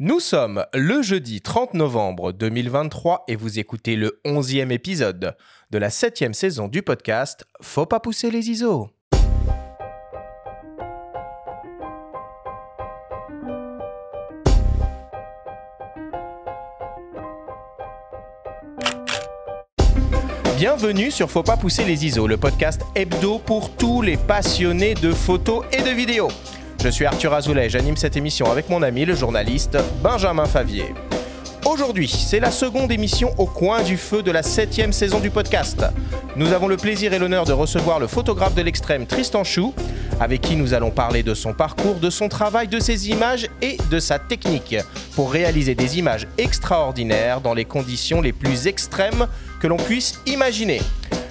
Nous sommes le jeudi 30 novembre 2023 et vous écoutez le 11e épisode de la 7e saison du podcast Faut pas pousser les ISO. Bienvenue sur Faut pas pousser les ISO, le podcast hebdo pour tous les passionnés de photos et de vidéos. Je suis Arthur Azoulay, j'anime cette émission avec mon ami le journaliste Benjamin Favier. Aujourd'hui, c'est la seconde émission au coin du feu de la septième saison du podcast. Nous avons le plaisir et l'honneur de recevoir le photographe de l'extrême Tristan Chou, avec qui nous allons parler de son parcours, de son travail, de ses images et de sa technique pour réaliser des images extraordinaires dans les conditions les plus extrêmes que l'on puisse imaginer.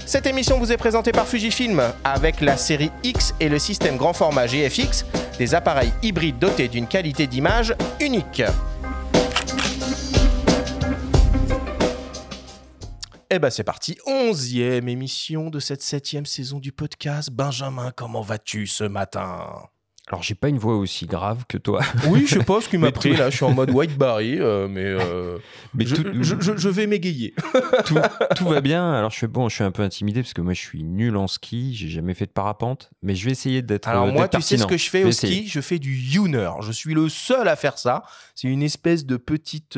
Cette émission vous est présentée par Fujifilm avec la série X et le système grand format GFX, des appareils hybrides dotés d'une qualité d'image unique. Eh ben c'est parti, onzième émission de cette septième saison du podcast. Benjamin, comment vas-tu ce matin? Alors, j'ai pas une voix aussi grave que toi. Oui, je sais pas ce qui m'a pris là. Je suis en mode White Barry, euh, mais, euh, mais je, je, vais m'égayer. tout, va bien. Alors, je fais bon, je suis un peu intimidé parce que moi, je suis nul en ski. J'ai jamais fait de parapente, mais je vais essayer d'être. Alors, moi, tu sais ce que je fais au ski? Je fais du Youner. Je suis le seul à faire ça. C'est une espèce de petite.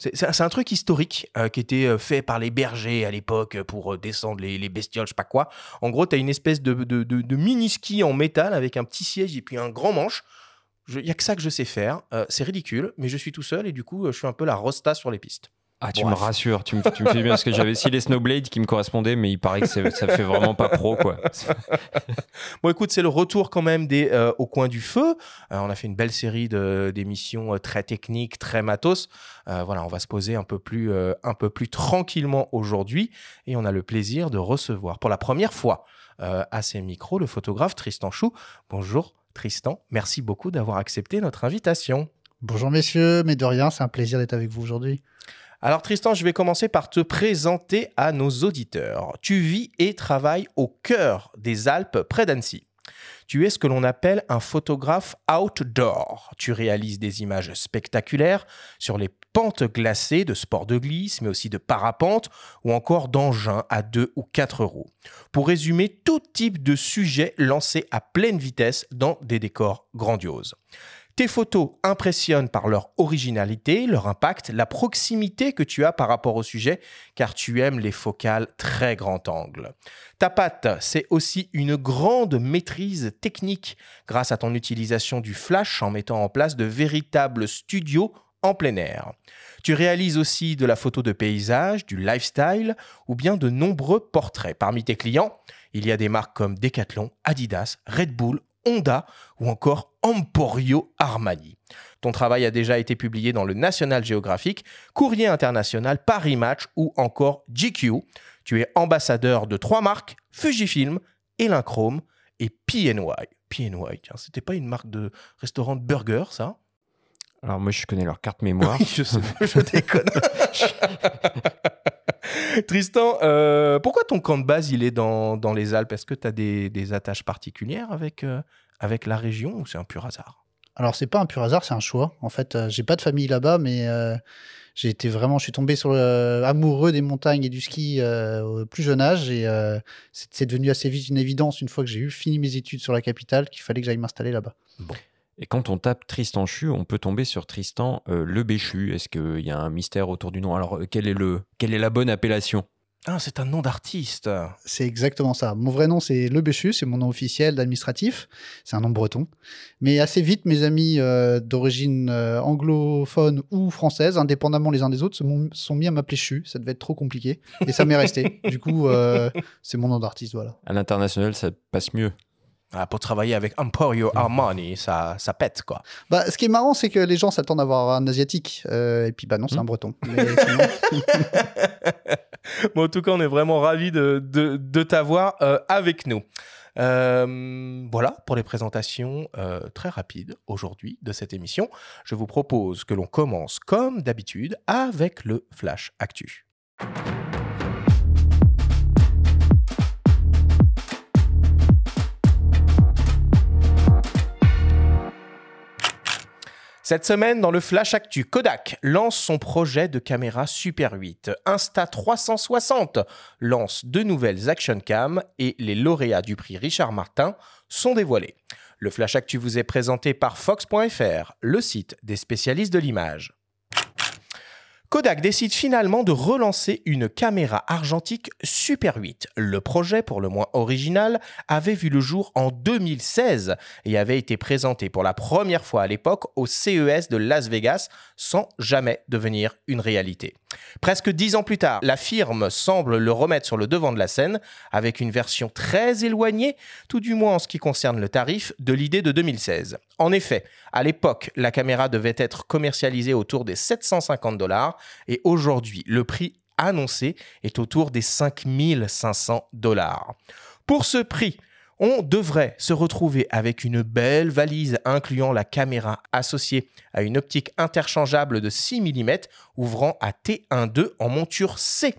C'est un truc historique euh, qui était euh, fait par les bergers à l'époque pour euh, descendre les, bestioles, je sais pas quoi. En gros, tu as une espèce de, de, mini-ski en métal avec un petit siège et puis un grand manche. Il n'y a que ça que je sais faire. c'est ridicule, mais je suis tout seul et du coup, je suis un peu la rosta sur les pistes. Ah, tu me rassures, tu me, tu me fais bien parce que j'avais aussi les Snowblades qui me correspondaient, mais il paraît que ça fait vraiment pas pro, quoi. bon, écoute, c'est le retour quand même des euh, Au coin du feu. Euh, on a fait une belle série d'émissions euh, très techniques, très matos. voilà, on va se poser un peu plus, un peu plus tranquillement aujourd'hui et on a le plaisir de recevoir pour la première fois à ces micros le photographe Tristan Chou. Bonjour Tristan, merci beaucoup d'avoir accepté notre invitation. Bonjour messieurs, mais de rien, c'est un plaisir d'être avec vous aujourd'hui. Alors Tristan, je vais commencer par te présenter à nos auditeurs. Tu vis et travailles au cœur des Alpes, près d'Annecy. Tu es ce que l'on appelle un photographe outdoor. Tu réalises des images spectaculaires sur les pentes glacées de sports de glisse, mais aussi de parapente ou encore d'engins à deux ou quatre roues. Pour résumer, tout type de sujet lancé à pleine vitesse dans des décors grandioses. Tes photos impressionnent par leur originalité, leur impact, la proximité que tu as par rapport au sujet, car tu aimes les focales très grand angle. Ta patte, c'est aussi une grande maîtrise technique grâce à ton utilisation du flash en mettant en place de véritables studios en plein air. Tu réalises aussi de la photo de paysage, du lifestyle ou bien de nombreux portraits. Parmi tes clients, il y a des marques comme Decathlon, Adidas, Red Bull, Honda ou encore Emporio Armani. Ton travail a déjà été publié dans le National Geographic, Courrier International, Paris Match ou encore GQ. Tu es ambassadeur de trois marques, Fujifilm, Elinchrome et PNY. PNY, tiens, c'était pas une marque de restaurant de burger, ça? Alors moi, je connais leur carte mémoire. je, sais, je déconne. Tristan, euh, pourquoi ton camp de base il est dans, dans les Alpes? Est-ce que tu as des, des, attaches particulières avec, euh, avec la région ou c'est un pur hasard? Alors c'est pas un pur hasard, c'est un choix. En fait, euh, j'ai pas de famille là-bas, mais j'ai été vraiment, je suis tombé sur amoureux des montagnes et du ski au plus jeune âge et c'est devenu assez vite une évidence une fois que j'ai eu fini mes études sur la capitale qu'il fallait que j'aille m'installer là-bas. Bon. Et quand on tape Tristan Chu, on peut tomber sur Tristan euh, le Béchu. Est-ce qu'il y a un mystère autour du nom? Alors, euh, quelle est, le, quelle est la bonne appellation? Ah, c'est un nom d'artiste. C'est exactement ça. Mon vrai nom, c'est Le Béchu, c'est mon nom officiel d'administratif. C'est un nom breton. Mais assez vite, mes amis euh, d'origine anglophone ou française, indépendamment les uns des autres, se sont mis à m'appeler Chu. Ça devait être trop compliqué. Et ça m'est resté. du coup, c'est mon nom d'artiste, voilà. À l'international, ça passe mieux. Ah, pour travailler avec Emporio Armani, ça, ça pète, quoi. Bah, ce qui est marrant, c'est que les gens s'attendent à avoir un asiatique. Euh, et puis, bah non, c'est un hmm. breton. bon, en tout cas, on est vraiment ravis de, de, de t'avoir euh, avec nous. Euh, voilà pour les présentations très rapides aujourd'hui de cette émission. Je vous propose que l'on commence comme d'habitude avec le Flash Actu. Cette semaine, dans le Flash Actu, Kodak lance son projet de caméra Super 8. Insta360 lance de nouvelles action cam et les lauréats du prix Richard Martin sont dévoilés. Le Flash Actu vous est présenté par Fox.fr, le site des spécialistes de l'image. Kodak décide finalement de relancer une caméra argentique Super 8. Le projet, pour le moins original, avait vu le jour en 2016 et avait été présenté pour la première fois à l'époque au CES de Las Vegas sans jamais devenir une réalité. Presque dix ans plus tard, la firme semble le remettre sur le devant de la scène avec une version très éloignée, tout du moins en ce qui concerne le tarif, de l'idée de 2016. En effet, à l'époque, la caméra devait être commercialisée autour des 750 dollars et aujourd'hui, le prix annoncé est autour des 5500 dollars. Pour ce prix, on devrait se retrouver avec une belle valise incluant la caméra associée à une optique interchangeable de 6 mm ouvrant à T1.2 en monture C.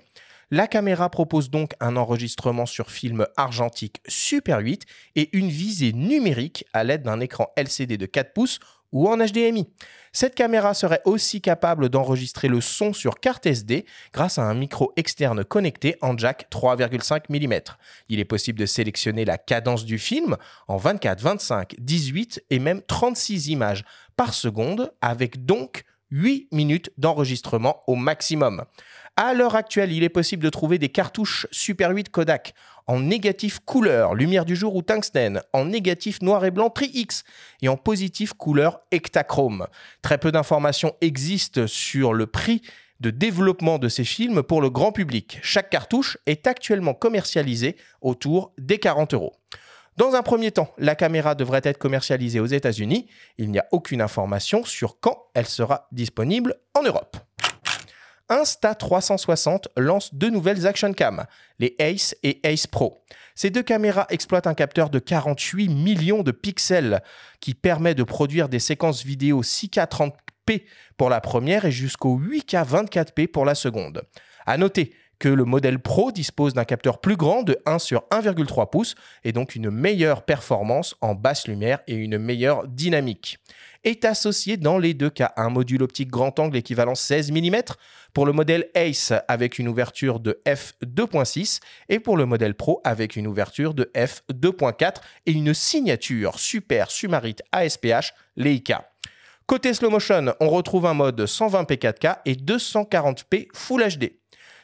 La caméra propose donc un enregistrement sur film argentique Super 8 et une visée numérique à l'aide d'un écran LCD de 4 pouces ou en HDMI. Cette caméra serait aussi capable d'enregistrer le son sur carte SD grâce à un micro externe connecté en jack 3,5 mm. Il est possible de sélectionner la cadence du film en 24, 25, 18 et même 36 images par seconde avec donc 8 minutes d'enregistrement au maximum. À l'heure actuelle, il est possible de trouver des cartouches Super 8 Kodak en négatif couleur, lumière du jour ou tungstène, en négatif noir et blanc Tri-X et en positif couleur Ektachrome. Très peu d'informations existent sur le prix de développement de ces films pour le grand public. Chaque cartouche est actuellement commercialisée autour des 40 euros. Dans un premier temps, la caméra devrait être commercialisée aux États-Unis. Il n'y a aucune information sur quand elle sera disponible en Europe. Insta360 lance deux nouvelles action cam, les Ace et Ace Pro. Ces deux caméras exploitent un capteur de 48 millions de pixels qui permet de produire des séquences vidéo 6K 30p pour la première et jusqu'au 8K 24p pour la seconde. À noter que le modèle Pro dispose d'un capteur plus grand de 1 sur 1,3 pouces et donc une meilleure performance en basse lumière et une meilleure dynamique. Est associé dans les deux cas un module optique grand angle équivalent 16 mm pour le modèle Ace avec une ouverture de f2.6 et pour le modèle Pro avec une ouverture de f2.4 et une signature Super Sumarit ASPH Leica. Côté slow motion, on retrouve un mode 120p 4K et 240p Full HD.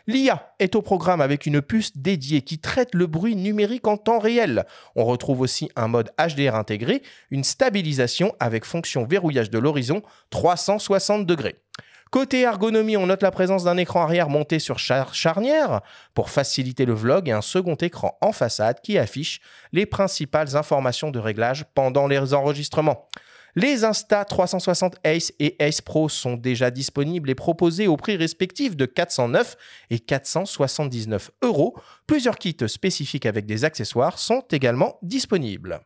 L'IA est au programme avec une puce dédiée qui traite le bruit numérique en temps réel. On retrouve aussi un mode HDR intégré, une stabilisation avec fonction verrouillage de l'horizon 360 degrés. Côté ergonomie, on note la présence d'un écran arrière monté sur charnière pour faciliter le vlog et un second écran en façade qui affiche les principales informations de réglage pendant les enregistrements. Les Insta 360 Ace et Ace Pro sont déjà disponibles et proposés au prix respectif de 409 et 479 euros. Plusieurs kits spécifiques avec des accessoires sont également disponibles.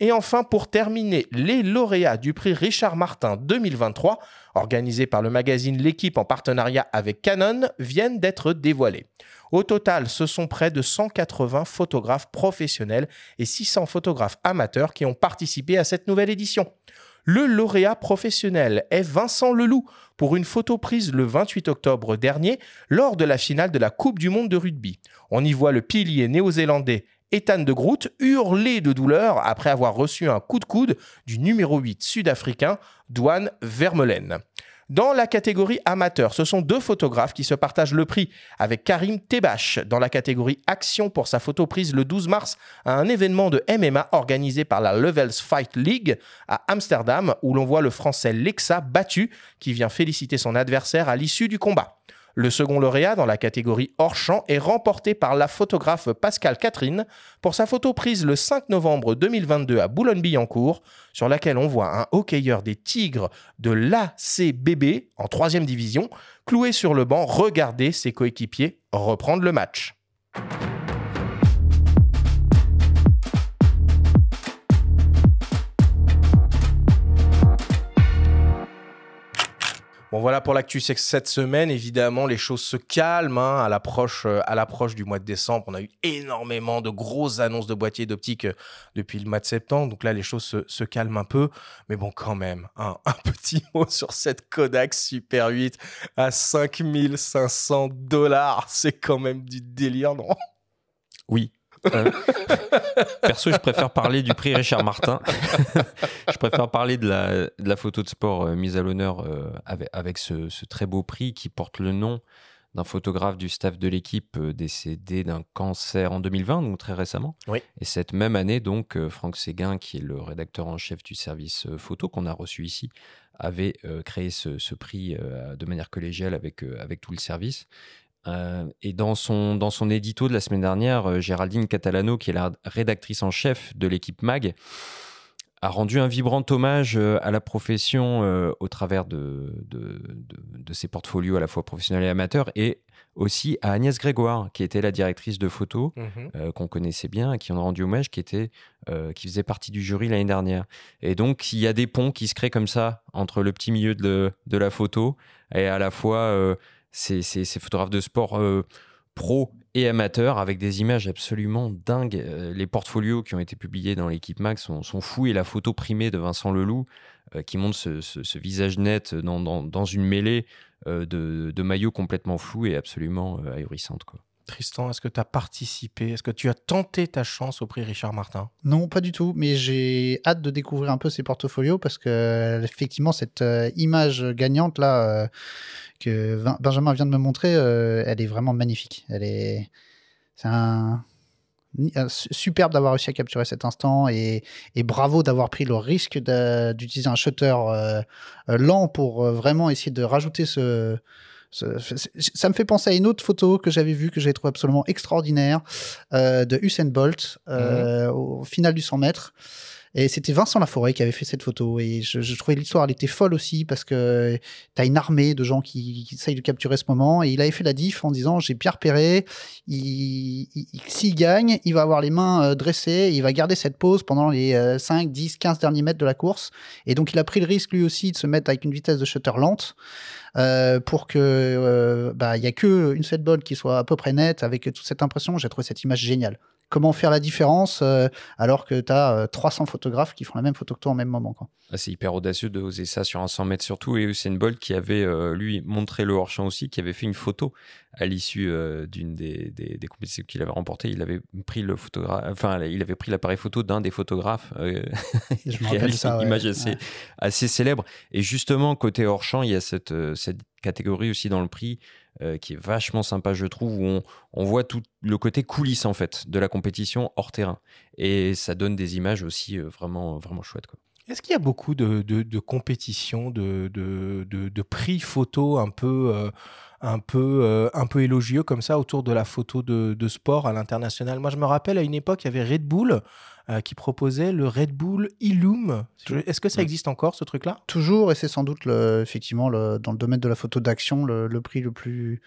Et enfin, pour terminer, les lauréats du prix Richard Martin 2023, organisé par le magazine L'équipe en partenariat avec Canon, viennent d'être dévoilés. Au total, ce sont près de 180 photographes professionnels et 600 photographes amateurs qui ont participé à cette nouvelle édition. Le lauréat professionnel est Vincent Leloup pour une photo prise le 28 octobre dernier lors de la finale de la Coupe du Monde de rugby. On y voit le pilier néo-zélandais Ethan de Groot hurler de douleur après avoir reçu un coup de coude du numéro 8 sud-africain, Douane Vermeulen. Dans la catégorie amateur, ce sont deux photographes qui se partagent le prix, avec Karim Tebache dans la catégorie action pour sa photo prise le 12 mars à un événement de MMA organisé par la Levels Fight League à Amsterdam, où l'on voit le français Lexa battu, qui vient féliciter son adversaire à l'issue du combat. Le second lauréat dans la catégorie hors champ est remporté par la photographe Pascal Catherine pour sa photo prise le 5 novembre 2022 à Boulogne-Billancourt, sur laquelle on voit un hockeyeur des Tigres de l'ACBB en troisième division, cloué sur le banc, regarder ses coéquipiers reprendre le match. Bon voilà pour l'actu cette semaine. Évidemment, les choses se calment hein, à l'approche euh, à l'approche du mois de décembre. On a eu énormément de grosses annonces de boîtiers d'optique euh, depuis le mois de septembre. Donc là, les choses se, calment un peu. Mais bon, quand même, hein, un petit mot sur cette Kodak Super 8 à 5500 dollars. C'est quand même du délire, non? Oui, euh, perso, je préfère parler du prix Richard Martin. je préfère parler de la, de la photo de sport euh, mise à l'honneur euh, avec, avec ce, ce, très beau prix qui porte le nom d'un photographe du staff de l'équipe décédé d'un cancer en 2020, donc très récemment. Oui. Et cette même année, donc, Franck Séguin, qui est le rédacteur en chef du service photo qu'on a reçu ici, avait créé ce, ce prix de manière collégiale avec, avec tout le service. Euh, et dans son, dans son édito de la semaine dernière, euh, Géraldine Catalano, qui est la rédactrice en chef de l'équipe MAG, a rendu un vibrant hommage euh, à la profession au travers de, de, de, ses portfolios à la fois professionnels et amateurs, et aussi à Agnès Grégoire, qui était la directrice de photo, mhm. qu'on connaissait bien, et qui en a rendu hommage, qui, était, qui faisait partie du jury l'année dernière. Et donc, il y a des ponts qui se créent comme ça entre le petit milieu de, de la photo et à la fois ces, photographes de sport euh, pro et amateurs avec des images absolument dingues. Euh, les portfolios qui ont été publiés dans l'équipe Max sont, fous et la photo primée de Vincent Leloup euh, qui montre ce, visage net dans, une mêlée de, maillots complètement flous et absolument ahurissante. Tristan, est-ce que tu as participé? Est-ce que tu as tenté ta chance au prix Richard Martin? Non, pas du tout, mais j'ai hâte de découvrir un peu ces portfolios parce que effectivement cette euh, image gagnante là euh, que Benjamin vient de me montrer, euh, elle est vraiment magnifique. Elle est c'est un superbe d'avoir réussi à capturer cet instant et, bravo d'avoir pris le risque d'utiliser un shutter lent pour vraiment essayer de rajouter ce, ça me fait penser à une autre photo que j'avais vue, que j'ai trouvé absolument extraordinaire, euh, de Usain Bolt, euh, mhm. au final du 100 mètres. Et c'était Vincent Laforêt qui avait fait cette photo. Et je, trouvais l'histoire, elle était folle aussi parce que tu as une armée de gens qui, essayent de capturer ce moment. Et il avait fait la diff en disant J'ai bien repéré, s'il gagne, il va avoir les mains euh, dressées, il va garder cette pose pendant les 5, 10, 15 derniers mètres de la course. Et donc il a pris le risque lui aussi de se mettre avec une vitesse de shutter lente. Euh, pour que euh, bah il y a que une set qui soit à peu près nette avec toute cette impression. J'ai trouvé cette image géniale comment faire la différence euh, alors que tu as 300 photographes qui font la même photo que toi en même moment. Ah, c'est hyper audacieux de oser ça sur un 100 mètres surtout. Et Usain Bolt qui avait, euh, lui, montré le hors-champ aussi, qui avait fait une photo à l'issue euh, d'une des, des, compétitions qu'il avait remportées. Il avait pris le photographe, enfin, il avait pris l'appareil photo d'un des photographes. Je me rappelle ça. Une image assez, assez célèbre. Et justement, côté hors-champ, il y a cette, cette catégorie aussi dans le prix qui est vachement sympa, je trouve, où on, on, voit tout le côté coulisses en fait de la compétition hors terrain. Et ça donne des images aussi euh, vraiment, vraiment chouettes. Est-ce qu'il y a beaucoup de, de, compétitions, de, de, prix photo un peu, euh, un, peu, un peu élogieux comme ça autour de la photo de, sport à l'international? Moi, je me rappelle à une époque, il y avait Red Bull euh, qui proposait le Red Bull Illum. Est-ce que ça existe encore, ce truc-là? Toujours, et c'est sans doute, effectivement, dans le domaine de la photo d'action, le, prix le plus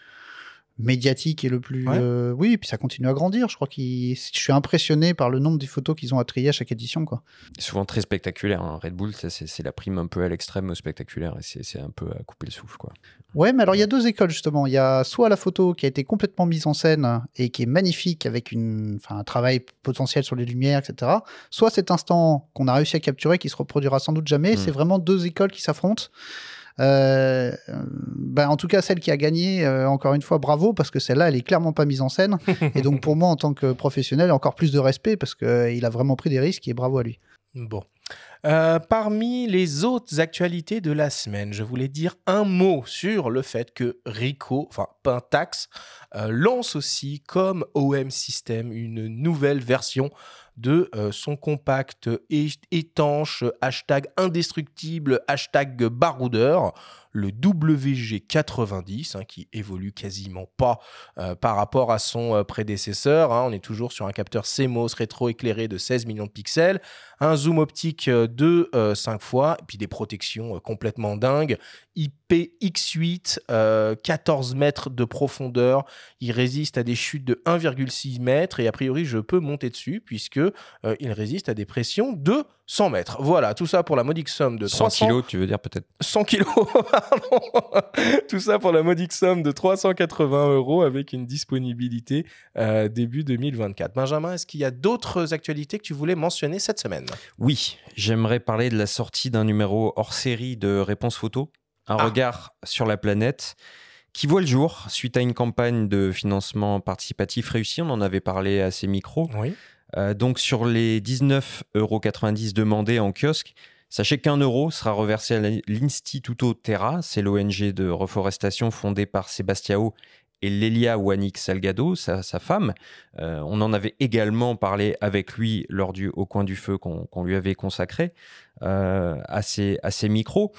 médiatique et le plus. Euh, oui, et puis ça continue à grandir. Je crois que je suis impressionné par le nombre de photos qu'ils ont à trier à chaque édition. Quoi. Souvent très spectaculaire. Hein. Red Bull, c'est la prime un peu à l'extrême spectaculaire et c'est un peu à couper le souffle. Quoi. Ouais, mais alors il y a deux écoles justement. Il y a soit la photo qui a été complètement mise en scène et qui est magnifique avec une, un travail potentiel sur les lumières, etc. Soit cet instant qu'on a réussi à capturer qui se reproduira sans doute jamais. Hmm. C'est vraiment deux écoles qui s'affrontent. Euh, ben, en tout cas, celle qui a gagné, euh, encore une fois, bravo, parce que celle-là, elle est clairement pas mise en scène. et donc, pour moi, en tant que professionnel, encore plus de respect, parce qu'il euh, a vraiment pris des risques et bravo à lui. Bon. parmi les autres actualités de la semaine, je voulais dire un mot sur le fait que Rico, enfin Pentax, lance aussi comme OM System une nouvelle version de euh, son compact étanche, hashtag indestructible, hashtag baroudeur le WG90, hein, qui évolue quasiment pas euh, par rapport à son euh, prédécesseur. Hein. On est toujours sur un capteur CMOS rétro-éclairé de 16 millions de pixels, un zoom optique de 5 fois, et puis des protections complètement dingues. IPX8, 14 mètres de profondeur. Il résiste à des chutes de 1,6 mètres et a priori, je peux monter dessus puisque il résiste à des pressions de 100 mètres. Voilà, tout ça pour la modique somme de 100 300 kilos, tu veux dire peut-être 100 kilos, pardon. Tout ça pour la modique somme de 380 euros avec une disponibilité euh, début 2024. Benjamin, est-ce qu'il y a d'autres actualités que tu voulais mentionner cette semaine? Oui, j'aimerais parler de la sortie d'un numéro hors série de Réponse Photo, un Ah. regard sur la planète, qui voit le jour suite à une campagne de financement participatif réussie. On en avait parlé à ces micros. Oui. Euh, donc sur les 19,90 euros demandés en kiosque, sachez qu'un euro sera reversé à l'Instituto Terra, c'est l'ONG de reforestation fondée par Sebastiao et Lelia Wanik Salgado, sa, sa femme. Euh, on en avait également parlé avec lui lors du Au coin du feu qu'on lui avait consacré euh, à, ces, à ces micros.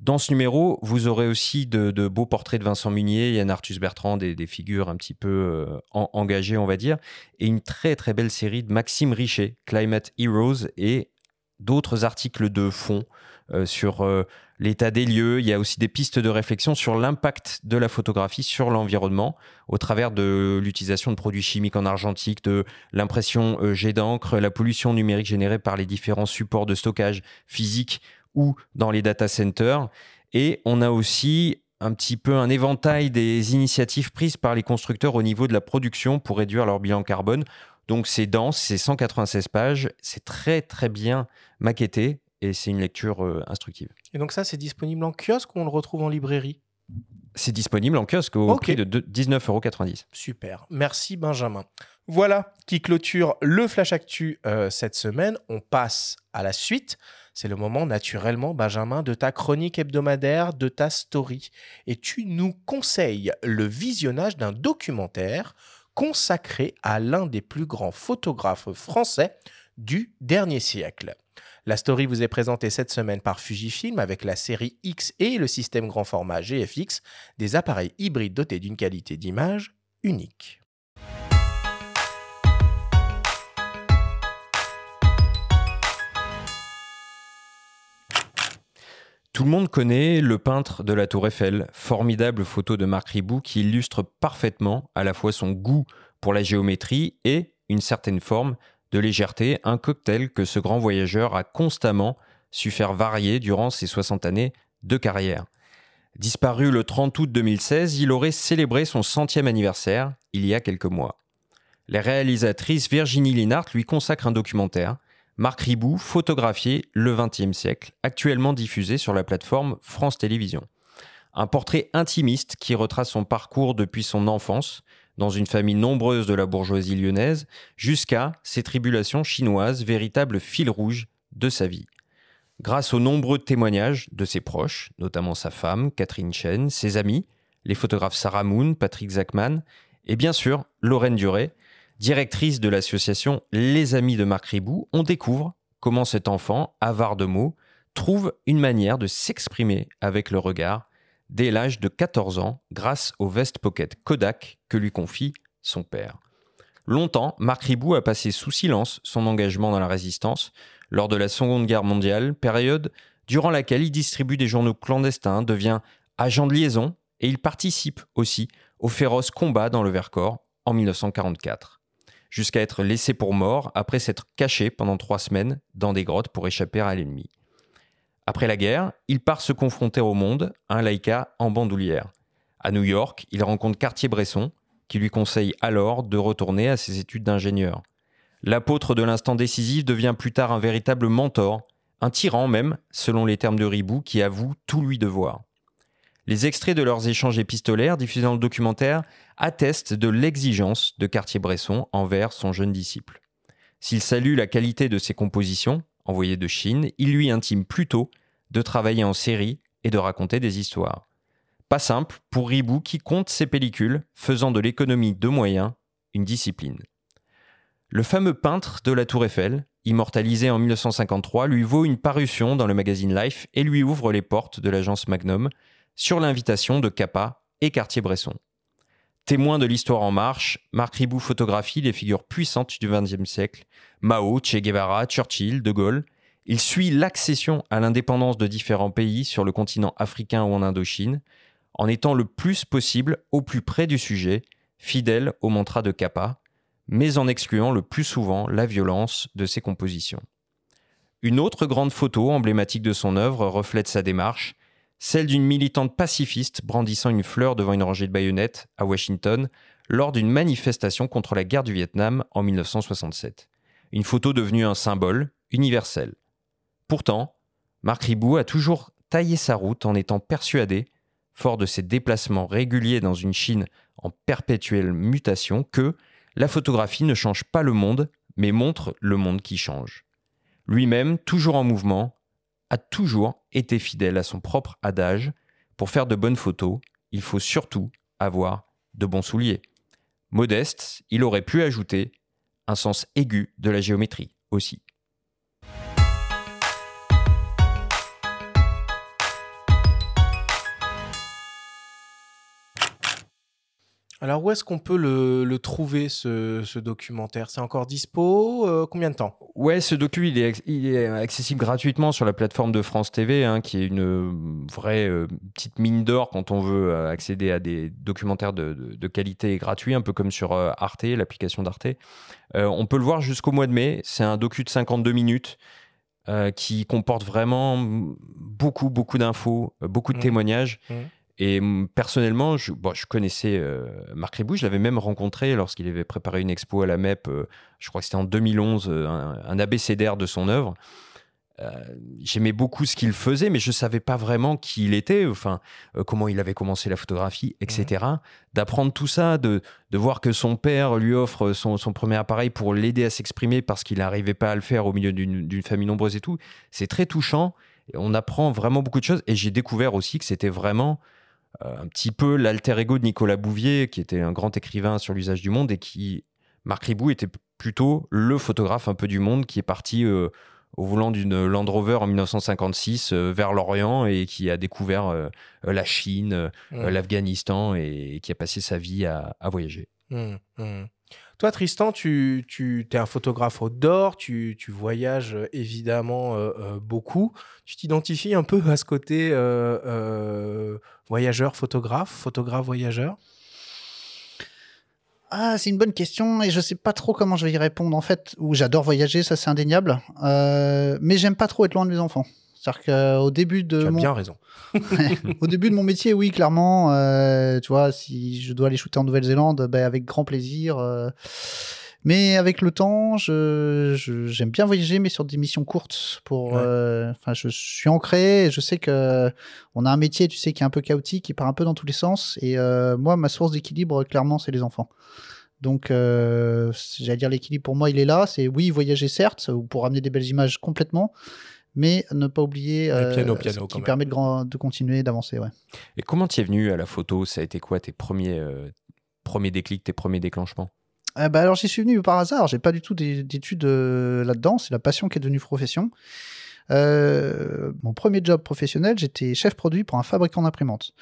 Dans ce numéro, vous aurez aussi de, beaux portraits de Vincent Munier, Yann Arthus Bertrand, des, des figures un petit peu euh, en- engagées, on va dire, et une très très belle série de Maxime Richet, Climate Heroes, et d'autres articles de fond euh, sur euh, l'état des lieux. Il y a aussi des pistes de réflexion sur l'impact de la photographie sur l'environnement au travers de l'utilisation de produits chimiques en argentique, de l'impression jet d'encre, la pollution numérique générée par les différents supports de stockage physique ou dans les data centers. Et on a aussi un petit peu un éventail des initiatives prises par les constructeurs au niveau de la production pour réduire leur bilan carbone. Donc c'est dense, c'est 196 pages, c'est très très bien maquetté et c'est une lecture euh, instructive. Et donc ça, c'est disponible en kiosque ou on le retrouve en librairie? C'est disponible en kiosque au prix de deux- 19,90 euros. Super. Merci Benjamin. Voilà qui clôture le Flash Actu euh, cette semaine. On passe à la suite. C'est le moment naturellement, Benjamin, de ta chronique hebdomadaire, de ta story. Et tu nous conseilles le visionnage d'un documentaire consacré à l'un des plus grands photographes français du dernier siècle. La story vous est présentée cette semaine par Fujifilm avec la série X et le système grand format GFX, des appareils hybrides dotés d'une qualité d'image unique. Tout le monde connaît le peintre de la Tour Eiffel, formidable photo de Marc Ribou qui illustre parfaitement à la fois son goût pour la géométrie et une certaine forme de légèreté, un cocktail que ce grand voyageur a constamment su faire varier durant ses 60 années de carrière. Disparu le 30 août 2016, il aurait célébré son centième anniversaire il y a quelques mois. La réalisatrice Virginie Linhart lui consacre un documentaire Marc Ribou, photographié le XXe siècle, actuellement diffusé sur la plateforme France Télévisions. Un portrait intimiste qui retrace son parcours depuis son enfance, dans une famille nombreuse de la bourgeoisie lyonnaise, jusqu'à ses tribulations chinoises, véritable fil rouge de sa vie. Grâce aux nombreux témoignages de ses proches, notamment sa femme, Catherine Chen, ses amis, les photographes Sarah Moon, Patrick Zachman, et bien sûr Lorraine Duré, directrice de l'association Les Amis de Marc Ribou, on découvre comment cet enfant, avare de mots, trouve une manière de s'exprimer avec le regard dès l'âge de 14 ans grâce au vest pocket Kodak que lui confie son père. Longtemps, Marc Ribou a passé sous silence son engagement dans la résistance lors de la Seconde Guerre mondiale, période durant laquelle il distribue des journaux clandestins, devient agent de liaison et il participe aussi au féroce combat dans le Vercors en 1944 jusqu'à être laissé pour mort après s'être caché pendant trois semaines dans des grottes pour échapper à l'ennemi. Après la guerre, il part se confronter au monde, un laïka en bandoulière. À New York, il rencontre Cartier-Bresson, qui lui conseille alors de retourner à ses études d'ingénieur. L'apôtre de l'instant décisif devient plus tard un véritable mentor, un tyran même, selon les termes de Ribou, qui avoue tout lui devoir. Les extraits de leurs échanges épistolaires diffusés dans le documentaire attestent de l'exigence de Cartier-Bresson envers son jeune disciple. S'il salue la qualité de ses compositions, envoyées de Chine, il lui intime plutôt de travailler en série et de raconter des histoires. Pas simple pour Ribou qui compte ses pellicules, faisant de l'économie de moyens une discipline. Le fameux peintre de la Tour Eiffel, immortalisé en 1953, lui vaut une parution dans le magazine Life et lui ouvre les portes de l'agence Magnum sur l'invitation de Capa et Cartier-Bresson. Témoin de l'histoire en marche, Marc Ribou photographie les figures puissantes du XXe siècle, Mao, Che Guevara, Churchill, De Gaulle. Il suit l'accession à l'indépendance de différents pays sur le continent africain ou en Indochine, en étant le plus possible au plus près du sujet, fidèle au mantra de Capa, mais en excluant le plus souvent la violence de ses compositions. une autre grande photo emblématique de son œuvre reflète sa démarche, celle d'une militante pacifiste brandissant une fleur devant une rangée de baïonnettes à Washington lors d'une manifestation contre la guerre du Vietnam en 1967. Une photo devenue un symbole universel. Pourtant, Marc Ribou a toujours taillé sa route en étant persuadé, fort de ses déplacements réguliers dans une Chine en perpétuelle mutation, que la photographie ne change pas le monde, mais montre le monde qui change. Lui-même, toujours en mouvement, a toujours été fidèle à son propre adage pour faire de bonnes photos, il faut surtout avoir de bons souliers. Modeste, il aurait pu ajouter un sens aigu de la géométrie aussi. Alors où est-ce qu'on peut le, trouver ce, documentaire? C'est encore dispo euh, Combien de temps? Ouais, ce docu il est, accessible gratuitement sur la plateforme de France TV, hein, qui est une vraie euh, petite mine d'or quand on veut euh, accéder à des documentaires de, qualité gratuit, un peu comme sur Arte, l'application d'Arte. on peut le voir jusqu'au mois de mai. C'est un docu de 52 minutes. qui comporte vraiment beaucoup, beaucoup d'infos, beaucoup de mmh. témoignages. Mmh. Et personnellement, je, je connaissais euh, Marc Ribou, je l'avais même rencontré lorsqu'il avait préparé une expo à la MEP, euh, je crois que c'était en 2011, euh, un, un abécédaire de son œuvre. J'aimais beaucoup ce qu'il faisait, mais je ne savais pas vraiment qui il était, enfin, comment il avait commencé la photographie, etc. D'apprendre tout ça, de, de, voir que son père lui offre son, son premier appareil pour l'aider à s'exprimer parce qu'il n'arrivait pas à le faire au milieu d'une famille nombreuse et tout, c'est très touchant. On apprend vraiment beaucoup de choses et j'ai découvert aussi que c'était vraiment un petit peu l'alter ego de Nicolas Bouvier, qui était un grand écrivain sur l'usage du monde et qui, Marc Ribou, était plutôt le photographe un peu du monde qui est parti euh, au volant d'une Land Rover en 1956 euh, vers l'Orient et qui a découvert la Chine, l'Afghanistan et, qui a passé sa vie à, voyager. Mmh, mmh. Toi, Tristan, tu, tu es un photographe au d'or, tu, tu, voyages euh, évidemment euh, euh, beaucoup. Tu t'identifies un peu à ce côté voyageur, photographe, photographe, voyageur? Ah, c'est une bonne question et je sais pas trop comment je vais y répondre en fait. Ou j'adore voyager, ça c'est indéniable, mais j'aime pas trop être loin de mes enfants. C'est-à-dire qu'au début de tu as mon... bien raison. au début de mon métier, oui, clairement. Euh, tu vois, si je dois aller shooter en Nouvelle-Zélande, ben, avec grand plaisir. Euh. Mais avec le temps, je, j'aime bien voyager, mais sur des missions courtes. Pour, euh, enfin, je, suis ancré. Et je sais que on a un métier, tu sais, qui est un peu chaotique, qui part un peu dans tous les sens. Et moi, ma source d'équilibre, clairement, c'est les enfants. Donc, j'allais dire l'équilibre pour moi, il est là. C'est oui, voyager certes, pour amener des belles images complètement, mais ne pas oublier euh, piano, piano, qui permet de, de continuer d'avancer. Ouais. Et comment tu es venu à la photo? Ça a été quoi tes premiers, euh, premiers déclics, tes premiers déclenchements? Euh, bah alors j'y suis venu par hasard, j'ai pas du tout d'études euh, là-dedans, c'est la passion qui est devenue profession. mon premier job professionnel, j'étais chef produit pour un fabricant d'imprimantes.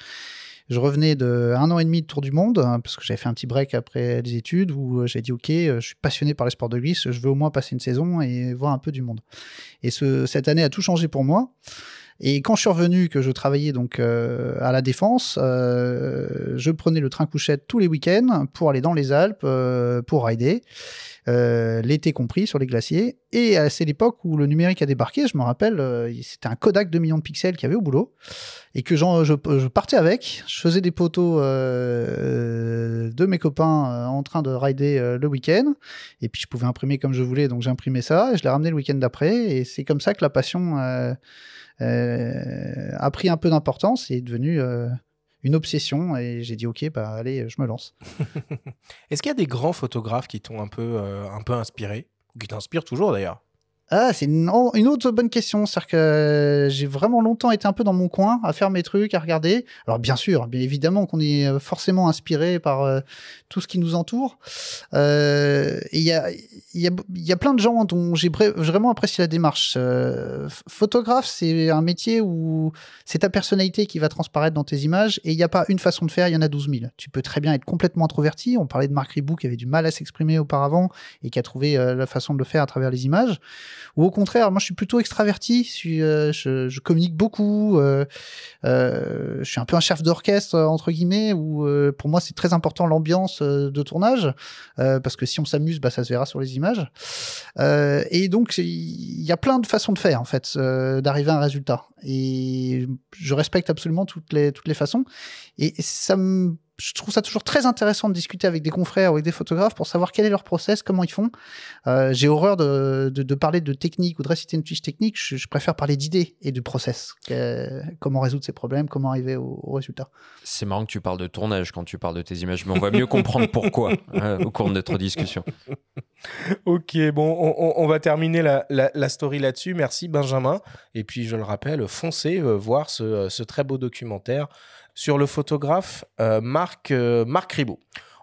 Je revenais de un an et demi de tour du monde, hein, parce que j'avais fait un petit break après les études où euh, j'ai dit ok, euh, je suis passionné par les sports de glisse, je veux au moins passer une saison et voir un peu du monde. Et ce, cette année a tout changé pour moi. Et quand je suis revenu, que je travaillais donc euh, à la Défense, je prenais le train couchette tous les week-ends pour aller dans les Alpes, pour rider. Euh, l'été compris sur les glaciers. Et euh, c'est l'époque où le numérique a débarqué. Je me rappelle, euh, c'était un Kodak de millions de pixels qu'il y avait au boulot et que je, je, partais avec. Je faisais des potos de mes copains en train de rider le week-end. Et puis je pouvais imprimer comme je voulais, donc j'imprimais ça et je l'ai ramené le week-end d'après. Et c'est comme ça que la passion a pris un peu d'importance et est devenue une obsession et j'ai dit ok bah allez je me lance. Est-ce qu'il y a des grands photographes qui t'ont un peu euh, un peu inspiré ou qui t'inspirent toujours d'ailleurs? Ah, c'est une, autre bonne question. C'est-à-dire que j'ai vraiment longtemps été un peu dans mon coin à faire mes trucs, à regarder. Alors, bien sûr, bien évidemment qu'on est euh, forcément inspiré par euh, tout ce qui nous entoure. Euh, il y, a, y, a, y a plein de gens dont j'ai vraiment apprécié la démarche. photographe, c'est un métier où c'est ta personnalité qui va transparaître dans tes images et il n'y a pas une façon de faire, il y en a 12 000. Tu peux très bien être complètement introverti. On parlait de Marc Ribou qui avait du mal à s'exprimer auparavant et qui a trouvé la façon de le faire à travers les images. Ou au contraire, moi je suis plutôt extraverti, je, suis, je, je communique beaucoup, je suis un peu un chef d'orchestre entre guillemets, où pour moi c'est très important l'ambiance de tournage, parce que si on s'amuse, bah, ça se verra sur les images. et donc il y a plein de façons de faire en fait, d'arriver à un résultat. Et je respecte absolument toutes les toutes les façons. Et ça me je trouve ça toujours très intéressant de discuter avec des confrères ou avec des photographes pour savoir quel est leur process, comment ils font. Euh, j'ai horreur de, de, parler de technique ou de réciter une fiche technique. Je, préfère parler d'idées et de process. comment résoudre ces problèmes, comment arriver au, résultat. C'est marrant que tu parles de tournage quand tu parles de tes images, mais on va mieux comprendre pourquoi hein, au cours de notre discussion. ok, bon, on, va terminer la, la, story là-dessus. Merci Benjamin. Et puis, je le rappelle, foncez euh, voir ce, ce très beau documentaire sur le photographe euh, Marc, euh, Marc Ribot.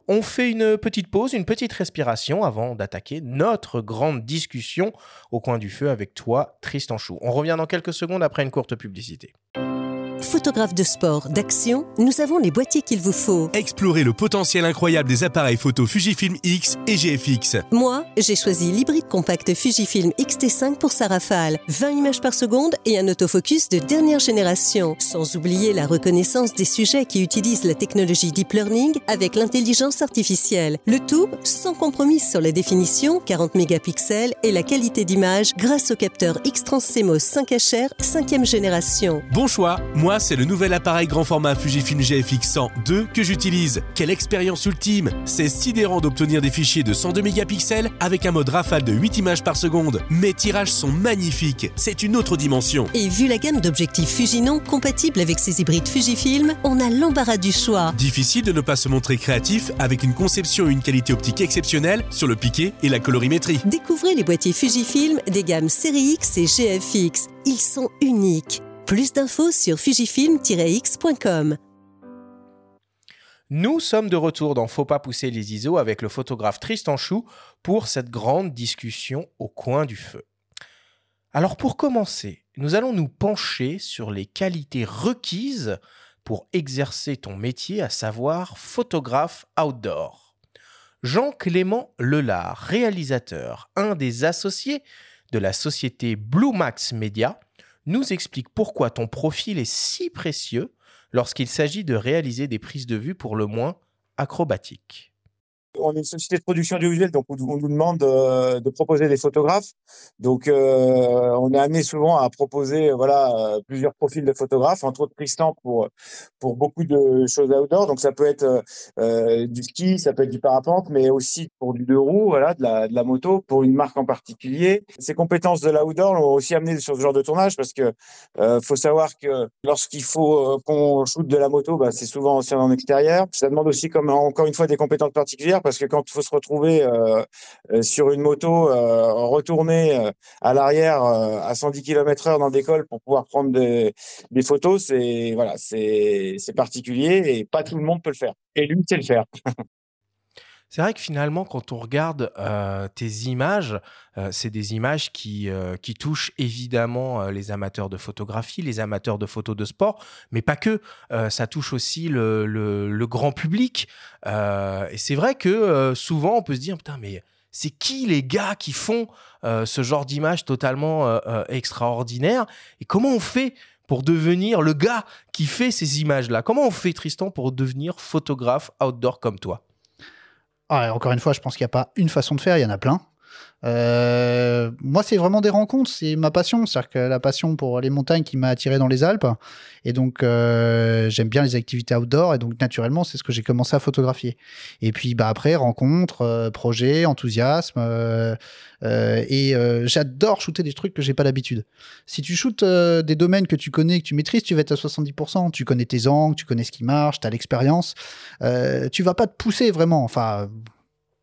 On fait une petite pause, une petite respiration avant d'attaquer notre grande discussion au coin du feu avec toi, Tristan Chou. On revient dans quelques secondes après une courte publicité. Photographe de sport, d'action, nous avons les boîtiers qu'il vous faut. Explorez le potentiel incroyable des appareils photo Fujifilm X et GFX. Moi, j'ai choisi l'hybride compact Fujifilm X-T5 pour sa rafale. 20 images par seconde et un autofocus de dernière génération. Sans oublier la reconnaissance des sujets qui utilisent la technologie Deep Learning avec l'intelligence artificielle. Le tout sans compromis sur la définition, 40 mégapixels et la qualité d'image grâce au capteur X-Trans CMOS 5HR 5e génération. Bon choix, moi c'est le nouvel appareil grand format Fujifilm GFX 102 que j'utilise. Quelle expérience ultime C'est sidérant d'obtenir des fichiers de 102 mégapixels avec un mode rafale de 8 images par seconde. Mes tirages sont magnifiques, c'est une autre dimension. Et vu la gamme d'objectifs Fujinon compatibles avec ces hybrides Fujifilm, on a l'embarras du choix. Difficile de ne pas se montrer créatif avec une conception et une qualité optique exceptionnelle sur le piqué et la colorimétrie. Découvrez les boîtiers Fujifilm des gammes série X et GFX. Ils sont uniques. Plus d'infos sur fujifilm-x.com. Nous sommes de retour dans Faut pas pousser les ISO avec le photographe Tristan Chou pour cette grande discussion au coin du feu. Alors pour commencer, nous allons nous pencher sur les qualités requises pour exercer ton métier, à savoir photographe outdoor. Jean-Clément Lelard, réalisateur, un des associés de la société Blue Max Media, nous explique pourquoi ton profil est si précieux lorsqu'il s'agit de réaliser des prises de vue pour le moins acrobatiques on est une société de production audiovisuelle, donc on, nous demande euh, de proposer des photographes. Donc, euh, on est amené souvent à proposer, voilà, euh, plusieurs profils de photographes, entre autres Tristan pour pour beaucoup de choses outdoor. Donc, ça peut être du ski, ça peut être du parapente, mais aussi pour du deux roues, voilà, de la, de la moto, pour une marque en particulier. Ces compétences de l'outdoor l'ont aussi amené sur ce genre de tournage parce que faut savoir que lorsqu'il faut qu'on shoote de la moto, bah, c'est souvent aussi en extérieur. Ça demande aussi, comme encore une fois, des compétences particulières parce que quand il faut se retrouver euh, euh, sur une moto, euh, retourner à l'arrière à 110 km/h dans des cols pour pouvoir prendre des, photos, c'est voilà, c'est particulier et pas tout le monde peut le faire. Et lui, sait le faire. C'est vrai que finalement, quand on regarde euh, tes images, euh, c'est des images qui, euh, qui touchent évidemment les amateurs de photographie, les amateurs de photos de sport, mais pas que. ça touche aussi le, le, grand public. et c'est vrai que souvent, on peut se dire, putain, mais c'est qui les gars qui font ce genre d'image totalement extraordinaire? Et comment on fait pour devenir le gars qui fait ces images-là? Comment on fait, Tristan, pour devenir photographe outdoor comme toi? Ah, encore une fois, je pense qu'il n'y a pas une façon de faire, il y en a plein. Euh, moi, c'est vraiment des rencontres, c'est ma passion. C'est-à-dire que la passion pour les montagnes qui m'a attiré dans les Alpes. Et donc, euh, j'aime bien les activités outdoor. Et donc, naturellement, c'est ce que j'ai commencé à photographier. Et puis, bah, après, rencontres, euh, projets, enthousiasme. et j'adore shooter des trucs que j'ai pas l'habitude. Si tu shootes des domaines que tu connais, que tu maîtrises, tu vas être à 70%. Tu connais tes angles, tu connais ce qui marche, tu as l'expérience. tu vas pas te pousser vraiment. Enfin,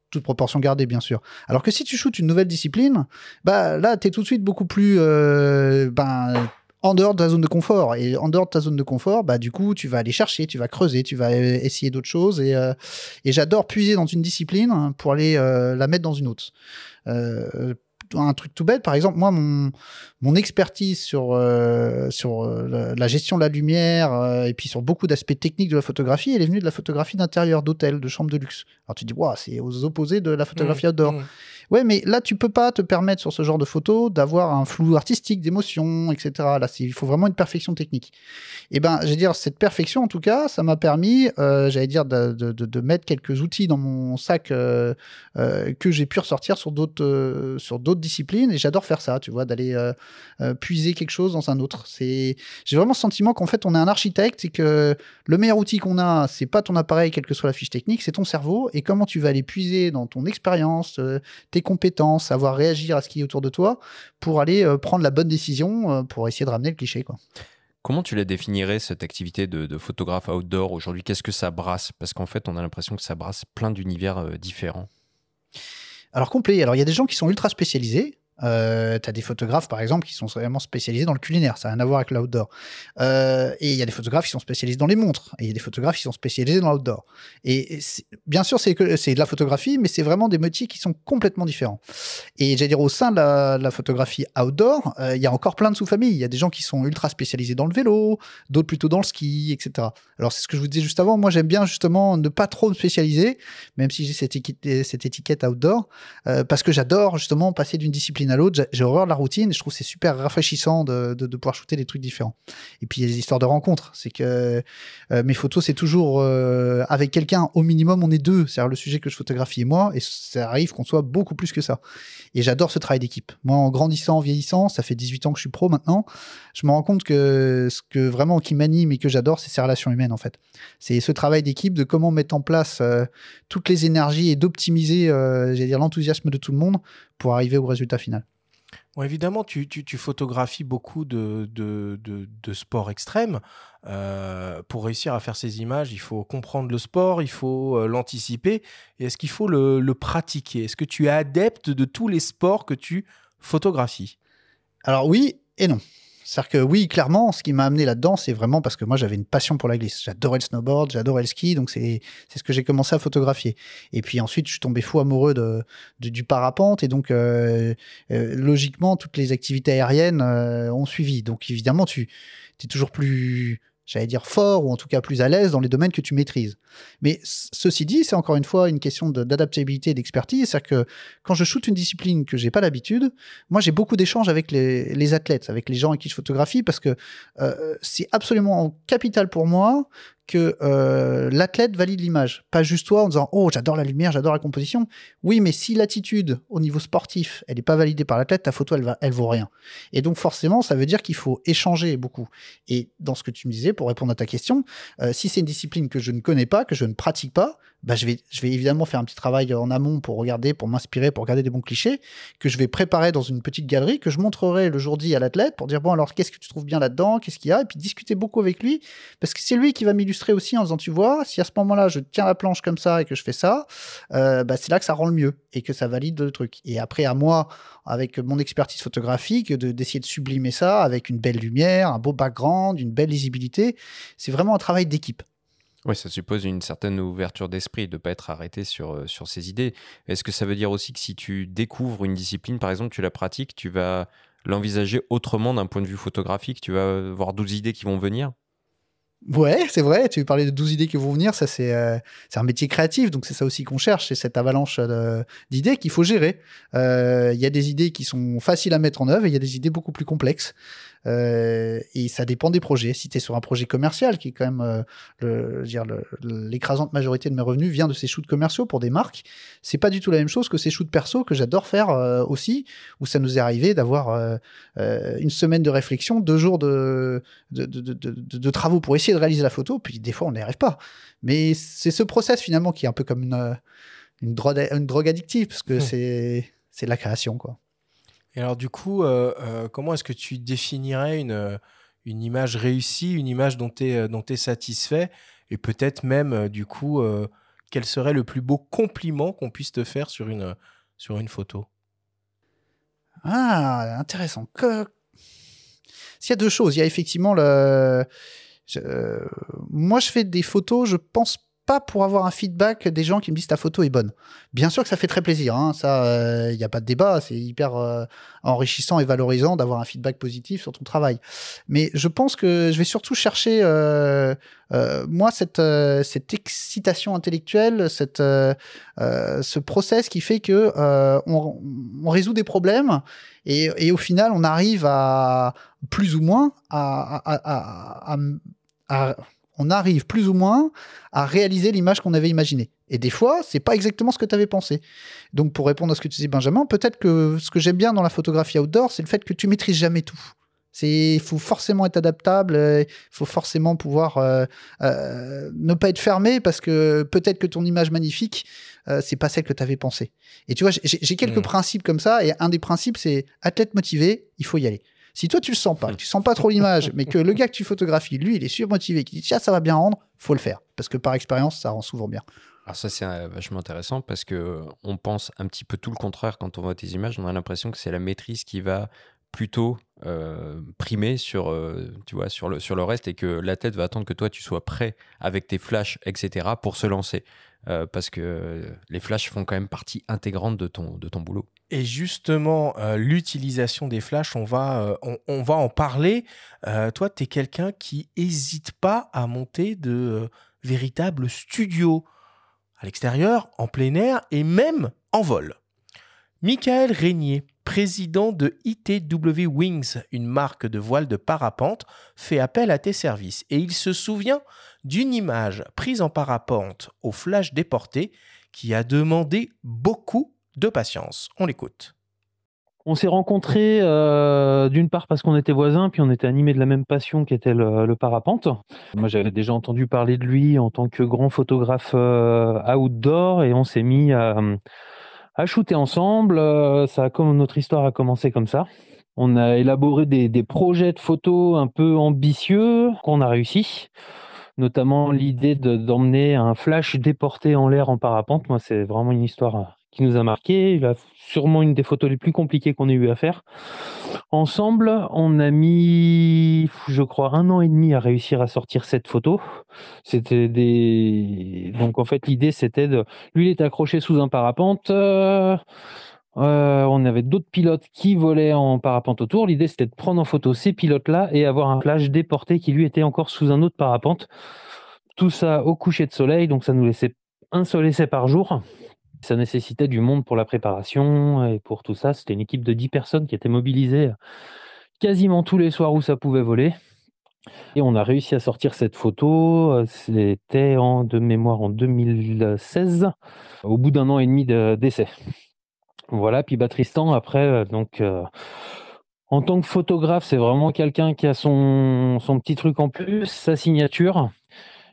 toute proportion gardée, bien sûr. Alors que si tu shootes une nouvelle discipline, bah là, tu es tout de suite beaucoup plus euh, ben, en dehors de ta zone de confort. Et en dehors de ta zone de confort, bah, du coup, tu vas aller chercher, tu vas creuser, tu vas euh, essayer d'autres choses. Et, euh, et j'adore puiser dans une discipline pour aller la mettre dans une autre un truc tout bête, par exemple, moi, mon, mon expertise sur, euh, sur euh, la, gestion de la lumière euh, et puis sur beaucoup d'aspects techniques de la photographie, elle est venue de la photographie d'intérieur, d'hôtel, de chambre de luxe. Alors tu dis, waouh, c'est aux opposés de la photographie mmh, outdoor. Mmh. Ouais, mais là, tu peux pas te permettre sur ce genre de photo d'avoir un flou artistique, d'émotion, etc. Là, il faut vraiment une perfection technique. Et ben, je vais dire, cette perfection, en tout cas, ça m'a permis, euh, j'allais dire, de, mettre quelques outils dans mon sac euh, euh, que j'ai pu ressortir sur d'autres sur d'autres disciplines. Et j'adore faire ça, tu vois, d'aller puiser quelque chose dans un autre. C'est, j'ai vraiment le sentiment qu'en fait, on est un architecte et que le meilleur outil qu'on a, c'est pas ton appareil, quelle que soit la fiche technique, c'est ton cerveau et comment tu vas aller puiser dans ton expérience, compétences, savoir réagir à ce qui est autour de toi pour aller prendre la bonne décision pour essayer de ramener le cliché, quoi. Comment tu la définirais, cette activité de, photographe outdoor aujourd'hui? Qu'est-ce que ça brasse? Parce qu'en fait, on a l'impression que ça brasse plein d'univers différents. Alors complet. Alors il y a des gens qui sont ultra spécialisés. Euh, tu as des photographes, par exemple, qui sont vraiment spécialisés dans le culinaire. Ça n'a rien à voir avec l'outdoor. Euh, et il y a des photographes qui sont spécialisés dans les montres. Et il y a des photographes qui sont spécialisés dans l'outdoor. Et, bien sûr, c'est de la photographie, mais c'est vraiment des métiers qui sont complètement différents. Et j'allais dire, au sein de la, photographie outdoor, euh, il y a encore plein de sous-familles. Il y a des gens qui sont ultra spécialisés dans le vélo, d'autres plutôt dans le ski, etc. Alors, c'est ce que je vous disais juste avant. Moi, j'aime bien justement ne pas trop me spécialiser, même si j'ai cette, étiquette outdoor, euh, parce que j'adore justement passer d'une discipline à l'autre. J'ai horreur de la routine et je trouve c'est super rafraîchissant de, de, pouvoir shooter des trucs différents. Et puis il y a des histoires de rencontres. C'est que euh, mes photos, c'est toujours euh, avec quelqu'un. Au minimum, on est deux. C'est-à-dire le sujet que je photographie et moi. Et ça arrive qu'on soit beaucoup plus que ça. Et j'adore ce travail d'équipe. Moi, en grandissant, en vieillissant, ça fait 18 ans que je suis pro maintenant. Je me rends compte que ce que vraiment qui m'anime et que j'adore, c'est ces relations humaines en fait. C'est ce travail d'équipe, de comment mettre en place euh, toutes les énergies et d'optimiser, j'allais dire, l'enthousiasme de tout le monde pour arriver au résultat final. Bon, évidemment, tu, tu, photographies beaucoup de, de, de, sports extrêmes. Euh, pour réussir à faire ces images, il faut comprendre le sport, il faut euh, l'anticiper. Et est-ce qu'il faut le, le pratiquer? Est-ce que tu es adepte de tous les sports que tu photographies? Alors oui et non. C'est-à-dire que oui, clairement, ce qui m'a amené là-dedans, c'est vraiment parce que moi, j'avais une passion pour la glisse. J'adorais le snowboard, j'adorais le ski, donc c'est ce que j'ai commencé à photographier. Et puis ensuite, je suis tombé fou amoureux de, du parapente, et donc euh, euh, logiquement, toutes les activités aériennes euh, ont suivi. Donc évidemment, tu es toujours plus j'allais dire fort ou en tout cas plus à l'aise dans les domaines que tu maîtrises. Mais ceci dit, c'est encore une fois une question d'adaptabilité et d'expertise. C'est-à-dire que quand je shoote une discipline que j'ai pas l'habitude, moi j'ai beaucoup d'échanges avec les, athlètes, avec les gens avec qui je photographie, parce que euh, c'est absolument capital pour moi que euh, l'athlète valide l'image. Pas juste toi en disant Oh, j'adore la lumière, j'adore la composition. Oui, mais si l'attitude au niveau sportif, elle n'est pas validée par l'athlète, ta photo, elle, va, elle vaut rien. Et donc, forcément, ça veut dire qu'il faut échanger beaucoup. Et dans ce que tu me disais, pour répondre à ta question, euh, si c'est une discipline que je ne connais pas, que je ne pratique pas, bah, je, vais, évidemment faire un petit travail en amont pour regarder, pour m'inspirer, pour regarder des bons clichés, que je vais préparer dans une petite galerie, que je montrerai le jour dit à l'athlète pour dire, bon, alors, qu'est-ce que tu trouves bien là-dedans, qu'est-ce qu'il y a, et puis discuter beaucoup avec lui, parce que c'est lui qui va m'illustrer aussi en disant, tu vois, si à ce moment-là, je tiens la planche comme ça et que je fais ça, euh, bah, c'est là que ça rend le mieux et que ça valide le truc. Et après, à moi, avec mon expertise photographique, d'essayer de, de sublimer ça avec une belle lumière, un beau background, une belle lisibilité. C'est vraiment un travail d'équipe. Oui, ça suppose une certaine ouverture d'esprit, de ne pas être arrêté sur, euh, sur ses idées. Est-ce que ça veut dire aussi que si tu découvres une discipline, par exemple, tu la pratiques, tu vas l'envisager autrement d'un point de vue photographique? Tu vas avoir 12 idées qui vont venir? Ouais, c'est vrai. Tu parlais de 12 idées qui vont venir. Ça, c'est euh, un métier créatif. Donc, c'est ça aussi qu'on cherche. C'est cette avalanche d'idées qu'il faut gérer. Euh, il y a des idées qui sont faciles à mettre en œuvre et il y a des idées beaucoup plus complexes. Euh, et ça dépend des projets. Si tu es sur un projet commercial, qui est quand même euh, l'écrasante majorité de mes revenus vient de ces shoots commerciaux pour des marques, c'est pas du tout la même chose que ces shoots perso que j'adore faire euh, aussi, où ça nous est arrivé d'avoir une semaine de réflexion, deux jours de de, de, de, travaux pour essayer de réaliser la photo, puis des fois on n'y arrive pas. Mais c'est ce process finalement qui est un peu comme une, une, drogue, une drogue addictive, parce que mmh. c'est c'est la création quoi. Et alors, du coup, euh, euh, comment est-ce que tu définirais une, euh, une image réussie, une image dont tu es, es satisfait? Et peut-être même, du coup, quel serait le plus beau compliment qu'on puisse te faire sur une, sur une photo? Ah, intéressant. S'il y a deux choses, il y a effectivement le. moi, je fais des photos, je pense pas pour avoir un feedback des gens qui me disent ta photo est bonne. Bien sûr que ça fait très plaisir, hein, ça, il n'y a pas de débat, c'est hyper euh, enrichissant et valorisant d'avoir un feedback positif sur ton travail. Mais je pense que je vais surtout chercher, euh, euh, moi, cette, cette excitation intellectuelle, cette, ce process qui fait que on, on, résout des problèmes et, et, au final, on arrive à plus ou moins à, à, à, à on arrive plus ou moins à réaliser l'image qu'on avait imaginée. Et des fois, c'est pas exactement ce que tu avais pensé. Donc, pour répondre à ce que tu disais, Benjamin, peut-être que ce que j'aime bien dans la photographie outdoor, c'est le fait que tu maîtrises jamais tout. Il faut forcément être adaptable, il faut forcément pouvoir euh, euh, ne pas être fermé parce que peut-être que ton image magnifique, euh, c'est pas celle que tu avais pensée. Et tu vois, j'ai quelques hmm. principes comme ça, et un des principes, c'est athlète motivé, il faut y aller. Si toi tu le sens pas, tu sens pas trop l'image, mais que le gars que tu photographies, lui, il est surmotivé, qui dit tiens ça va bien rendre, faut le faire parce que par expérience ça rend souvent bien. Alors ça c'est euh, vachement intéressant parce que on pense un petit peu tout le contraire quand on voit tes images. On a l'impression que c'est la maîtrise qui va plutôt euh, primer sur, euh, tu vois, sur, le, sur le reste et que la tête va attendre que toi tu sois prêt avec tes flashs, etc. pour se lancer. Parce que les flashs font quand même partie intégrante de ton, boulot. Et justement, euh, l'utilisation des flashs, on va, euh, en parler. Euh, toi, tu es quelqu'un qui n'hésite pas à monter de véritables studios à l'extérieur, en plein air et même en vol. Michael Régnier, président de ITW Wings, une marque de voile de parapente, fait appel à tes services et il se souvient d'une image prise en parapente au flash déporté qui a demandé beaucoup de patience. On l'écoute. On s'est rencontrés euh, d'une part parce qu'on était voisins, puis on était animés de la même passion qui était le, parapente. Moi, j'avais déjà entendu parler de lui en tant que grand photographe euh, outdoor et on s'est mis à, shooter ensemble. Euh, ça comme notre histoire a commencé comme ça. On a élaboré des, des projets de photos un peu ambitieux qu'on a réussi notamment l'idée d'emmener un flash déporté en l'air en parapente. Moi, c'est vraiment une histoire qui nous a marqué. A sûrement une des photos les plus compliquées qu'on ait eu à faire. Ensemble, on a mis, je crois, un an et demi à réussir à sortir cette photo. C'était des, donc en fait, l'idée c'était de, lui il était accroché sous un parapente. Euh, euh, on avait d'autres pilotes qui volaient en parapente autour. L'idée, c'était de prendre en photo ces pilotes-là et avoir un flash déporté qui, lui, était encore sous un autre parapente. Tout ça au coucher de soleil, donc ça nous laissait un seul essai par jour. Ça nécessitait du monde pour la préparation et pour tout ça. C'était une équipe de 10 personnes qui était mobilisée quasiment tous les soirs où ça pouvait voler. Et on a réussi à sortir cette photo. C'était en, de mémoire en 2016, au bout d'un an et demi d'essai. Voilà, puis bah, Tristan, après, donc, en tant que photographe, c'est vraiment quelqu'un qui a son, son petit truc en plus, sa signature.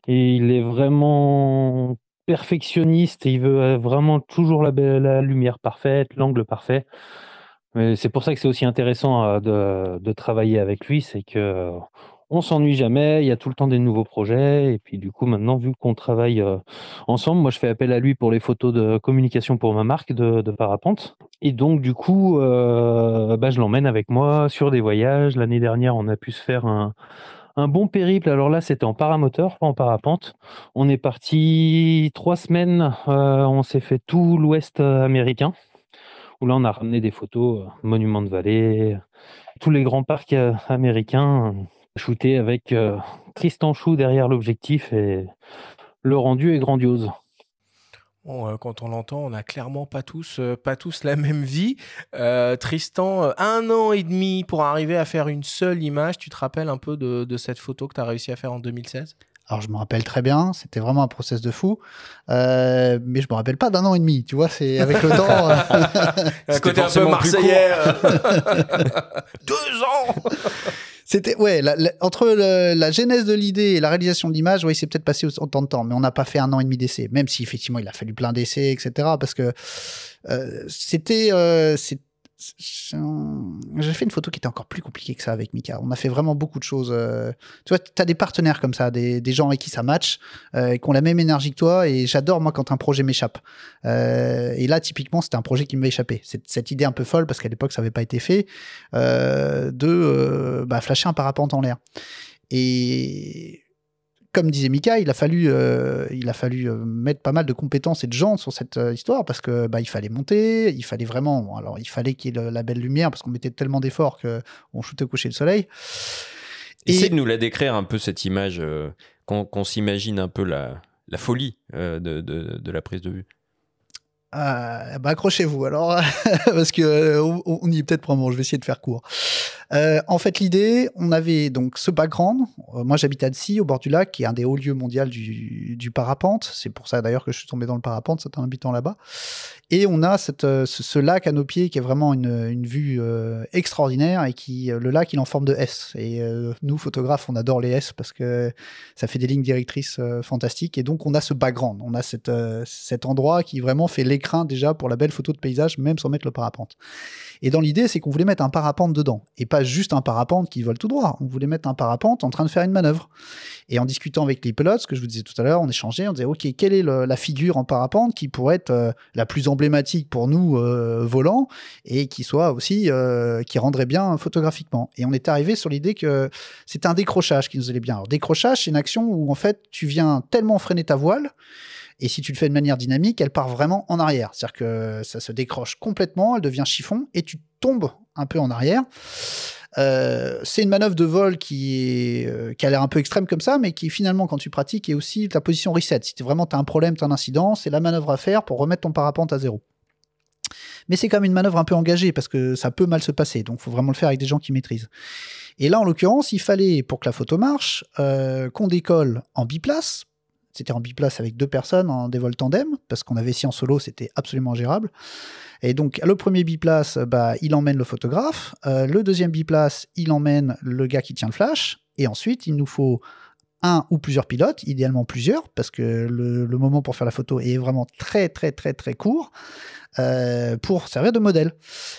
Et il est vraiment perfectionniste il veut euh, vraiment toujours la, la lumière parfaite, l'angle parfait. C'est pour ça que c'est aussi intéressant euh, de, travailler avec lui, c'est que on s'ennuie jamais, il y a tout le temps des nouveaux projets. Et puis du coup, maintenant, vu qu'on travaille euh, ensemble, moi je fais appel à lui pour les photos de communication pour ma marque de, de parapente. Et donc du coup, bah, je l'emmène avec moi sur des voyages. L'année dernière, on a pu se faire un, un bon périple. Alors là, c'était en paramoteur, pas en parapente. On est parti trois semaines. Euh, on s'est fait tout l'ouest euh, américain, où là, on a ramené des photos, euh, monuments de vallée, tous les grands parcs américains, shootés avec Tristan Chou derrière l'objectif et le rendu est grandiose. Bon, quand on l'entend, on n'a clairement pas tous, pas tous la même vie. Tristan, un an et demi pour arriver à faire une seule image. Tu te rappelles un peu de, cette photo que tu as réussi à faire en 2016 alors je me rappelle très bien, c'était vraiment un process de fou, mais je me rappelle pas d'un an et demi, tu vois, c'est avec le temps. côté un peu marseillais. Deux ans. C'était ouais, entre la genèse de l'idée et la réalisation de l'image, oui, c'est peut-être passé autant de temps, mais on n'a pas fait un an et demi d'essai, même si effectivement il a fallu plein d'essais, etc. Parce que euh, c'était euh, j'ai fait une photo qui était encore plus compliquée que ça avec Mika. On a fait vraiment beaucoup de choses. Euh, tu vois, tu as des partenaires comme ça, des, gens avec qui ça match, euh, qui ont la même énergie que toi. Et j'adore, moi, quand un projet m'échappe. Euh, et là, typiquement, c'était un projet qui m'avait échappé. Cette, cette idée un peu folle, parce qu'à l'époque, ça n'avait pas été fait, de bah, flasher un parapente en l'air. Et comme disait Mika, il a fallu, euh, il a fallu euh, mettre pas mal de compétences et de gens sur cette euh, histoire parce que bah, il fallait monter, il fallait vraiment, bon, alors il fallait qu'il y ait le- la belle lumière parce qu'on mettait tellement d'efforts que on shootait au coucher le soleil. Essaye Et- de nous la décrire un peu cette image, euh, qu'on qu'on s'imagine un peu la, la folie de, de- de la prise de vue. Euh, bah accrochez-vous alors, parce que euh, on, on y est peut-être pour un moment. Je vais essayer de faire court. Euh, en fait, l'idée, on avait donc ce background. Euh, moi, j'habite à Annecy, au bord du lac, qui est un des hauts lieux mondiaux du, du parapente. C'est pour ça d'ailleurs que je suis tombé dans le parapente, c'est un habitant là-bas. Et on a cette, euh, ce, lac à nos pieds qui est vraiment une, une vue euh, extraordinaire et qui, euh, le lac, il est en forme de S. Et euh, nous, photographes, on adore les S parce que ça fait des lignes directrices fantastiques. Et donc, on a ce background, on a cette, cet endroit qui vraiment fait l'écrin déjà pour la belle photo de paysage, même sans mettre le parapente. Et dans l'idée, c'est qu'on voulait mettre un parapente dedans, et pas juste un parapente qui vole tout droit. On voulait mettre un parapente en train de faire une manœuvre. Et en discutant avec les pilotes, ce que je vous disais tout à l'heure, on échangeait, on disait, OK, quelle est la figure en parapente qui pourrait être euh, la plus emblématique pour nous euh, volants, et qui soit aussi, euh, qui rendrait bien photographiquement. Et on est arrivé sur l'idée que c'était un décrochage qui nous allait bien. Alors, décrochage, c'est une action où, en fait, tu viens tellement freiner ta voile, et si tu le fais de manière dynamique, elle part vraiment en arrière. C'est-à-dire que ça se décroche complètement, elle devient chiffon et tu tombes un peu en arrière. Euh, c'est une manœuvre de vol euh, qui a l'air un peu extrême comme ça, mais qui finalement, quand tu pratiques, est aussi ta position reset. Si vraiment tu as un problème, tu as un incident, c'est la manœuvre à faire pour remettre ton parapente à zéro. Mais c'est quand même une manœuvre un peu engagée parce que ça peut mal se passer. Donc, faut vraiment le faire avec des gens qui maîtrisent. Et là, en l'occurrence, il fallait, pour que la photo marche, euh, qu'on décolle en biplace. C'était en biplace avec deux personnes en des vols tandem, parce qu'on avait si en solo, c'était absolument ingérable. Et donc, le premier biplace, bah, il emmène le photographe. Euh, le deuxième biplace, il emmène le gars qui tient le flash. Et ensuite, il nous faut un ou plusieurs pilotes, idéalement plusieurs, parce que le, moment pour faire la photo est vraiment très, très, très, très court, euh, pour servir de modèle.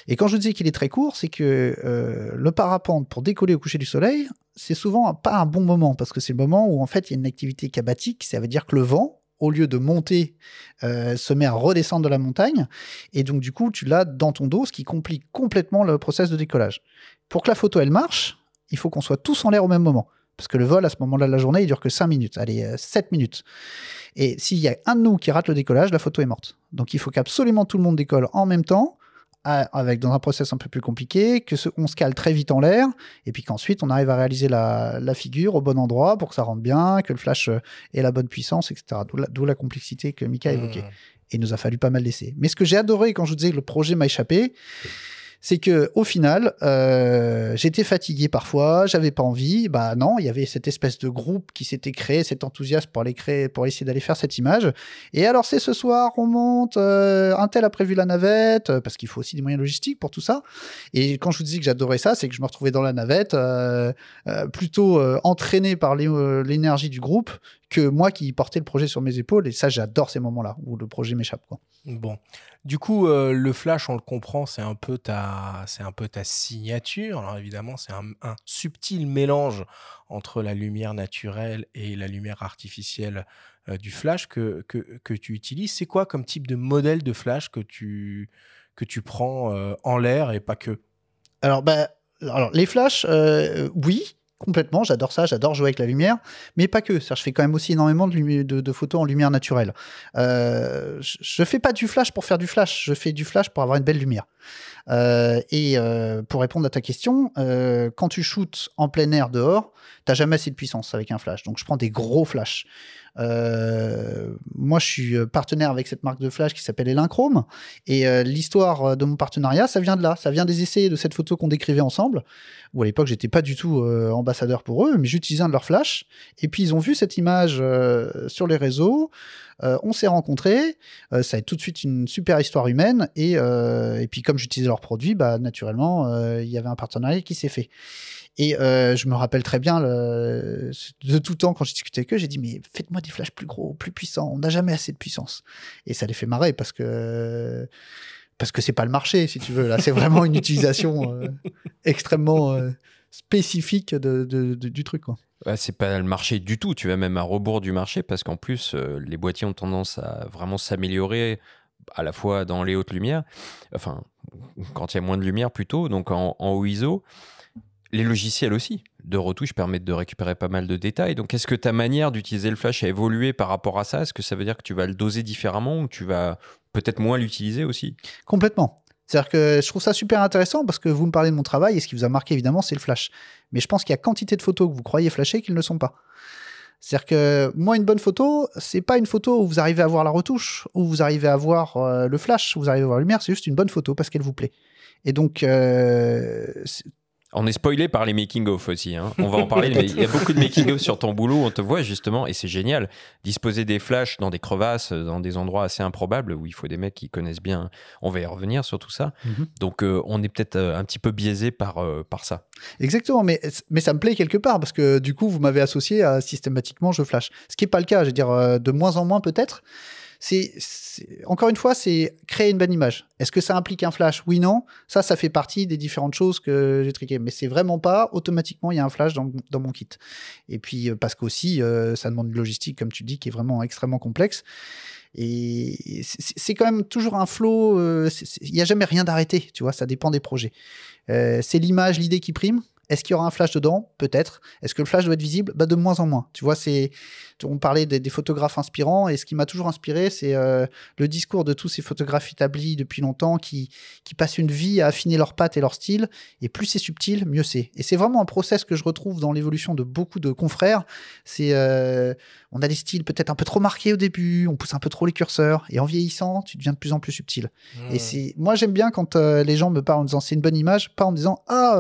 Et quand je disais qu'il est très court, c'est que euh, le parapente pour décoller au coucher du soleil, c'est souvent pas un bon moment, parce que c'est le moment où en fait il y a une activité cabatique, ça veut dire que le vent, au lieu de monter, euh, se met à redescendre de la montagne, et donc du coup tu l'as dans ton dos, ce qui complique complètement le process de décollage. Pour que la photo elle marche, il faut qu'on soit tous en l'air au même moment. Parce que le vol, à ce moment-là de la journée, il dure que 5 minutes, allez, euh, 7 minutes. Et s'il y a un de nous qui rate le décollage, la photo est morte. Donc il faut qu'absolument tout le monde décolle en même temps, avec dans un process un peu plus compliqué, que ce- on se cale très vite en l'air, et puis qu'ensuite on arrive à réaliser la, la figure au bon endroit pour que ça rentre bien, que le flash euh, ait la bonne puissance, etc. D'où la, complexité que Mika évoquait. Mmh. Et il nous a fallu pas mal d'essais. Mais ce que j'ai adoré quand je vous disais que le projet m'a échappé, c'est que au final, euh, j'étais fatigué parfois, j'avais pas envie. Bah non, il y avait cette espèce de groupe qui s'était créé, cet enthousiasme pour aller créer, pour essayer d'aller faire cette image. Et alors c'est ce soir, on monte. euh, un tel a prévu la navette euh, parce qu'il faut aussi des moyens logistiques pour tout ça. Et quand je vous disais que j'adorais ça, c'est que je me retrouvais dans la navette, euh, euh, plutôt euh, entraîné par l'é- l'énergie du groupe que moi qui portais le projet sur mes épaules. Et ça, j'adore ces moments-là où le projet m'échappe. Bon. Du coup, euh, le flash, on le comprend, c'est un peu ta, c'est un peu ta signature. Alors évidemment, c'est un, un subtil mélange entre la lumière naturelle et la lumière artificielle euh, du flash que, que, que tu utilises. C'est quoi comme type de modèle de flash que tu, que tu prends euh, en l'air et pas que? Alors, bah, alors les flashs, euh, oui, complètement. J'adore ça. J'adore jouer avec la lumière, mais pas que. Je fais quand même aussi énormément de, photos en lumière naturelle. Euh, je fais pas du flash pour faire du flash. Je fais du flash pour avoir une belle lumière. Euh, et euh, pour répondre à ta question, euh, quand tu shootes en plein air dehors, t'as jamais assez de puissance avec un flash. Donc je prends des gros flashs. Moi, je suis partenaire avec cette marque de flash qui s'appelle Elinchrome. Et l'histoire de mon partenariat, ça vient de là. Ça vient des essais de cette photo qu'on décrivait ensemble. Où à l'époque, j'étais pas du tout ambassadeur pour eux, mais j'utilisais un de leurs flashs. Et puis, ils ont vu cette image sur les réseaux. Euh, on s'est rencontrés. Euh, ça a tout de suite une super histoire humaine. Et, euh, et puis, comme j'utilisais leurs produits, bah, naturellement, il y avait un partenariat qui s'est fait. Et je me rappelle très bien de tout temps quand j'ai discuté avec eux, j'ai dit mais faites-moi des flashs plus gros, plus puissants. On n'a jamais assez de puissance. Et ça les fait marrer parce que parce que c'est pas le marché si tu veux. Là, c'est vraiment une utilisation extrêmement spécifique de- du truc. Quoi. Ouais, c'est pas le marché du tout. Tu vas même à rebours du marché parce qu'en plus, euh, les boîtiers ont tendance à vraiment s'améliorer à la fois dans les hautes lumières, enfin, quand il y a moins de lumière plutôt, donc en, en haut ISO. les logiciels aussi de retouche permettent de récupérer pas mal de détails. Donc, est-ce que ta manière d'utiliser le flash a évolué par rapport à ça? Est-ce que ça veut dire que tu vas le doser différemment ou tu vas peut-être moins l'utiliser aussi? Complètement. C'est-à-dire que je trouve ça super intéressant parce que vous me parlez de mon travail et ce qui vous a marqué évidemment, c'est le flash. Mais je pense qu'il y a quantité de photos que vous croyez flasher qu'ils ne sont pas. C'est-à-dire que moi, une bonne photo, c'est pas une photo où vous arrivez à voir la retouche, où vous arrivez à voir euh, le flash, où vous arrivez à voir la lumière, c'est juste une bonne photo parce qu'elle vous plaît. Et donc, euh, on est spoilé par les making-of aussi. Hein. On va en parler, mais il y a beaucoup de making-of sur ton boulot. On te voit justement, et c'est génial, disposer des flashs dans des crevasses, dans des endroits assez improbables où il faut des mecs qui connaissent bien. On va y revenir sur tout ça. Mhm. Donc, euh, on est peut-être euh, un petit peu biaisé par, euh, par ça. Exactement, mais, mais ça me plaît quelque part parce que du coup, vous m'avez associé à systématiquement je flash. Ce qui n'est pas le cas, je veux dire, de moins en moins peut-être c'est encore une fois, c'est créer une bonne image. Est-ce que ça implique un flash? Oui, non. Ça, ça fait partie des différentes choses que j'ai triquées. Mais c'est vraiment pas automatiquement il y a un flash dans, mon kit. Et puis euh, parce qu'aussi, euh, ça demande une logistique, comme tu dis, qui est vraiment extrêmement complexe. Et c'est quand même toujours un flow. Euh, il n'y a jamais rien d'arrêté, tu vois. Ça dépend des projets. c'est l'image, l'idée qui prime. Est-ce qu'il y aura un flash dedans? Peut-être. Est-ce que le flash doit être visible? Bah, De moins en moins. Tu vois, c'est on parlait des, photographes inspirants et ce qui m'a toujours inspiré, c'est euh, le discours de tous ces photographes établis depuis longtemps qui, qui passent une vie à affiner leurs pattes et leur style. Et plus c'est subtil, mieux c'est. Et c'est vraiment un process que je retrouve dans l'évolution de beaucoup de confrères. C'est euh, on a des styles peut-être un peu trop marqués au début, on pousse un peu trop les curseurs et en vieillissant, tu deviens de plus en plus subtil. Et c'est moi j'aime bien quand euh, les gens me parlent en disant c'est une bonne image, pas en me disant ah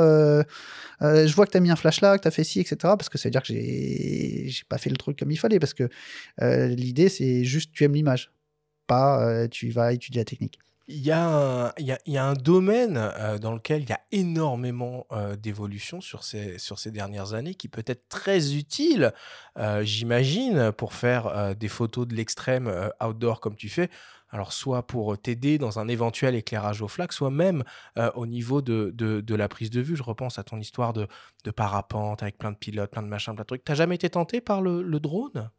je vois que tu as mis un flash là, que tu as fait ci, etc. Parce que ça veut dire que j'ai pas fait le truc comme il faut parce que euh, l'idée, c'est juste tu aimes l'image, pas euh, tu vas étudier la technique. Il y, a un, domaine euh, dans lequel il y a énormément d'évolution sur ces, sur ces dernières années qui peut être très utile, j'imagine, pour faire des photos de l'extrême outdoor comme tu fais. Alors, soit pour t'aider dans un éventuel éclairage au flac, soit même au niveau de, la prise de vue. Je repense à ton histoire de, parapente avec plein de pilotes, plein de machins, plein de trucs. T'as jamais été tenté par le drone?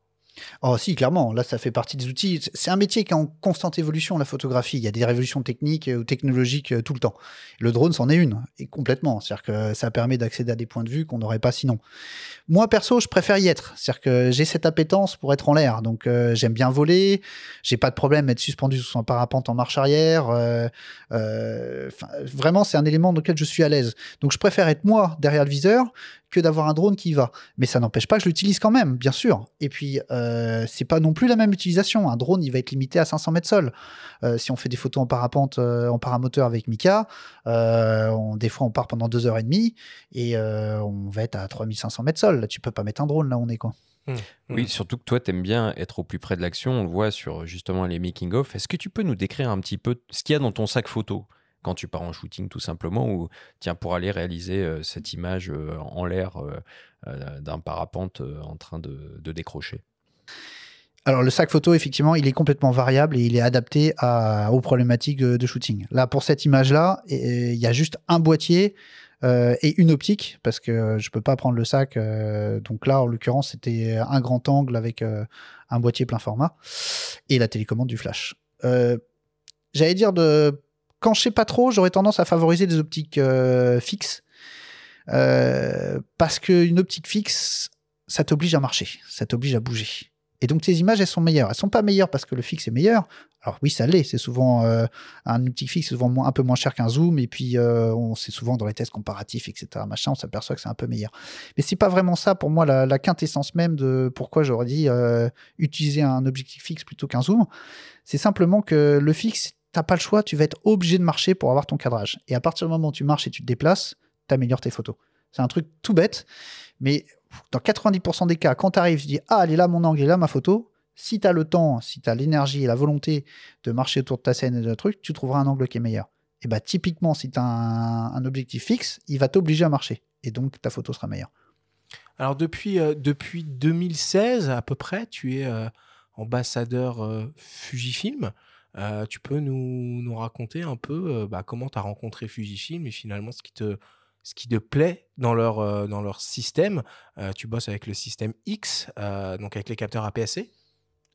Oh si, clairement, là ça fait partie des outils. C'est un métier qui est en constante évolution, la photographie. Il y a des révolutions techniques ou technologiques euh, tout le temps. Le drone c'en est une, et complètement. C'est-à-dire que ça permet d'accéder à des points de vue qu'on n'aurait pas sinon. Moi perso, je préfère y être. C'est-à-dire que j'ai cette appétence pour être en l'air. Donc euh, j'aime bien voler, j'ai pas de problème à être suspendu sous un parapente en marche arrière. Euh, vraiment, c'est un élément dans lequel je suis à l'aise. Donc je préfère être moi derrière le viseur que d'avoir un drone qui va. Mais ça n'empêche pas que je l'utilise quand même, bien sûr. Et puis, euh, c'est pas non plus la même utilisation. Un drone, il va être limité à 500 mètres sol. Euh, si on fait des photos en parapente, euh, en paramoteur avec Mika, on, des fois on part pendant deux heures et demie et on va être à 3500 mètres sol. Là, tu peux pas mettre un drone là, on est quoi. Mmh. Oui, mmh. surtout que toi, tu aimes bien être au plus près de l'action. On le voit sur justement les making-of. Est-ce que tu peux nous décrire un petit peu ce qu'il y a dans ton sac photo? Quand tu pars en shooting tout simplement, ou tiens, pour aller réaliser euh, cette image euh, en l'air euh, d'un parapente en train de, décrocher? Alors le sac photo, effectivement, il est complètement variable et il est adapté à, aux problématiques de, shooting. Là, pour cette image-là, il y a juste un boîtier et une optique, parce que je peux pas prendre le sac. donc là, en l'occurrence, c'était un grand angle avec un boîtier plein format et la télécommande du flash. J'allais dire de quand je sais pas trop, j'aurais tendance à favoriser des optiques euh, fixes. Euh, parce qu'une optique fixe, ça t'oblige à marcher, ça t'oblige à bouger. Et donc tes images, elles sont meilleures. Elles sont pas meilleures parce que le fixe est meilleur. Alors oui, ça l'est. C'est souvent euh, un optique fixe, souvent un peu moins cher qu'un zoom. Et puis on sait souvent dans les tests comparatifs, etc. Machin, on s'aperçoit que c'est un peu meilleur. Mais c'est pas vraiment ça pour moi la quintessence même de pourquoi j'aurais dit utiliser un objectif fixe plutôt qu'un zoom. C'est simplement que le fixe t'as pas le choix, tu vas être obligé de marcher pour avoir ton cadrage. Et à partir du moment où tu marches et tu te déplaces, tu améliores tes photos. C'est un truc tout bête, mais dans 90% des cas, quand tu arrives, tu dis Ah, elle est là mon angle, elle est là ma photo. Si tu as le temps, si tu as l'énergie et la volonté de marcher autour de ta scène et de truc, tu trouveras un angle qui est meilleur. Et bah, typiquement, si tu as un, objectif fixe, il va t'obliger à marcher. Et donc, ta photo sera meilleure. Alors, depuis, euh, depuis 2016 à peu près, tu es euh, ambassadeur euh, Fujifilm. Euh, tu peux nous, nous, raconter un peu euh, bah, comment tu as rencontré Fujifilm et finalement ce qui te, ce qui te plaît dans leur, euh, dans leur système? tu bosses avec le système X, donc avec les capteurs APS-C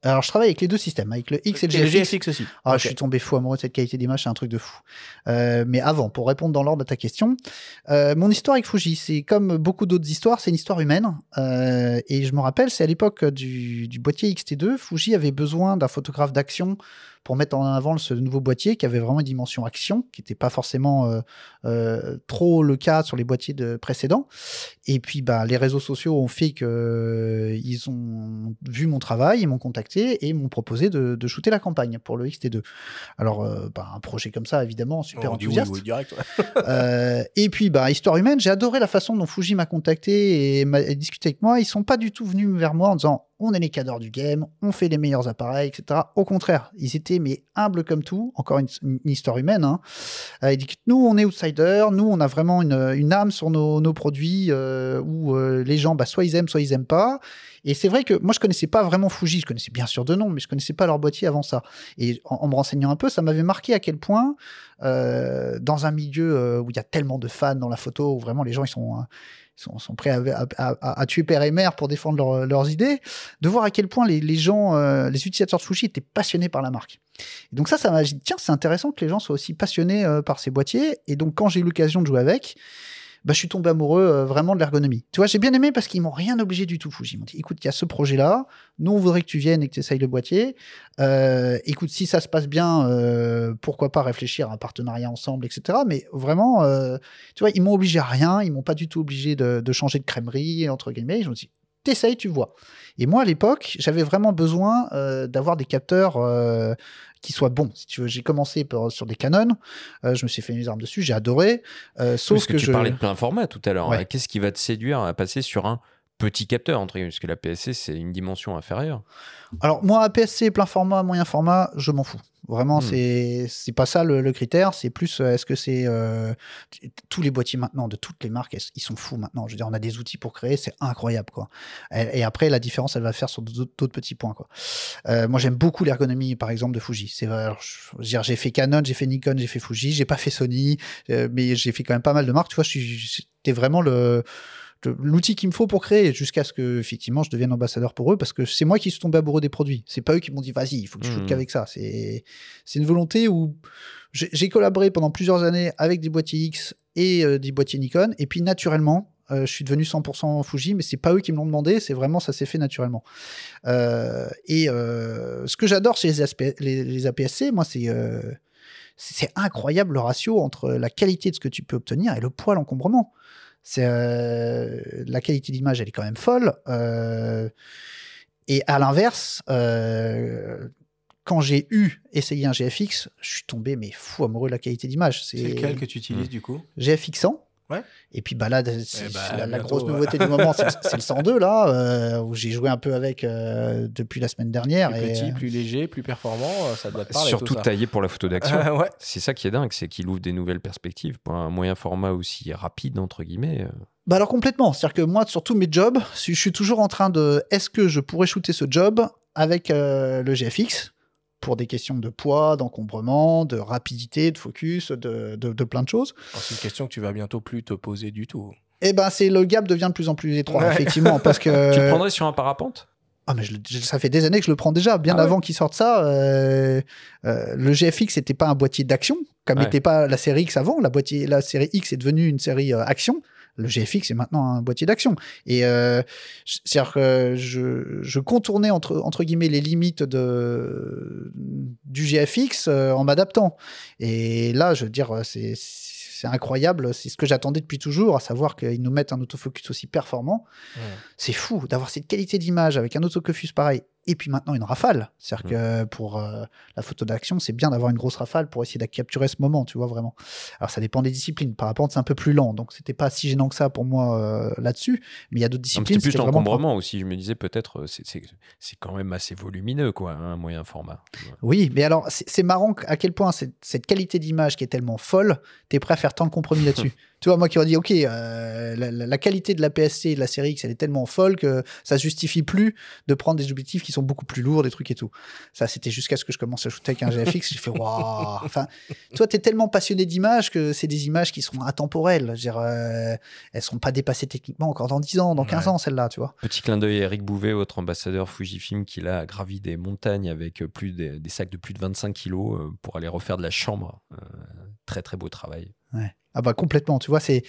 Alors, je travaille avec les deux systèmes, avec le X et le Et le GFX. GFX aussi. Ah, Ok. je suis tombé fou amoureux de cette qualité d'image, c'est un truc de fou. Euh, mais avant, pour répondre dans l'ordre à ta question, euh, mon histoire avec Fuji, c'est comme beaucoup d'autres histoires, c'est une histoire humaine. Euh, et je me rappelle, c'est à l'époque du, du boîtier XT2, Fuji avait besoin d'un photographe d'action pour mettre en avant ce nouveau boîtier qui avait vraiment une dimension action, qui n'était pas forcément euh, euh, trop le cas sur les boîtiers de précédents. Et puis, bah, les réseaux sociaux ont fait que euh, ils ont vu mon travail, ils m'ont contacté et m'ont proposé de, de shooter la campagne pour le XT2. Alors, euh, bah, un projet comme ça, évidemment, super oui, enthousiaste. oui, direct. ouais. Et puis, bah, histoire humaine, j'ai adoré la façon dont Fuji m'a contacté et, m'a- discuté avec moi. Ils sont pas du tout venus vers moi en disant on est les cadors du game, on fait les meilleurs appareils, etc. Au contraire, ils étaient mais humbles comme tout. Encore une, histoire humaine. Hein. Euh, ils disent nous, on est outsiders, nous, on a vraiment une, âme sur nos, produits euh, où euh, les gens, bah, soit ils aiment, soit ils aiment pas. Et c'est vrai que moi, je connaissais pas vraiment Fuji. Je connaissais bien sûr de nom, mais je connaissais pas leur boîtier avant ça. Et en, en me renseignant un peu, ça m'avait marqué à quel point, euh, dans un milieu où il y a tellement de fans dans la photo, où vraiment les gens ils sont, ils sont, sont prêts à, à- à- tuer père et mère pour défendre leur- leurs idées, de voir à quel point les, les gens, euh, les utilisateurs de Fuji étaient passionnés par la marque. Et donc ça, ça m'a dit, tiens, c'est intéressant que les gens soient aussi passionnés euh, par ces boîtiers. Et donc quand j'ai eu l'occasion de jouer avec, bah, je suis tombé amoureux euh, vraiment de l'ergonomie. Tu vois, j'ai bien aimé parce qu'ils m'ont rien obligé du tout. Ils m'ont dit, écoute, il y a ce projet-là, nous, on voudrait que tu viennes et que tu essayes le boîtier. Euh, écoute, si ça se passe bien, euh, pourquoi pas réfléchir à un partenariat ensemble, etc. Mais vraiment, tu vois, ils m'ont obligé à rien, ils m'ont pas du tout obligé de, de changer de crèmerie, entre guillemets. Ils m'ont dit, t'essayes, tu vois. Et moi, à l'époque, j'avais vraiment besoin euh, d'avoir des capteurs euh, qui soient bons. Si tu veux, j'ai commencé par- sur des Canon, euh, je me suis fait mes armes dessus, j'ai adoré. sauf Parce que, que, tu je... parlais de plein format tout à l'heure. Ouais. hein. Qu'est-ce qui va te séduire à passer sur un petit capteur entre guillemets, parce que la PSC c'est une dimension inférieure. Alors moi, APS-C, plein format, moyen format, je m'en fous. Vraiment, Hmm. c'est c'est pas ça le, le critère. C'est plus, euh, est-ce que c'est euh, tous les boîtiers maintenant de toutes les marques, ils sont fous maintenant? Je veux dire, on a des outils pour créer, c'est incroyable quoi. Et, et après, la différence, elle va faire sur d'autres petits points quoi. Euh, moi, j'aime beaucoup l'ergonomie, par exemple, de Fuji. C'est dire, j'ai fait Canon, j'ai fait Nikon, j'ai fait Fuji, j'ai pas fait Sony, euh, mais j'ai fait quand même pas mal de marques. Tu vois, c'était vraiment le- l'outil qu'il me faut pour créer jusqu'à ce que effectivement je devienne ambassadeur pour eux parce que c'est moi qui suis tombé amoureux des produits. C'est pas eux qui m'ont dit vas-y il faut que je shoote Mhm. qu'avec ça. C'est c'est une volonté où j'ai collaboré pendant plusieurs années avec des boîtiers X et euh, des boîtiers Nikon. Et puis naturellement euh, je suis devenu 100% Fuji mais c'est pas eux qui me l'ont demandé. C'est vraiment ça s'est fait naturellement. Euh, et ce que j'adore chez les, les, les APS-C moi c'est c'est c'est incroyable le ratio entre la qualité de ce que tu peux obtenir et le poids l'encombrement c'est euh, la qualité d'image, elle est quand même folle. euh, et à l'inverse, euh, quand j'ai eu essayé un GFX, je suis tombé mais fou amoureux de la qualité d'image. C'est lequel que tu utilises du coup? GFX 100. Ouais. Et puis bah là, c'est Eh bah, c'est la, grosse ouais. nouveauté du moment, c'est c'est le 102 là, euh, où j'ai joué un peu avec euh, depuis la semaine dernière. Plus et, petit, euh, plus léger, plus performant, euh, ça doit parler Surtout tout ça. taillé pour la photo d'action. Ouais. C'est ça qui est dingue, c'est qu'il ouvre des nouvelles perspectives pour un moyen format aussi rapide entre guillemets. euh. Bah alors complètement. C'est-à-dire que moi, sur tous mes jobs, je suis toujours en train de est-ce que je pourrais shooter ce job avec euh, le GFX pour des questions de poids, d'encombrement, de rapidité, de focus, de, de- de plein de choses. Alors, C'est une question que tu vas bientôt plus te poser du tout. Et ben c'est le gap devient de plus en plus étroit, Ouais. effectivement, parce que Tu le prendrais sur un parapente? Ah mais je le- je- ça fait des années que je le prends déjà, bien Ah ouais. avant qu'il sorte ça. euh, euh, le GFX n'était pas un boîtier d'action, comme Ouais. n'était pas la série X avant. La boîtier, la série X est devenue une série euh, action. Le GFX est maintenant un boîtier d'action. Et euh, c'est-à-dire que je, je contournais entre, entre guillemets les limites de, du GFX euh, en m'adaptant. Et là, je veux dire, c'est c'est incroyable. C'est ce que j'attendais depuis toujours, à savoir qu'ils nous mettent un autofocus aussi performant. Ouais. C'est fou d'avoir cette qualité d'image avec un autofocus pareil. Et puis maintenant une rafale. C'est-à-dire Mm. que pour euh, la photo d'action, c'est bien d'avoir une grosse rafale pour essayer de capturer ce moment, tu vois vraiment. Alors ça dépend des disciplines. Parapente, c'est un peu plus lent, donc c'était pas si gênant que ça pour moi euh, là-dessus. Mais il y a d'autres disciplines. C'était plus l'encombrement aussi. Je me disais peut-être, euh, c'est- c'est c'est quand même assez volumineux, quoi, un moyen format. Oui, mais alors c'est c'est marrant à quel point cette, cette qualité d'image qui est tellement folle, t'es prêt à faire tant de compromis là-dessus. Tu vois, moi qui aurais dit, ok, euh, la, qualité de la PSC et de la série X, elle est tellement folle que ça justifie plus de prendre des objectifs qui sont beaucoup plus lourds, des trucs et tout. Ça, c'était jusqu'à ce que je commence à shooter avec un GFX. J'ai fait, waouh. Enfin, toi, t'es tellement passionné d'images que c'est des images qui sont intemporelles. Je veux dire, euh, elles seront pas dépassées techniquement encore dans 10 ans, dans 15 Ouais. ans, celles-là, tu vois. Petit clin d'œil à Eric Bouvet, votre ambassadeur Fujifilm, qui là a gravi des montagnes avec euh, plus des, des sacs de plus de 25 kilos euh, pour aller refaire de la chambre. Euh, très très beau travail. Ouais. Ah bah complètement, tu vois, c'est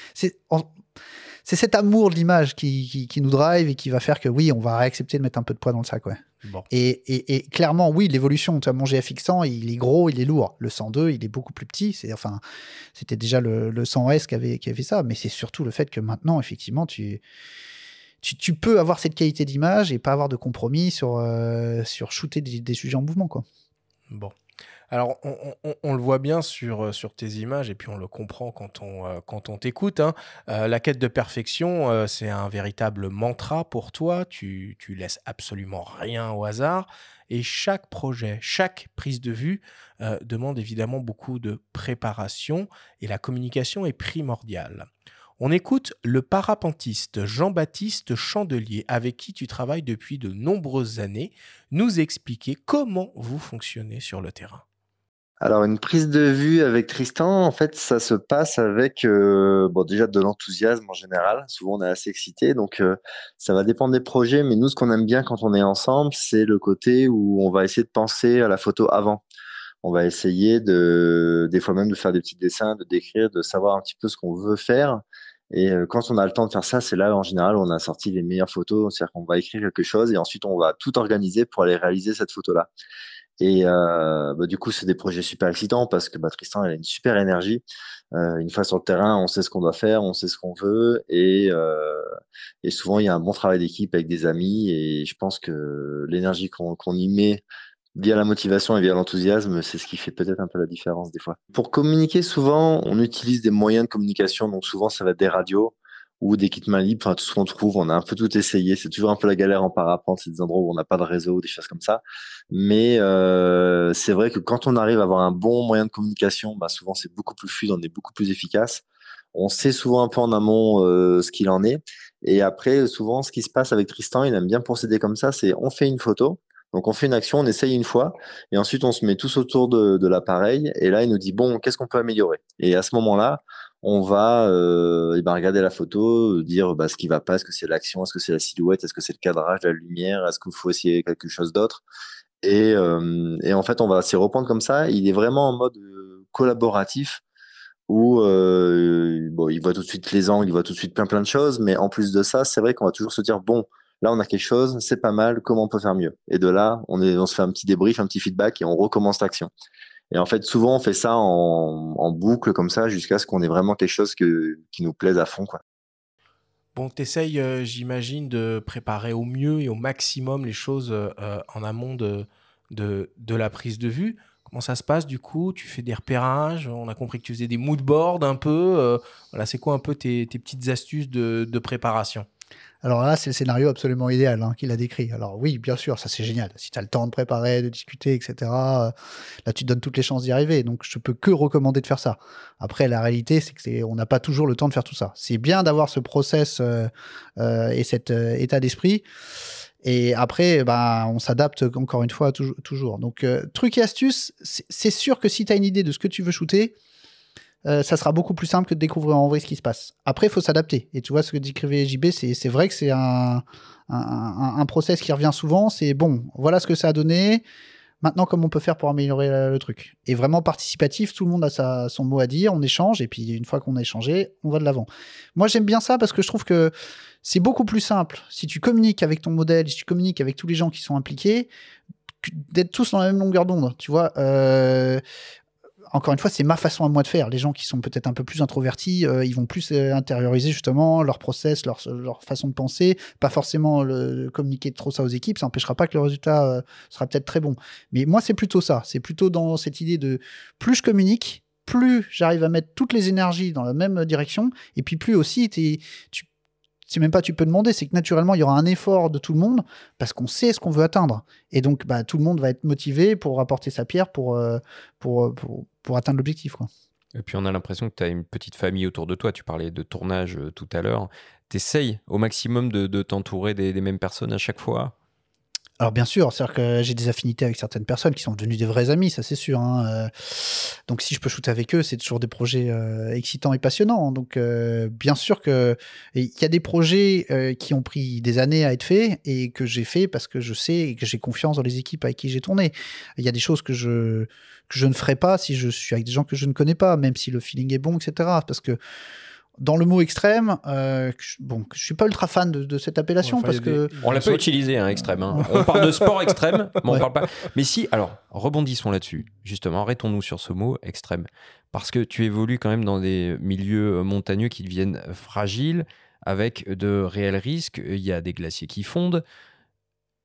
cet amour de l'image qui, qui, qui nous drive et qui va faire que oui, on va accepter de mettre un peu de poids dans le sac, ouais. Bon. Et, et, et clairement, oui, l'évolution. Tu vois, mon GFX 100, il est gros, il est lourd. Le 102, il est beaucoup plus petit. C'est enfin, c'était déjà le, le 100S qui avait, qui avait fait ça, mais c'est surtout le fait que maintenant, effectivement, tu tu, tu peux avoir cette qualité d'image et pas avoir de compromis sur euh, sur shooter des, des sujets en mouvement, quoi. Bon. Alors, on, le voit bien sur, euh, sur tes images et puis on le comprend quand on, euh, quand on t'écoute. hein. Euh, la quête de perfection, c'est un véritable mantra pour toi. Tu, tu laisses absolument rien au hasard. Et chaque projet, chaque prise de vue demande évidemment beaucoup de préparation et la communication est primordiale. On écoute le parapentiste Jean-Baptiste Chandelier, avec qui tu travailles depuis de nombreuses années, nous expliquer comment vous fonctionnez sur le terrain. Alors, une prise de vue avec Tristan, en fait, ça se passe avec, euh, bon, déjà de l'enthousiasme en général. Souvent, on est assez excité, donc euh, ça va dépendre des projets. Mais nous, ce qu'on aime bien quand on est ensemble, c'est le côté où on va essayer de penser à la photo avant. On va essayer de, des fois même de faire des petits dessins, de décrire, de savoir un petit peu ce qu'on veut faire. Et euh, quand on a le temps de faire ça, c'est là, en général, où on a sorti les meilleures photos. C'est-à-dire qu'on va écrire quelque chose et ensuite, on va tout organiser pour aller réaliser cette photo-là. Et euh, bah, du coup, c'est des projets super excitants parce que bah, Tristan, il a une super énergie. Euh, une fois sur le terrain, on sait ce qu'on doit faire, on sait ce qu'on veut, et, euh, et souvent il y a un bon travail d'équipe avec des amis. Et je pense que l'énergie qu'on qu'on y met via la motivation et via l'enthousiasme, c'est ce qui fait peut-être un peu la différence des fois. Pour communiquer, souvent, on utilise des moyens de communication. Donc souvent, ça va être des radios ou des kits mains libres, enfin tout ce qu'on trouve. On a un peu tout essayé. C'est toujours un peu la galère en parapente, c'est des endroits où on n'a pas de réseau, des choses comme ça. Mais euh, c'est vrai que quand on arrive à avoir un bon moyen de communication, bah, souvent c'est beaucoup plus fluide, on est beaucoup plus efficace. On sait souvent un peu en amont euh, ce qu'il en est. Et après, souvent, ce qui se passe avec Tristan, il aime bien procéder comme ça, c'est on fait une photo. Donc on fait une action, on essaye une fois, et ensuite on se met tous autour de, de l'appareil, et là il nous dit bon, qu'est-ce qu'on peut améliorer? Et à ce moment-là, on va euh, eh ben, regarder la photo, dire bah, ce qui va pas, est-ce que c'est l'action, est-ce que c'est la silhouette, est-ce que c'est le cadrage, la lumière, est-ce qu'il faut essayer quelque chose d'autre et, euh, et en fait, on va s'y reprendre comme ça. Il est vraiment en mode euh, collaboratif où euh, bon, il voit tout de suite les angles, il voit tout de suite plein plein de choses, mais en plus de ça, c'est vrai qu'on va toujours se dire bon, là on a quelque chose, c'est pas mal, comment on peut faire mieux? Et de là, on, est, on se fait un petit débrief, un petit feedback et on recommence l'action. Et en fait, souvent, on fait ça en, boucle comme ça jusqu'à ce qu'on ait vraiment quelque chose qui nous plaise à fond. Quoi. Bon, t'essayes, euh, j'imagine, de préparer au mieux et au maximum les choses euh, euh, en amont de, la prise de vue. Comment ça se passe du coup? Tu fais des repérages? On a compris que tu faisais des moodboards un peu. euh, voilà, c'est quoi un peu tes, tes petites astuces de préparation? Alors là, c'est le scénario absolument idéal hein, qu'il a décrit. Alors oui, bien sûr, ça c'est génial. Si tu as le temps de préparer, de discuter, etc., euh, là tu te donnes toutes les chances d'y arriver. Donc je peux que recommander de faire ça. Après, la réalité, c'est que on n'a pas toujours le temps de faire tout ça. C'est bien d'avoir ce process euh, euh, et cet euh, état d'esprit. Et après, ben, on s'adapte encore une fois toujours. Donc, euh, truc et astuce, c'est c'est sûr que si tu as une idée de ce que tu veux shooter, euh, ça sera beaucoup plus simple que de découvrir en vrai ce qui se passe. Après, il faut s'adapter. Et tu vois, ce que décrivait JB, c'est vrai que c'est un, un, process qui revient souvent. C'est bon, voilà ce que ça a donné. Maintenant, comment on peut faire pour améliorer le, truc? Et vraiment participatif, tout le monde a sa, son mot à dire, on échange, et puis une fois qu'on a échangé, on va de l'avant. Moi, j'aime bien ça parce que je trouve que c'est beaucoup plus simple si tu communiques avec ton modèle, si tu communiques avec tous les gens qui sont impliqués, d'être tous dans la même longueur d'onde. Tu vois, euh, encore une fois, c'est ma façon à moi de faire. Les gens qui sont peut-être un peu plus introvertis, euh, ils vont plus euh, intérioriser justement leur process, leur, façon de penser, pas forcément communiquer trop ça aux équipes. Ça n'empêchera pas que le résultat euh, sera peut-être très bon. Mais moi, c'est plutôt ça. C'est plutôt dans cette idée de plus je communique, plus j'arrive à mettre toutes les énergies dans la même direction, et puis plus aussi tu c'est même pas tu peux demander, c'est que naturellement il y aura un effort de tout le monde parce qu'on sait ce qu'on veut atteindre. Et donc bah, tout le monde va être motivé pour apporter sa pierre pour, euh, pour, pour, pour atteindre l'objectif. Et puis on a l'impression que tu as une petite famille autour de toi. Tu parlais de tournage euh, tout à l'heure. Tu essayes au maximum de, t'entourer des mêmes personnes à chaque fois? Alors bien sûr, c'est-à-dire que j'ai des affinités avec certaines personnes qui sont devenues des vrais amis, ça c'est sûr. hein, euh. Donc si je peux shooter avec eux, c'est toujours des projets euh, excitants et passionnants. Donc euh, bien sûr que il y a des projets qui ont pris des années à être faits et que j'ai fait parce que je sais et que j'ai confiance dans les équipes avec qui j'ai tourné. Il y a des choses que je que je ne ferai pas si je suis avec des gens que je ne connais pas, même si le feeling est bon, etc. Parce que dans le mot extrême, euh, bon, je suis pas ultra fan de, de cette appellation Enfin, parce que des- On l'a pas utilisé, hein, extrême. hein. On parle de sport extrême, mais on Ouais. parle pas. Mais si, alors, rebondissons là-dessus. Justement, arrêtons-nous sur ce mot extrême. Parce que tu évolues quand même dans des milieux montagneux qui deviennent fragiles, avec de réels risques. Il y a des glaciers qui fondent.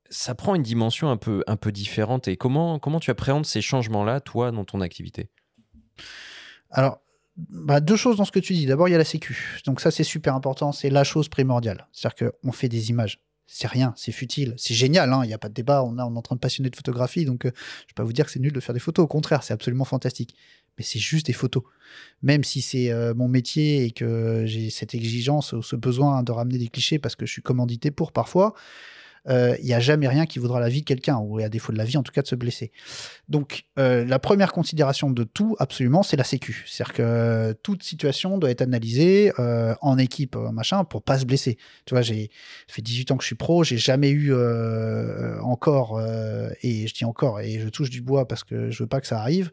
Ça prend une dimension un peu, un peu différente. Et comment, comment tu appréhendes ces changements-là, toi, dans ton activité? Alors, bah, deux choses dans ce que tu dis. D'abord, il y a la sécu. Donc ça, c'est super important. C'est la chose primordiale. C'est-à-dire qu'on fait des images. C'est rien, c'est futile, c'est génial, hein, il n'y a pas de débat, on, a, est en train de passionner de photographie, donc euh, je ne pas vous dire que c'est nul de faire des photos, au contraire, c'est absolument fantastique. Mais c'est juste des photos. Même si c'est euh, mon métier et que j'ai cette exigence ou ce besoin de ramener des clichés parce que je suis commandité pour parfois, euh, il n'y a jamais rien qui vaudra la vie de quelqu'un, ou à défaut de la vie, en tout cas de se blesser. Donc, euh, la première considération de tout, absolument, c'est la sécu. C'est-à-dire que euh, toute situation doit être analysée euh, en équipe, euh, machin, pour pas se blesser. Tu vois, j'ai fait 18 ans que je suis pro, j'ai jamais eu euh, encore, euh, et je dis encore, et je touche du bois parce que je veux pas que ça arrive,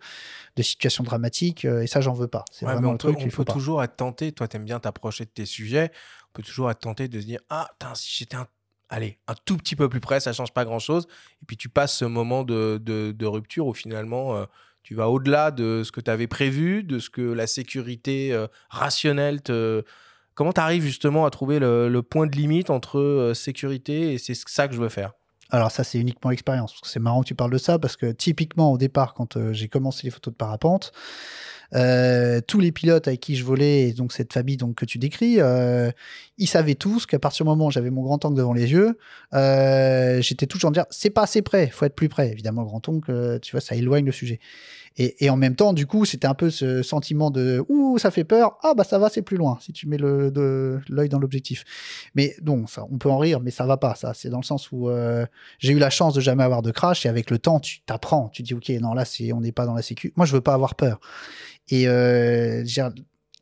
de situations dramatiques, euh, et ça, j'en veux pas. C'est Ouais, vraiment on un peut, truc on qu'il faut peut pas. toujours être tenté, toi t'aimes bien t'approcher de tes sujets, on peut toujours être tenté de se dire Ah, si j'étais un, allez, un tout petit peu plus près, ça change pas grand chose. Et puis tu passes ce moment de, de- rupture où finalement euh, tu vas au-delà de ce que tu avais prévu, de ce que la sécurité euh, rationnelle te. Comment tu arrives justement à trouver le, le point de limite entre euh, sécurité et c'est ça que je veux faire? Alors ça, c'est uniquement l'expérience. C'est marrant que tu parles de ça parce que typiquement au départ, quand euh, j'ai commencé les photos de parapente, euh, tous les pilotes avec qui je volais, et donc cette famille donc que tu décris, euh, ils savaient tous qu'à partir du moment où j'avais mon grand oncle devant les yeux, j'étais toujours en dire c'est pas assez près, faut être plus près. Évidemment, grand oncle, tu vois, ça éloigne le sujet. Et, et en même temps, du coup, c'était un peu ce sentiment de ouh, ça fait peur. Ah bah ça va, c'est plus loin si tu mets le l'œil dans l'objectif. Mais non, ça, on peut en rire, mais ça va pas. Ça, c'est dans le sens où euh, j'ai eu la chance de jamais avoir de crash et avec le temps, tu t'apprends. Tu dis ok, non là, c'est on n'est pas dans la sécu. Moi, je veux pas avoir peur. Et euh,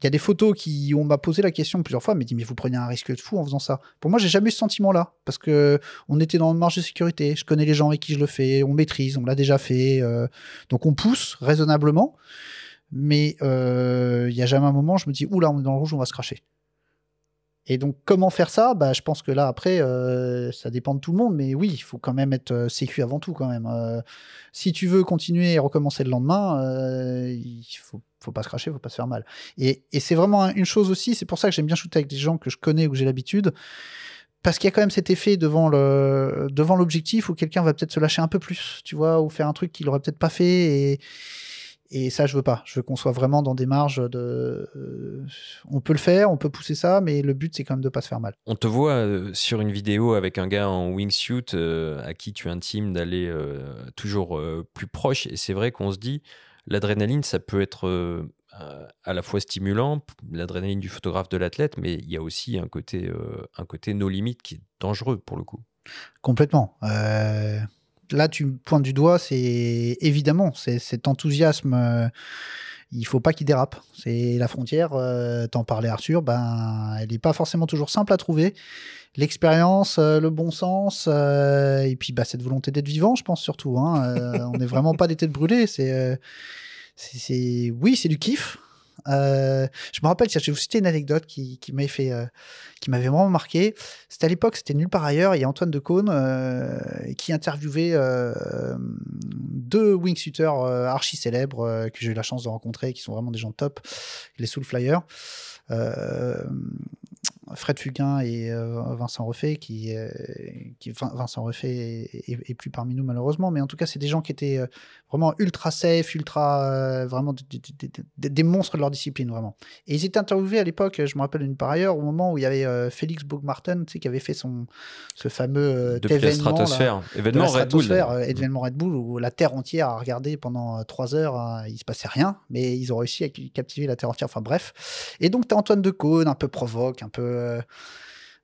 il y a des photos qui on m'a posé la question plusieurs fois, mais dit mais vous prenez un risque de fou en faisant ça. Pour moi, j'ai jamais eu ce sentiment-là parce que on était dans une marge de sécurité. Je connais les gens avec qui je le fais, on maîtrise, on l'a déjà fait, euh, donc on pousse raisonnablement. Mais euh, il y a jamais un moment, où je me dis oula, on est dans le rouge, on va se cracher. Et donc, comment faire ça? Bah, Je pense que là, après, euh, ça dépend de tout le monde. Mais oui, il faut quand même être euh, sécu avant tout, quand même. Euh, si tu veux continuer et recommencer le lendemain, euh, il faut, faut pas se cracher, faut pas se faire mal. Et, c'est vraiment une chose aussi, c'est pour ça que j'aime bien shooter avec des gens que je connais ou que j'ai l'habitude. Parce qu'il y a quand même cet effet devant devant l'objectif où quelqu'un va peut-être se lâcher un peu plus, tu vois, ou faire un truc qu'il aurait peut-être pas fait. Et, et ça, je veux pas. Je veux qu'on soit vraiment dans des marges de. euh, on peut le faire, on peut pousser ça, mais le but, c'est quand même de pas se faire mal. On te voit euh, sur une vidéo avec un gars en wingsuit euh, à qui tu intimes d'aller euh, toujours plus proche. Et c'est vrai qu'on se dit, l'adrénaline, ça peut être à la fois stimulant, l'adrénaline du photographe, de l'athlète, mais il y a aussi un côté, un côté no limite qui est dangereux pour le coup. Complètement. Là, tu me pointes du doigt, c'est évidemment, c'est cet enthousiasme. euh, il faut pas qu'il dérape. C'est la frontière. euh, T'en parlais, Arthur. Ben, elle n'est pas forcément toujours simple à trouver. L'expérience, euh, le bon sens, euh, et puis bah, cette volonté d'être vivant, je pense surtout. Hein, euh, on n'est vraiment pas des têtes brûlées. C'est, c'est, c'est- oui, c'est du kiff. Euh, je me rappelle, je vais vous citer une anecdote euh, qui m'avait vraiment marqué. C'était à l'époque, c'était nulle part ailleurs. Il y a Antoine Decaune euh, qui interviewait euh, deux wingsuiters archi célèbres que j'ai eu la chance de rencontrer, qui sont vraiment des gens top, les Soul Flyers. Euh, Fred Fugain et Vincent Refait, qui, qui Vincent Refait est, plus parmi nous malheureusement, mais en tout cas, c'est des gens qui étaient vraiment ultra safe, ultra vraiment des, monstres de leur discipline vraiment. Et ils étaient interviewés à l'époque, je me rappelle une par ailleurs, au moment où il y avait Félix Bougmarten, tu sais, qui avait fait son ce fameux événement, événement Red Bull, événement Red Bull où la terre entière a regardé pendant trois heures, hein, il se passait rien, mais ils ont réussi à captiver la terre entière. Enfin bref. Et donc tu as Antoine de Caunes, un peu provoque, un peu euh,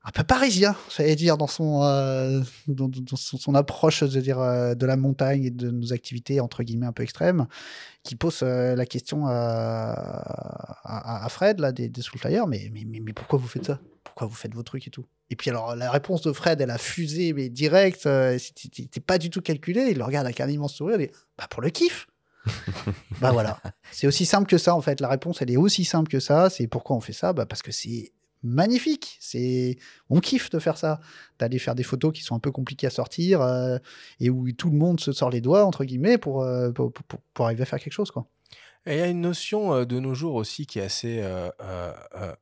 un peu parisien, j'allais dire, dans son, euh, dans, son, approche de, dire, euh, de la montagne et de nos activités, entre guillemets, un peu extrêmes, qui pose la question à, à, Fred, là, des, des Soulflyers, mais, mais, mais, pourquoi vous faites ça? Pourquoi vous faites vos trucs et tout? Et puis alors, la réponse de Fred, elle a fusé, mais direct, c'était pas du tout calculé, il le regarde avec un immense sourire, dit, bah pour le kiff! Bah voilà, c'est aussi simple que ça en fait. La réponse, elle est aussi simple que ça. C'est pourquoi on fait ça? Bah Parce que c'est magnifique. C'est on kiffe de faire ça, d'aller faire des photos qui sont un peu compliquées à sortir euh, et où tout le monde se sort les doigts entre guillemets pour, euh, pour, pour, pour, arriver à faire quelque chose quoi. Et il y a une notion de nos jours aussi qui est assez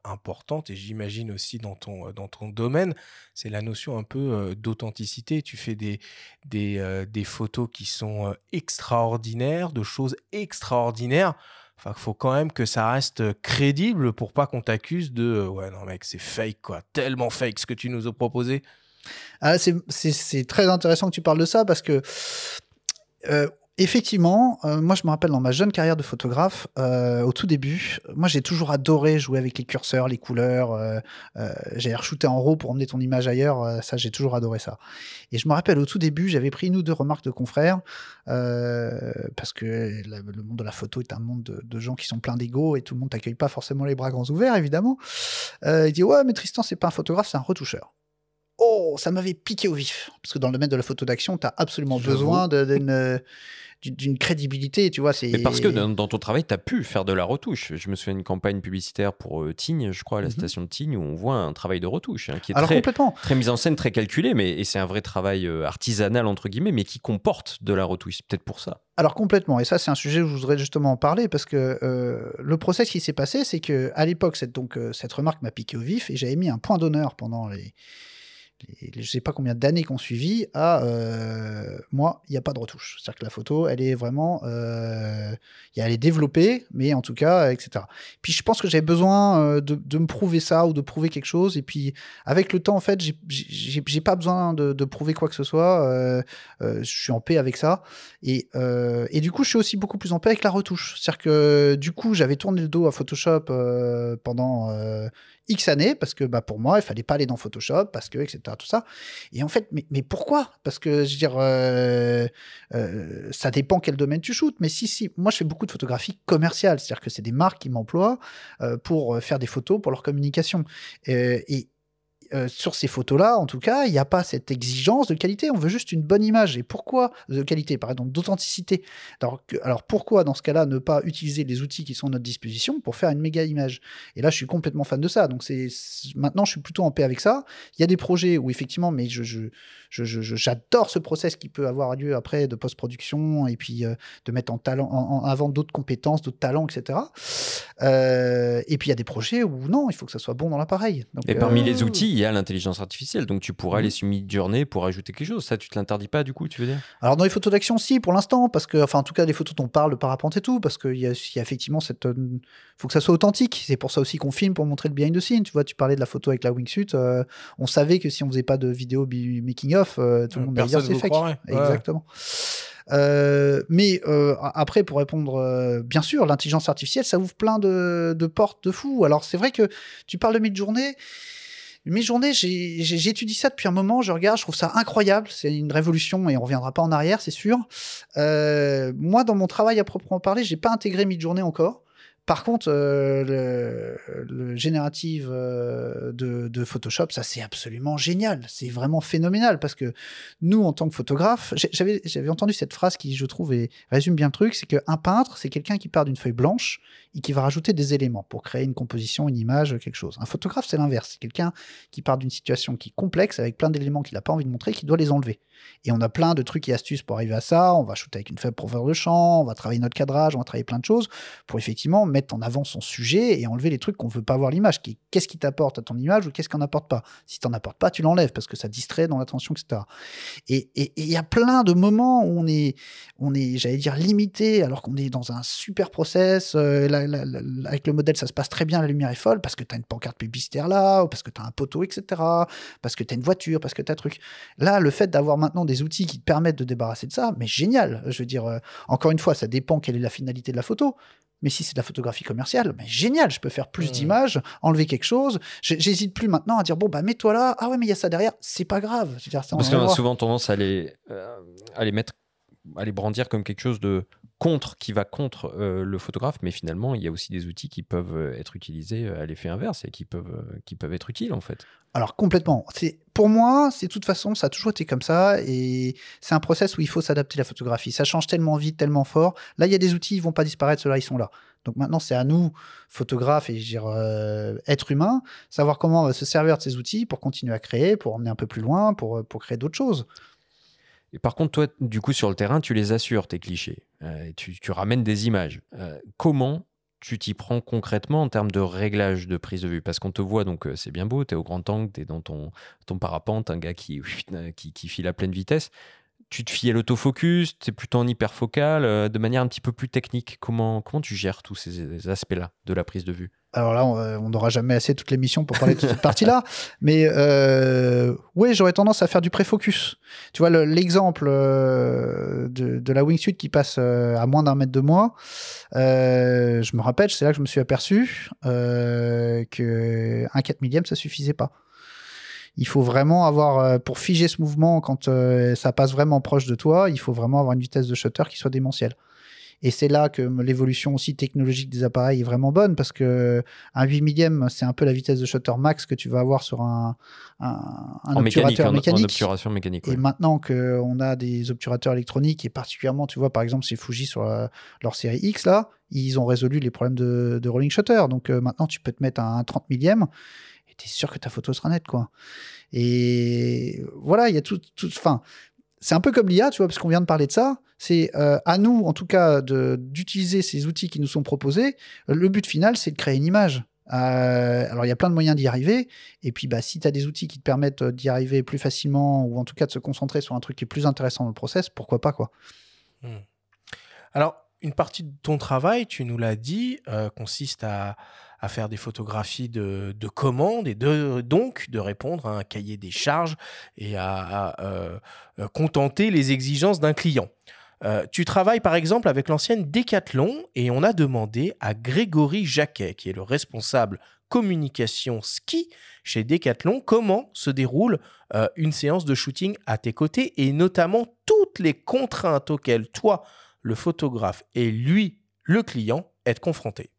importante, et j'imagine aussi dans ton, dans ton domaine, c'est la notion un peu d'authenticité. Tu fais des, des, des, photos qui sont extraordinaires, de choses extraordinaires. Enfin, faut quand même que ça reste crédible pour pas qu'on t'accuse de ouais non mec c'est fake quoi, tellement fake ce que tu nous as proposé. Ah, c'est très intéressant que tu parles de ça parce que Effectivement, euh, moi je me rappelle dans ma jeune carrière de photographe, euh, au tout début, moi j'ai toujours adoré jouer avec les curseurs, les couleurs. Euh, j'ai shooté en RAW pour emmener ton image ailleurs, ça j'ai toujours adoré ça. Et je me rappelle au tout début, j'avais pris une ou deux remarques de confrères, parce que le monde de la photo est un monde de, gens qui sont pleins d'ego et tout le monde t'accueille pas forcément les bras grands ouverts évidemment. il dit ouais mais Tristan c'est pas un photographe, c'est un retoucheur. Oh, ça m'avait piqué au vif. Parce que dans le domaine de la photo d'action, tu as absolument besoin d'une d'une crédibilité, tu vois. C'est... Mais parce que dans, ton travail, tu as pu faire de la retouche. Je me souviens d'une campagne publicitaire pour euh, Tignes, je crois, à la mhm. station de Tignes, où on voit un travail de retouche hein, qui est très, très mise en scène, très calculé, mais et c'est un vrai travail euh, artisanal, entre guillemets, mais qui comporte de la retouche. C'est peut-être pour ça. Alors complètement, et ça c'est un sujet où je voudrais justement en parler parce que euh, le process qui s'est passé, c'est que à l'époque cette donc cette remarque m'a piqué au vif et j'avais mis un point d'honneur pendant les je ne sais pas combien d'années qu'on suivi à euh, moi, il n'y a pas de retouche. C'est-à-dire que la photo, elle est vraiment, euh, elle est développée, mais en tout cas, etc. Puis je pense que j'avais besoin euh, de, me prouver ça ou de prouver quelque chose. Et puis avec le temps, en fait, j'ai pas besoin de, de, prouver quoi que ce soit. Euh, euh, je suis en paix avec ça. Et, et, du coup, je suis aussi beaucoup plus en paix avec la retouche. C'est-à-dire que du coup, j'avais tourné le dos à Photoshop pendant X années parce que bah, pour moi, il fallait pas aller dans Photoshop parce que, etc. Tout ça. Et en fait, mais, mais pourquoi? Parce que, je veux dire, euh, euh, ça dépend quel domaine tu shootes. Mais si, si, moi, je fais beaucoup de photographie commerciale. C'est-à-dire que c'est des marques qui m'emploient euh, pour faire des photos pour leur communication. et euh, sur ces photos-là, en tout cas, il n'y a pas cette exigence de qualité. On veut juste une bonne image. Et pourquoi de qualité, par exemple, d'authenticité alors, alors, pourquoi, dans ce cas-là, ne pas utiliser les outils qui sont à notre disposition pour faire une méga image? Et là, je suis complètement fan de ça. Donc, c'est maintenant, je suis plutôt en paix avec ça. Il y a des projets où, effectivement, mais je, je, j'adore ce process qui peut avoir lieu après de post-production et puis euh, de mettre en, talent, en, avant d'autres compétences, d'autres talents, etc. Euh, et puis il y a des projets où non, il faut que ça soit bon dans l'appareil. Et parmi les outils, il y a l'intelligence artificielle. Donc tu pourras aller sur Midjourney pour ajouter quelque chose. Ça, tu te l'interdis pas du coup, tu veux dire? Alors dans les photos d'action, si, pour l'instant, parce que, enfin en tout cas, les photos dont on parle, le parapente et tout, parce qu'il y, y, a effectivement cette. Il euh, faut que ça soit authentique. C'est pour ça aussi qu'on filme pour montrer le behind the scene. Tu vois, tu parlais de la photo avec la wingsuit. Euh, on savait que si on faisait pas de vidéo making of, euh, tout le monde allait dire c'est fake. Exactement. Euh, mais euh, après, pour répondre, euh, bien sûr, l'intelligence artificielle, ça ouvre plein de, de portes de fou. Alors c'est vrai que tu parles de mid-journée. Mes-journées, j'étudie ça depuis un moment, je regarde, je trouve ça incroyable. C'est une révolution et on reviendra pas en arrière, c'est sûr. moi, dans mon travail à proprement parler, j'ai pas intégré mid-journée encore. Par contre, euh, le, le, euh, de, Photoshop, ça c'est absolument génial. C'est vraiment phénoménal parce que nous, en tant que photographe, j'avais, j'avais entendu cette phrase qui, je trouve, résume bien le truc, c'est qu'un peintre, c'est quelqu'un qui part d'une feuille blanche et qui va rajouter des éléments pour créer une composition, une image, quelque chose. Un photographe, c'est l'inverse. C'est quelqu'un qui part d'une situation qui est complexe avec plein d'éléments qu'il n'a pas envie de montrer, qui doit les enlever. Et on a plein de trucs et astuces pour arriver à ça. On va shooter avec une faible profondeur de champ, on va travailler notre cadrage, on va travailler plein de choses pour effectivement mettre en avant son sujet et enlever les trucs qu'on veut pas voir l'image. Qu'est-ce qui t'apporte à ton image ou qu'est-ce qu'on n'apporte pas? Si t'en apportes pas, tu l'enlèves parce que ça distrait dans l'attention, etc. Et il y a plein de moments où on est, on est, j'allais dire, limité alors qu'on est dans un super process. Euh, avec le modèle, ça se passe très bien, la lumière est folle parce que tu as une pancarte publicitaire là, ou parce que tu as un poteau, etc. Parce que tu as une voiture, parce que tu as un truc. Là, le fait d'avoir maintenant des outils qui te permettent de débarrasser de ça, mais génial. Je veux dire, euh, encore une fois, ça dépend quelle est la finalité de la photo. Mais si c'est de la photographie commerciale, mais génial, je peux faire plus mmh. d'images, enlever quelque chose. J'hésite plus maintenant à dire bon bah mets-toi là. Ah ouais, mais il y a ça derrière. C'est pas grave. Parce qu'on a souvent tendance à les, euh, à les mettre, à les brandir comme quelque chose de contre, qui va contre euh, le photographe, mais finalement, il y a aussi des outils qui peuvent euh, être utilisés à l'effet inverse et qui peuvent, qui peuvent être utiles en fait. Alors complètement. Pour moi, c'est de toute façon, ça a toujours été comme ça et c'est un process où il faut s'adapter la photographie. Ça change tellement vite, tellement fort. Là, il y a des outils, ils vont pas disparaître, ceux-là, ils sont là. Donc maintenant, c'est à nous, photographes et dire, euh, êtres humains, savoir comment se servir de ces outils pour continuer à créer, pour emmener un peu plus loin, pour, pour créer d'autres choses. Et par contre, toi, du coup, sur le terrain, tu les assures, tes clichés. Euh, tu, ramènes des images. Euh, comment tu t'y prends concrètement en termes de réglage de prise de vue? Parce qu'on te voit, donc euh, c'est bien beau, tu es au grand angle, tu es dans ton, ton parapente, un gars qui, qui, file à pleine vitesse. Tu te fies à l'autofocus, tu es plutôt en hyperfocal, euh, de manière un petit peu plus technique. Comment, comment tu gères tous ces aspects-là de la prise de vue? Alors là, on n'aura jamais assez toute l'émission pour parler de cette partie-là. Mais euh, oui, j'aurais tendance à faire du pré-focus. Tu vois, l'exemple euh, de, la wingsuit qui passe euh, à moins d'un mètre de moi, je me rappelle, c'est là que je me suis aperçu que un 4 millième, ça suffisait pas. Il faut vraiment avoir, pour figer ce mouvement quand ça passe vraiment proche de toi, il faut vraiment avoir une vitesse de shutter qui soit démentielle. Et c'est là que l'évolution aussi technologique des appareils est vraiment bonne parce que un 8 millième, c'est un peu la vitesse de shutter max que tu vas avoir sur un, un, obturateur mécanique. En, obturation mécanique Et maintenant qu'on a des obturateurs électroniques et particulièrement, tu vois, par exemple, chez Fuji sur leur série X, là, ils ont résolu les problèmes de, de rolling shutter. Donc euh, maintenant, tu peux te mettre un 30 millième et tu es sûr que ta photo sera nette, quoi. Et voilà, il y a tout, tout, enfin, c'est un peu comme l'IA, tu vois, parce qu'on vient de parler de ça. C'est euh, à nous, en tout cas, d'utiliser ces outils qui nous sont proposés. Le but final, c'est de créer une image. Euh, alors, il y a plein de moyens d'y arriver. Et puis, bah, si tu as des outils qui te permettent euh, d'y arriver plus facilement, ou en tout cas de se concentrer sur un truc qui est plus intéressant dans le process, pourquoi pas, quoi. Hmm. Alors, une partie de ton travail, tu nous l'as dit, consiste à, faire des photographies de, commandes et donc de répondre à un cahier des charges et à, euh, euh, contenter les exigences d'un client. Euh, tu travailles par exemple avec l'ancienne Decathlon et on a demandé à Grégory Jacquet, qui est le responsable communication ski chez Decathlon, comment se déroule une séance de shooting à tes côtés et notamment toutes les contraintes auxquelles toi, le photographe, et lui, le client, êtes confrontés.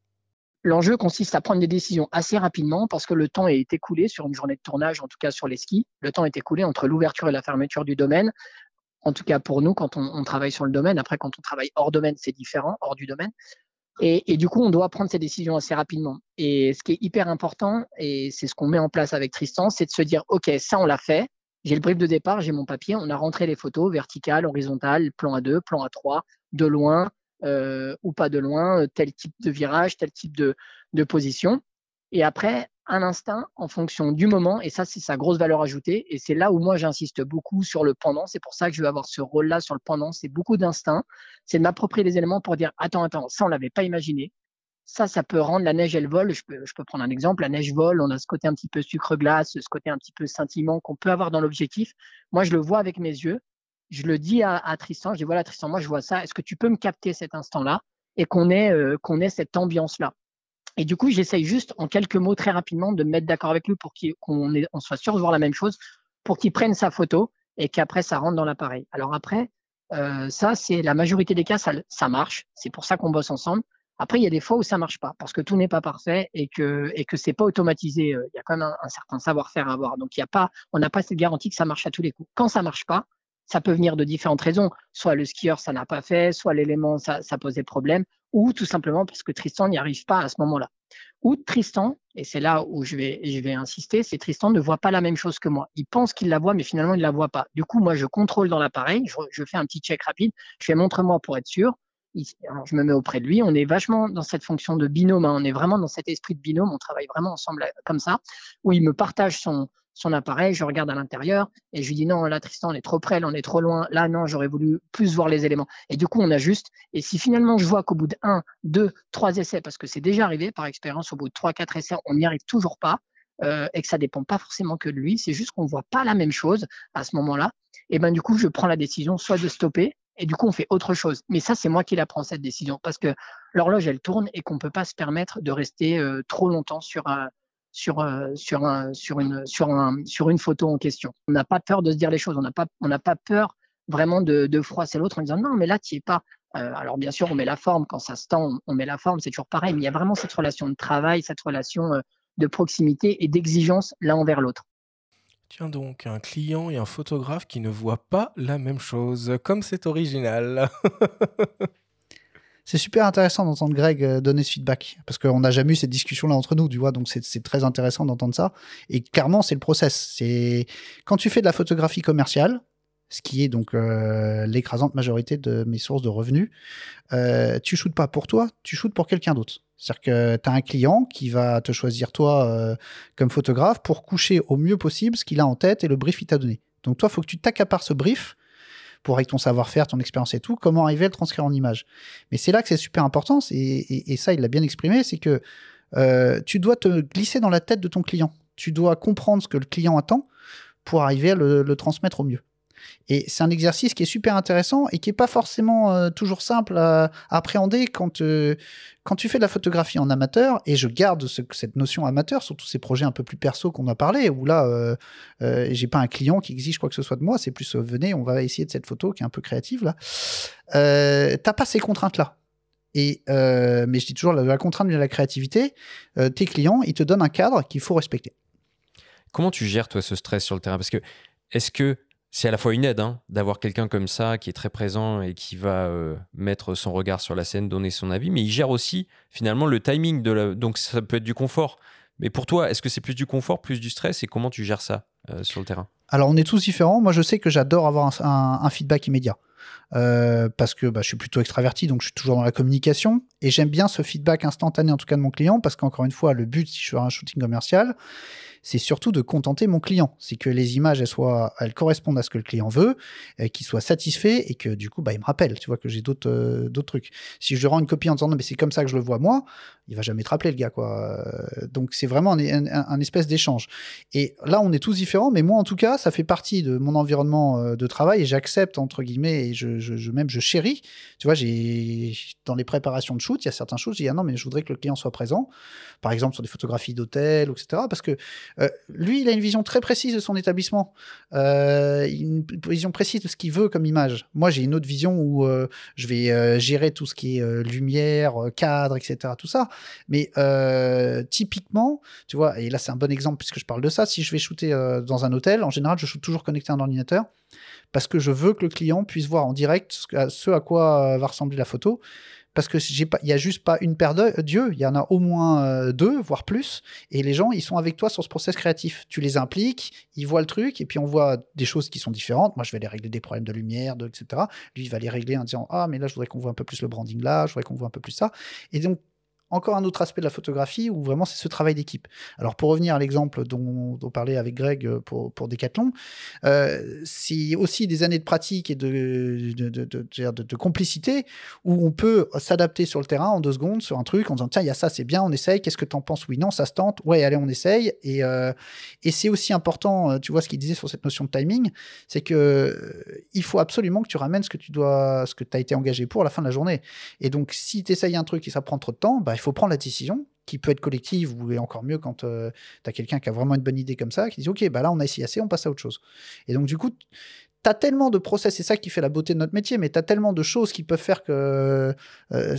L'enjeu consiste à prendre des décisions assez rapidement parce que le temps est écoulé sur une journée de tournage, en tout cas sur les skis. Le temps est écoulé entre l'ouverture et la fermeture du domaine. En tout cas pour nous, quand on, travaille sur le domaine. Après, quand on travaille hors domaine, c'est différent, hors du domaine. Et, du coup, on doit prendre ces décisions assez rapidement. Et ce qui est hyper important, et c'est ce qu'on met en place avec Tristan, c'est de se dire, OK, ça, on l'a fait. J'ai le brief de départ, j'ai mon papier, on a rentré les photos verticales, horizontales, plan à 2, plan à 3, de loin, euh, ou pas de loin, euh, tel type de virage, tel type de, de position. Et après, un instinct en fonction du moment, et ça, c'est sa grosse valeur ajoutée. Et c'est là où moi, j'insiste beaucoup sur le pendant. C'est pour ça que je vais avoir ce rôle-là sur le pendant. C'est beaucoup d'instinct. C'est de m'approprier les éléments pour dire, attends, attends, ça, on l'avait pas imaginé. Ça, ça peut rendre la neige, elle vole. Je peux, je peux prendre un exemple. La neige vole. On a ce côté un petit peu sucre-glace, ce côté un petit peu scintillement qu'on peut avoir dans l'objectif. Moi, je le vois avec mes yeux je le dis à, Tristan, je dis voilà Tristan, moi je vois ça, est-ce que tu peux me capter cet instant-là et qu'on ait, euh, qu'on ait cette ambiance-là? Et du coup, j'essaye juste en quelques mots très rapidement de me mettre d'accord avec lui pour qu'on on soit sûr de voir la même chose, pour qu'il prenne sa photo et qu'après ça rentre dans l'appareil. Alors après, euh, ça c'est la majorité des cas, ça, ça marche, c'est pour ça qu'on bosse ensemble. Après, il y a des fois où ça marche pas parce que tout n'est pas parfait et que et que c'est pas automatisé. Euh, il y a quand même un, certain savoir-faire à avoir. Donc il y a pas, on n'a pas cette garantie que ça marche à tous les coups. Quand ça marche pas, ça peut venir de différentes raisons. Soit le skieur, ça n'a pas fait, soit l'élément, ça, ça posait problème, ou tout simplement parce que Tristan n'y arrive pas à ce moment-là. Ou Tristan, et c'est là où je vais, je vais insister, c'est Tristan ne voit pas la même chose que moi. Il pense qu'il la voit, mais finalement, il la voit pas. Du coup, moi, je contrôle dans l'appareil, je, je fais un petit check rapide, je fais montre-moi pour être sûr. Je me mets auprès de lui. On est vachement dans cette fonction de binôme. hein. On est vraiment dans cet esprit de binôme. On travaille vraiment ensemble euh, comme ça, où il me partage son, appareil. Je regarde à l'intérieur et je lui dis non, là, Tristan, on est trop près, là, on est trop loin. Là, non, j'aurais voulu plus voir les éléments. Et du coup, on ajuste. Et si finalement je vois qu'au bout de 1, 2, 3 essais, parce que c'est déjà arrivé par expérience, au bout de 3, 4 essais, on n'y arrive toujours pas, euh, et que ça dépend pas forcément que de lui, c'est juste qu'on voit pas la même chose à ce moment-là, et ben du coup, je prends la décision soit de stopper, et du coup, on fait autre chose. Mais ça, c'est moi qui la prends, cette décision, parce que l'horloge, elle tourne et qu'on peut pas se permettre de rester euh, trop longtemps sur un, sur, euh, un, sur, une, un, sur une photo en question. On n'a pas peur de se dire les choses, on n'a pas, on n'a pas peur vraiment de, de froisser l'autre en disant non, mais là, tu es pas. Euh, alors, bien sûr, on met la forme quand ça se tend, on, on met la forme, c'est toujours pareil, mais il y a vraiment cette relation de travail, cette relation euh, de proximité et d'exigence l'un envers l'autre. Tiens donc, un client et un photographe qui ne voient pas la même chose. Comme c'est original. C'est super intéressant d'entendre Greg euh, donner ce feedback parce qu'on n'a jamais eu cette discussion-là entre nous, tu vois. Donc c'est très intéressant d'entendre ça. Et clairement, c'est le process. C'est quand tu fais de la photographie commerciale, ce qui est donc euh, l'écrasante majorité de mes sources de revenus, euh, tu shootes pas pour toi, tu shootes pour quelqu'un d'autre. C'est-à-dire que tu as un client qui va te choisir toi euh, comme photographe pour coucher au mieux possible ce qu'il a en tête et le brief qu'il t'a donné. Donc toi, il faut que tu t'accapares ce brief pour avec ton savoir-faire, ton expérience et tout, comment arriver à le transcrire en image. Mais c'est là que c'est super important, et, ça, il l'a bien exprimé, c'est que euh, tu dois te glisser dans la tête de ton client. Tu dois comprendre ce que le client attend pour arriver à le transmettre au mieux. Et c'est un exercice qui est super intéressant et qui est pas forcément euh, toujours simple à, appréhender quand, euh, quand tu fais de la photographie en amateur. Et je garde ce- cette notion amateur sur tous ces projets un peu plus perso qu'on a parlé, où là, euh, euh, j'ai pas un client qui exige quoi que ce soit de moi. C'est plus euh, venez, on va essayer de cette photo qui est un peu créative là. T'as pas ces contraintes là. Et euh, mais je dis toujours la, la contrainte de la créativité. tes clients, ils te donnent un cadre qu'il faut respecter. Comment tu gères, toi, ce stress sur le terrain? Parce que, est-ce que c'est à la fois une aide hein, d'avoir quelqu'un comme ça qui est très présent et qui va euh, mettre son regard sur la scène, donner son avis, mais il gère aussi finalement le timing de la... Donc ça peut être du confort. Mais pour toi, est-ce que c'est plus du confort, plus du stress et comment tu gères ça euh, sur le terrain? Alors, on est tous différents. Moi, je sais que j'adore avoir un, feedback immédiat. Euh, parce que bah, je suis plutôt extraverti, donc je suis toujours dans la communication. Et j'aime bien ce feedback instantané, en tout cas de mon client, parce qu'encore une fois, le but, si je fais un shooting commercial, c'est surtout de contenter mon client. C'est que les images, elles, soient, elles correspondent à ce que le client veut, euh, qu'il soit satisfait et que du coup, bah, il me rappelle, tu vois, que j'ai d'autres euh, d'autres trucs. Si je lui rends une copie en disant non, mais c'est comme ça que je le vois moi, il va jamais te rappeler, le gars, quoi. Euh, Donc, c'est vraiment un, espèce d'échange. Et là, on est tous différents, mais moi, en tout cas, ça fait partie de mon environnement de travail et j'accepte, entre guillemets, et je, je, je- même je chéris. Tu vois, j'ai dans les préparations de shoot, il y a certains choses, je dis, ah non, mais je voudrais que le client soit présent, par exemple sur des photographies d'hôtel, etc. Parce que euh, lui, il a une vision très précise de son établissement, euh, une vision précise de ce qu'il veut comme image. Moi, j'ai une autre vision où euh, je vais gérer tout ce qui est lumière, cadre, etc. Tout ça. Mais typiquement, tu vois, et là c'est un bon exemple puisque je parle de ça, si je vais shooter dans un hôtel, en général je shoot toujours connecté à un ordinateur parce que je veux que le client puisse voir en direct ce, à- quoi va ressembler la photo. Parce que j'ai pas, il y a juste pas une paire d'yeux, il y en a au moins euh, deux, voire plus. Et les gens, ils sont avec toi sur ce process créatif. Tu les impliques, ils voient le truc, et puis on voit des choses qui sont différentes. Moi, je vais les régler des problèmes de lumière, de, etc. Lui, il va les régler en disant ah mais là, je voudrais qu'on voit un peu plus le branding là, je voudrais qu'on voit un peu plus ça. Et donc encore un autre aspect de la photographie où vraiment c'est ce travail d'équipe. Alors pour revenir à l'exemple dont, dont parlait avec Greg euh, pour, pour Decathlon, euh, c'est aussi des années de pratique et de, de, de, de- complicité où on peut s'adapter sur le terrain en deux secondes sur un truc en disant tiens il y a ça c'est bien on essaye qu'est-ce que t'en penses? Oui non ça se tente. Ouais allez on essaye. Et, euh, et c'est aussi important tu vois ce qu'il disait sur cette notion de timing c'est que il faut absolument que tu ramènes ce que tu dois ce que tu as été engagé pour à la fin de la journée. Et donc, si tu essayes un truc et ça prend trop de temps, bah, il faut prendre la décision, qui peut être collective, ou encore mieux quand tu as quelqu'un qui a vraiment une bonne idée comme ça, qui dit Ok, bah là, on a essayé assez, on passe à autre chose. Et donc, du coup, tu as tellement de process, c'est ça qui fait la beauté de notre métier, mais tu as tellement de choses qui peuvent faire que euh,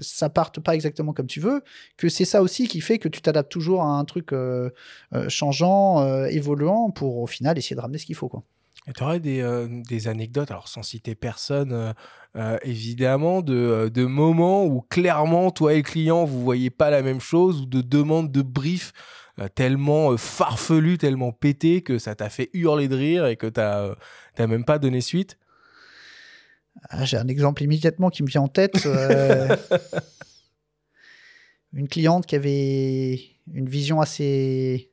ça parte pas exactement comme tu veux, que c'est ça aussi qui fait que tu t'adaptes toujours à un truc euh, euh, changeant, euh, évoluant, pour au final essayer de ramener ce qu'il faut. Quoi. Tu aurais des, euh, des anecdotes, alors sans citer personne, euh, euh, évidemment, de, de moments où clairement, toi et le client, vous voyez pas la même chose, ou de demandes de brief euh, tellement farfelues, tellement pétées, que ça t'a fait hurler de rire et que tu n'as même pas donné suite? Ah, J'ai un exemple immédiatement qui me vient en tête. une cliente qui avait une vision assez,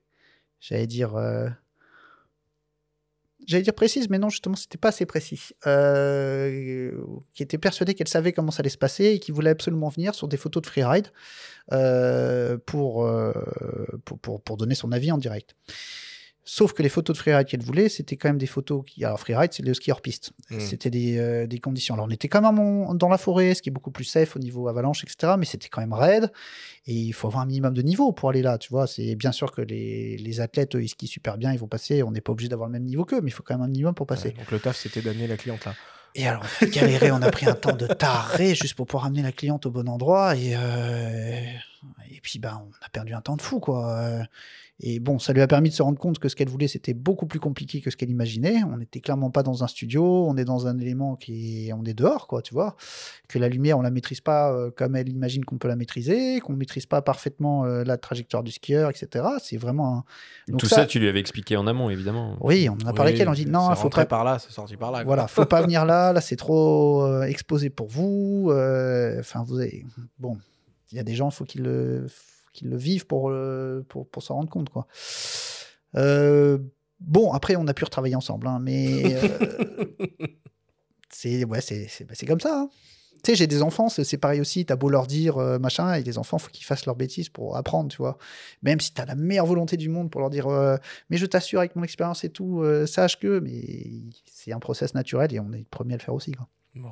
j'allais dire, j'allais dire précise, mais non, justement, c'était pas assez précis. Euh, qui était persuadée qu'elle savait comment ça allait se passer et qui voulait absolument venir sur des photos de freeride euh, euh, pour, pour, pour donner son avis en direct. Sauf que les photos de freeride qu'elle voulait, c'était quand même des photos qui. Alors, freeride, c'est le ski hors piste. Mm. C'était des, euh, des conditions. Alors, on était quand même en- dans la forêt, ce qui est beaucoup plus safe au niveau avalanche, etc. Mais c'était quand même raide. Et il faut avoir un minimum de niveau pour aller là. Tu vois, c'est bien sûr que les, les athlètes, eux, ils skient super bien, ils vont passer. On n'est pas obligé d'avoir le même niveau qu'eux, mais il faut quand même un minimum pour passer. Ouais, Donc le taf, c'était d'amener la cliente là. Et alors, on a galéré, on a pris un temps de taré juste pour pouvoir amener la cliente au bon endroit. Et, euh, et puis, ben, on a perdu un temps de fou, quoi. Et bon, ça lui a permis de se rendre compte que ce qu'elle voulait, c'était beaucoup plus compliqué que ce qu'elle imaginait. On n'était clairement pas dans un studio, on est dans un élément qui est, on est dehors, quoi, tu vois. Que la lumière, on la maîtrise pas euh, comme elle imagine qu'on peut la maîtriser, qu'on maîtrise pas parfaitement euh, la trajectoire du skieur, etc. C'est vraiment un... Donc Tout ça, tu lui avais expliqué en amont, évidemment. Oui, on en a parlé avec elle, on dit non, il faut rentré pas par là, c'est sorti par là. quoi. voilà, faut pas venir là, là c'est trop euh, exposé pour vous. euh, Enfin, vous avez... Bon, il y a des gens, il faut qu'ils le, qu'ils le vivent pour, euh, pour, pour s'en rendre compte, quoi. Euh, bon, après, on a pu retravailler ensemble, hein, mais euh, c'est ouais, c'est c'est- bah, c'est comme ça. hein. Tu sais, j'ai des enfants, c'est c'est pareil aussi. T'as beau leur dire euh, machin, et les enfants, faut qu'ils fassent leurs bêtises pour apprendre, tu vois. Même si t'as la meilleure volonté du monde pour leur dire, mais je t'assure avec mon expérience et tout, sache que, mais c'est un process naturel et on est le premier à le faire aussi. Quoi. Bon.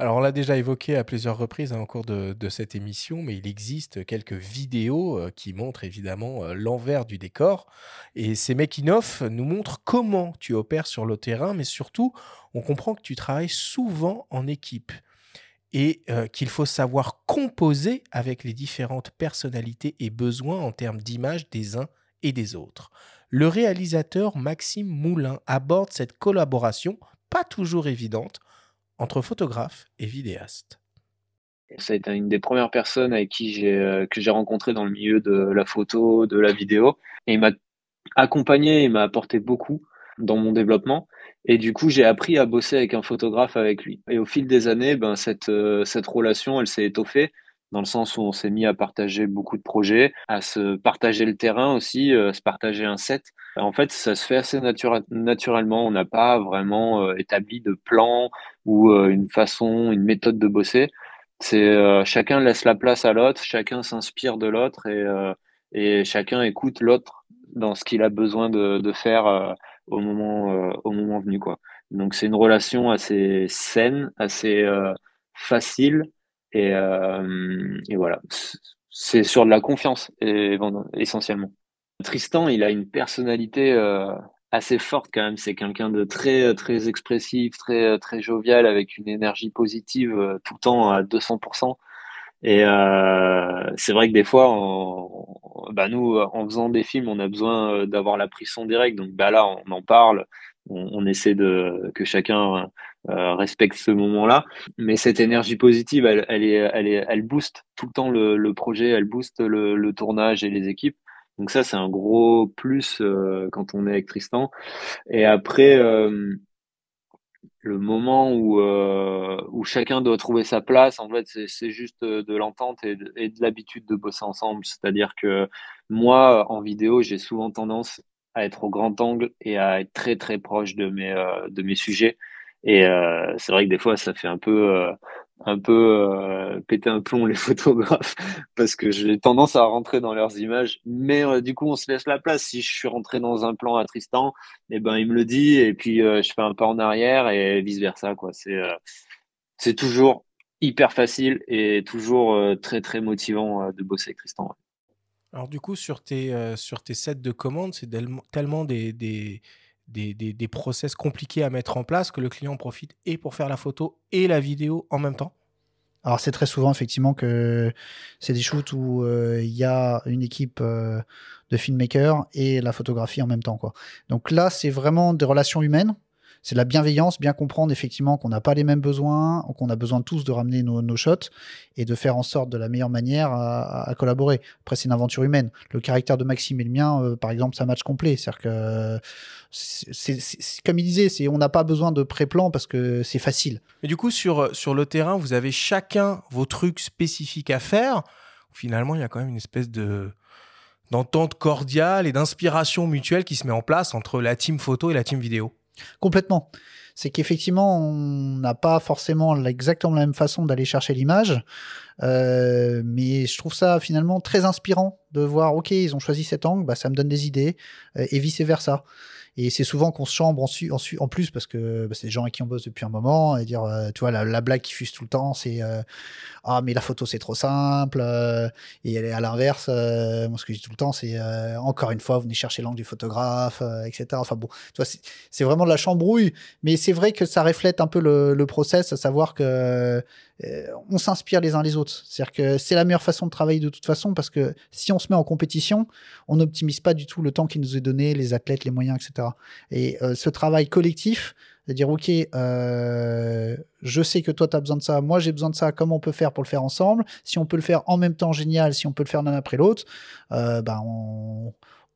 Alors, on l'a déjà évoqué à plusieurs reprises hein, au cours de, cette émission, mais il existe quelques vidéos euh, qui montrent évidemment euh, l'envers du décor. Et ces making-of nous montrent comment tu opères sur le terrain, mais surtout, on comprend que tu travailles souvent en équipe et euh, qu'il faut savoir composer avec les différentes personnalités et besoins en termes d'image des uns et des autres. Le réalisateur Maxime Moulin aborde cette collaboration, pas toujours évidente, entre photographe et vidéaste. Ça a été une des premières personnes avec qui j'ai euh, que j'ai rencontré dans le milieu de la photo, de la vidéo, et il m'a accompagné, il m'a apporté beaucoup dans mon développement. Et du coup, j'ai appris à bosser avec un photographe avec lui. Et au fil des années, ben cette euh, cette relation, elle s'est étoffée dans le sens où on s'est mis à partager beaucoup de projets, à se partager le terrain aussi, euh, se partager un set. En fait, ça se fait assez naturellement. On n'a pas vraiment euh, établi de plan ou euh, une façon, une méthode de bosser. C'est euh, chacun laisse la place à l'autre, chacun s'inspire de l'autre et, et chacun écoute l'autre dans ce qu'il a besoin de, de faire au moment au moment venu quoi. Donc c'est une relation assez saine, assez facile et, euh, et voilà. C'est sur de la confiance essentiellement. Tristan, il a une personnalité euh, assez forte quand même. C'est quelqu'un de très très expressif, très très jovial, avec une énergie positive euh, tout le temps à 200%. Et c'est vrai que des fois, bah nous, en faisant des films, on a besoin d'avoir la prise son direct. Donc bah là, on en parle, on essaie de que chacun euh, respecte ce moment-là. Mais cette énergie positive, elle, elle, est, elle, est, elle booste tout le temps le, le projet, elle booste le, le tournage et les équipes. Donc ça, c'est un gros plus euh, quand on est avec Tristan. Et après, euh, le moment où, euh, où chacun doit trouver sa place, en fait, c'est juste de l'entente et de, de l'habitude de bosser ensemble. C'est-à-dire que moi, en vidéo, j'ai souvent tendance à être au grand angle et à être très très proche de mes, euh, de mes sujets. Et euh, c'est vrai que des fois, ça fait un peu, euh, un peu euh, péter un plomb les photographes parce que j'ai tendance à rentrer dans leurs images. Mais du coup, on se laisse la place. Si je suis rentré dans un plan à Tristan, eh ben il me le dit et puis je fais un pas en arrière et vice versa. C'est c'est toujours hyper facile et toujours très très motivant de bosser avec Tristan. Alors du coup, sur tes, sur tes sets de commandes, c'est tellement des, des, des, des- process compliqués à mettre en place que le client profite et pour faire la photo et la vidéo en même temps. Alors c'est très souvent effectivement que c'est des shoots où euh, il y a une équipe euh, de filmmakers et la photographie en même temps. Quoi. Donc là, c'est vraiment des relations humaines. C'est de la bienveillance, bien comprendre effectivement qu'on n'a pas les mêmes besoins, qu'on a besoin tous de ramener nos, shots et de faire en sorte de la meilleure manière à, collaborer. Après, c'est une aventure humaine. Le caractère de Maxime et le mien, euh, par exemple, c'est un match complet. C'est-à-dire que, comme il disait, on n'a pas besoin de pré-plan parce que c'est facile. Mais du coup, sur, sur le terrain, vous avez chacun vos trucs spécifiques à faire. Finalement, il y a quand même une espèce de d'entente cordiale et d'inspiration mutuelle qui se met en place entre la team photo et la team vidéo. Complètement. C'est qu'effectivement, on n'a pas forcément exactement la même façon d'aller chercher l'image, euh, mais je trouve ça finalement très inspirant de voir, ok, ils ont choisi cet angle, bah, ça me donne des idées, euh, et vice versa. Et c'est souvent qu'on se chambre en, su, en, su, en, plus parce que bah, c'est des gens avec qui on bosse depuis un moment et dire, euh, tu vois, la, la, blague qui fuse tout le temps, c'est euh, ah mais la photo c'est trop simple. Euh, et elle est à l'inverse, moi ce que je dis tout le temps, c'est encore une fois, venez chercher l'angle du photographe, etc. Enfin bon, tu vois, c'est vraiment de la chambrouille, mais c'est vrai que ça reflète un peu le, le process, à savoir que on s'inspire les uns les autres. C'est-à-dire que c'est la meilleure façon de travailler de toute façon parce que si on se met en compétition, on n'optimise pas du tout le temps qui nous est donné, les athlètes, les moyens, etc. Et euh, ce travail collectif, de dire ok, euh, je sais que toi tu as besoin de ça, moi j'ai besoin de ça, comment on peut faire pour le faire ensemble? Si on peut le faire en même temps, génial. Si on peut le faire l'un après l'autre, euh, ben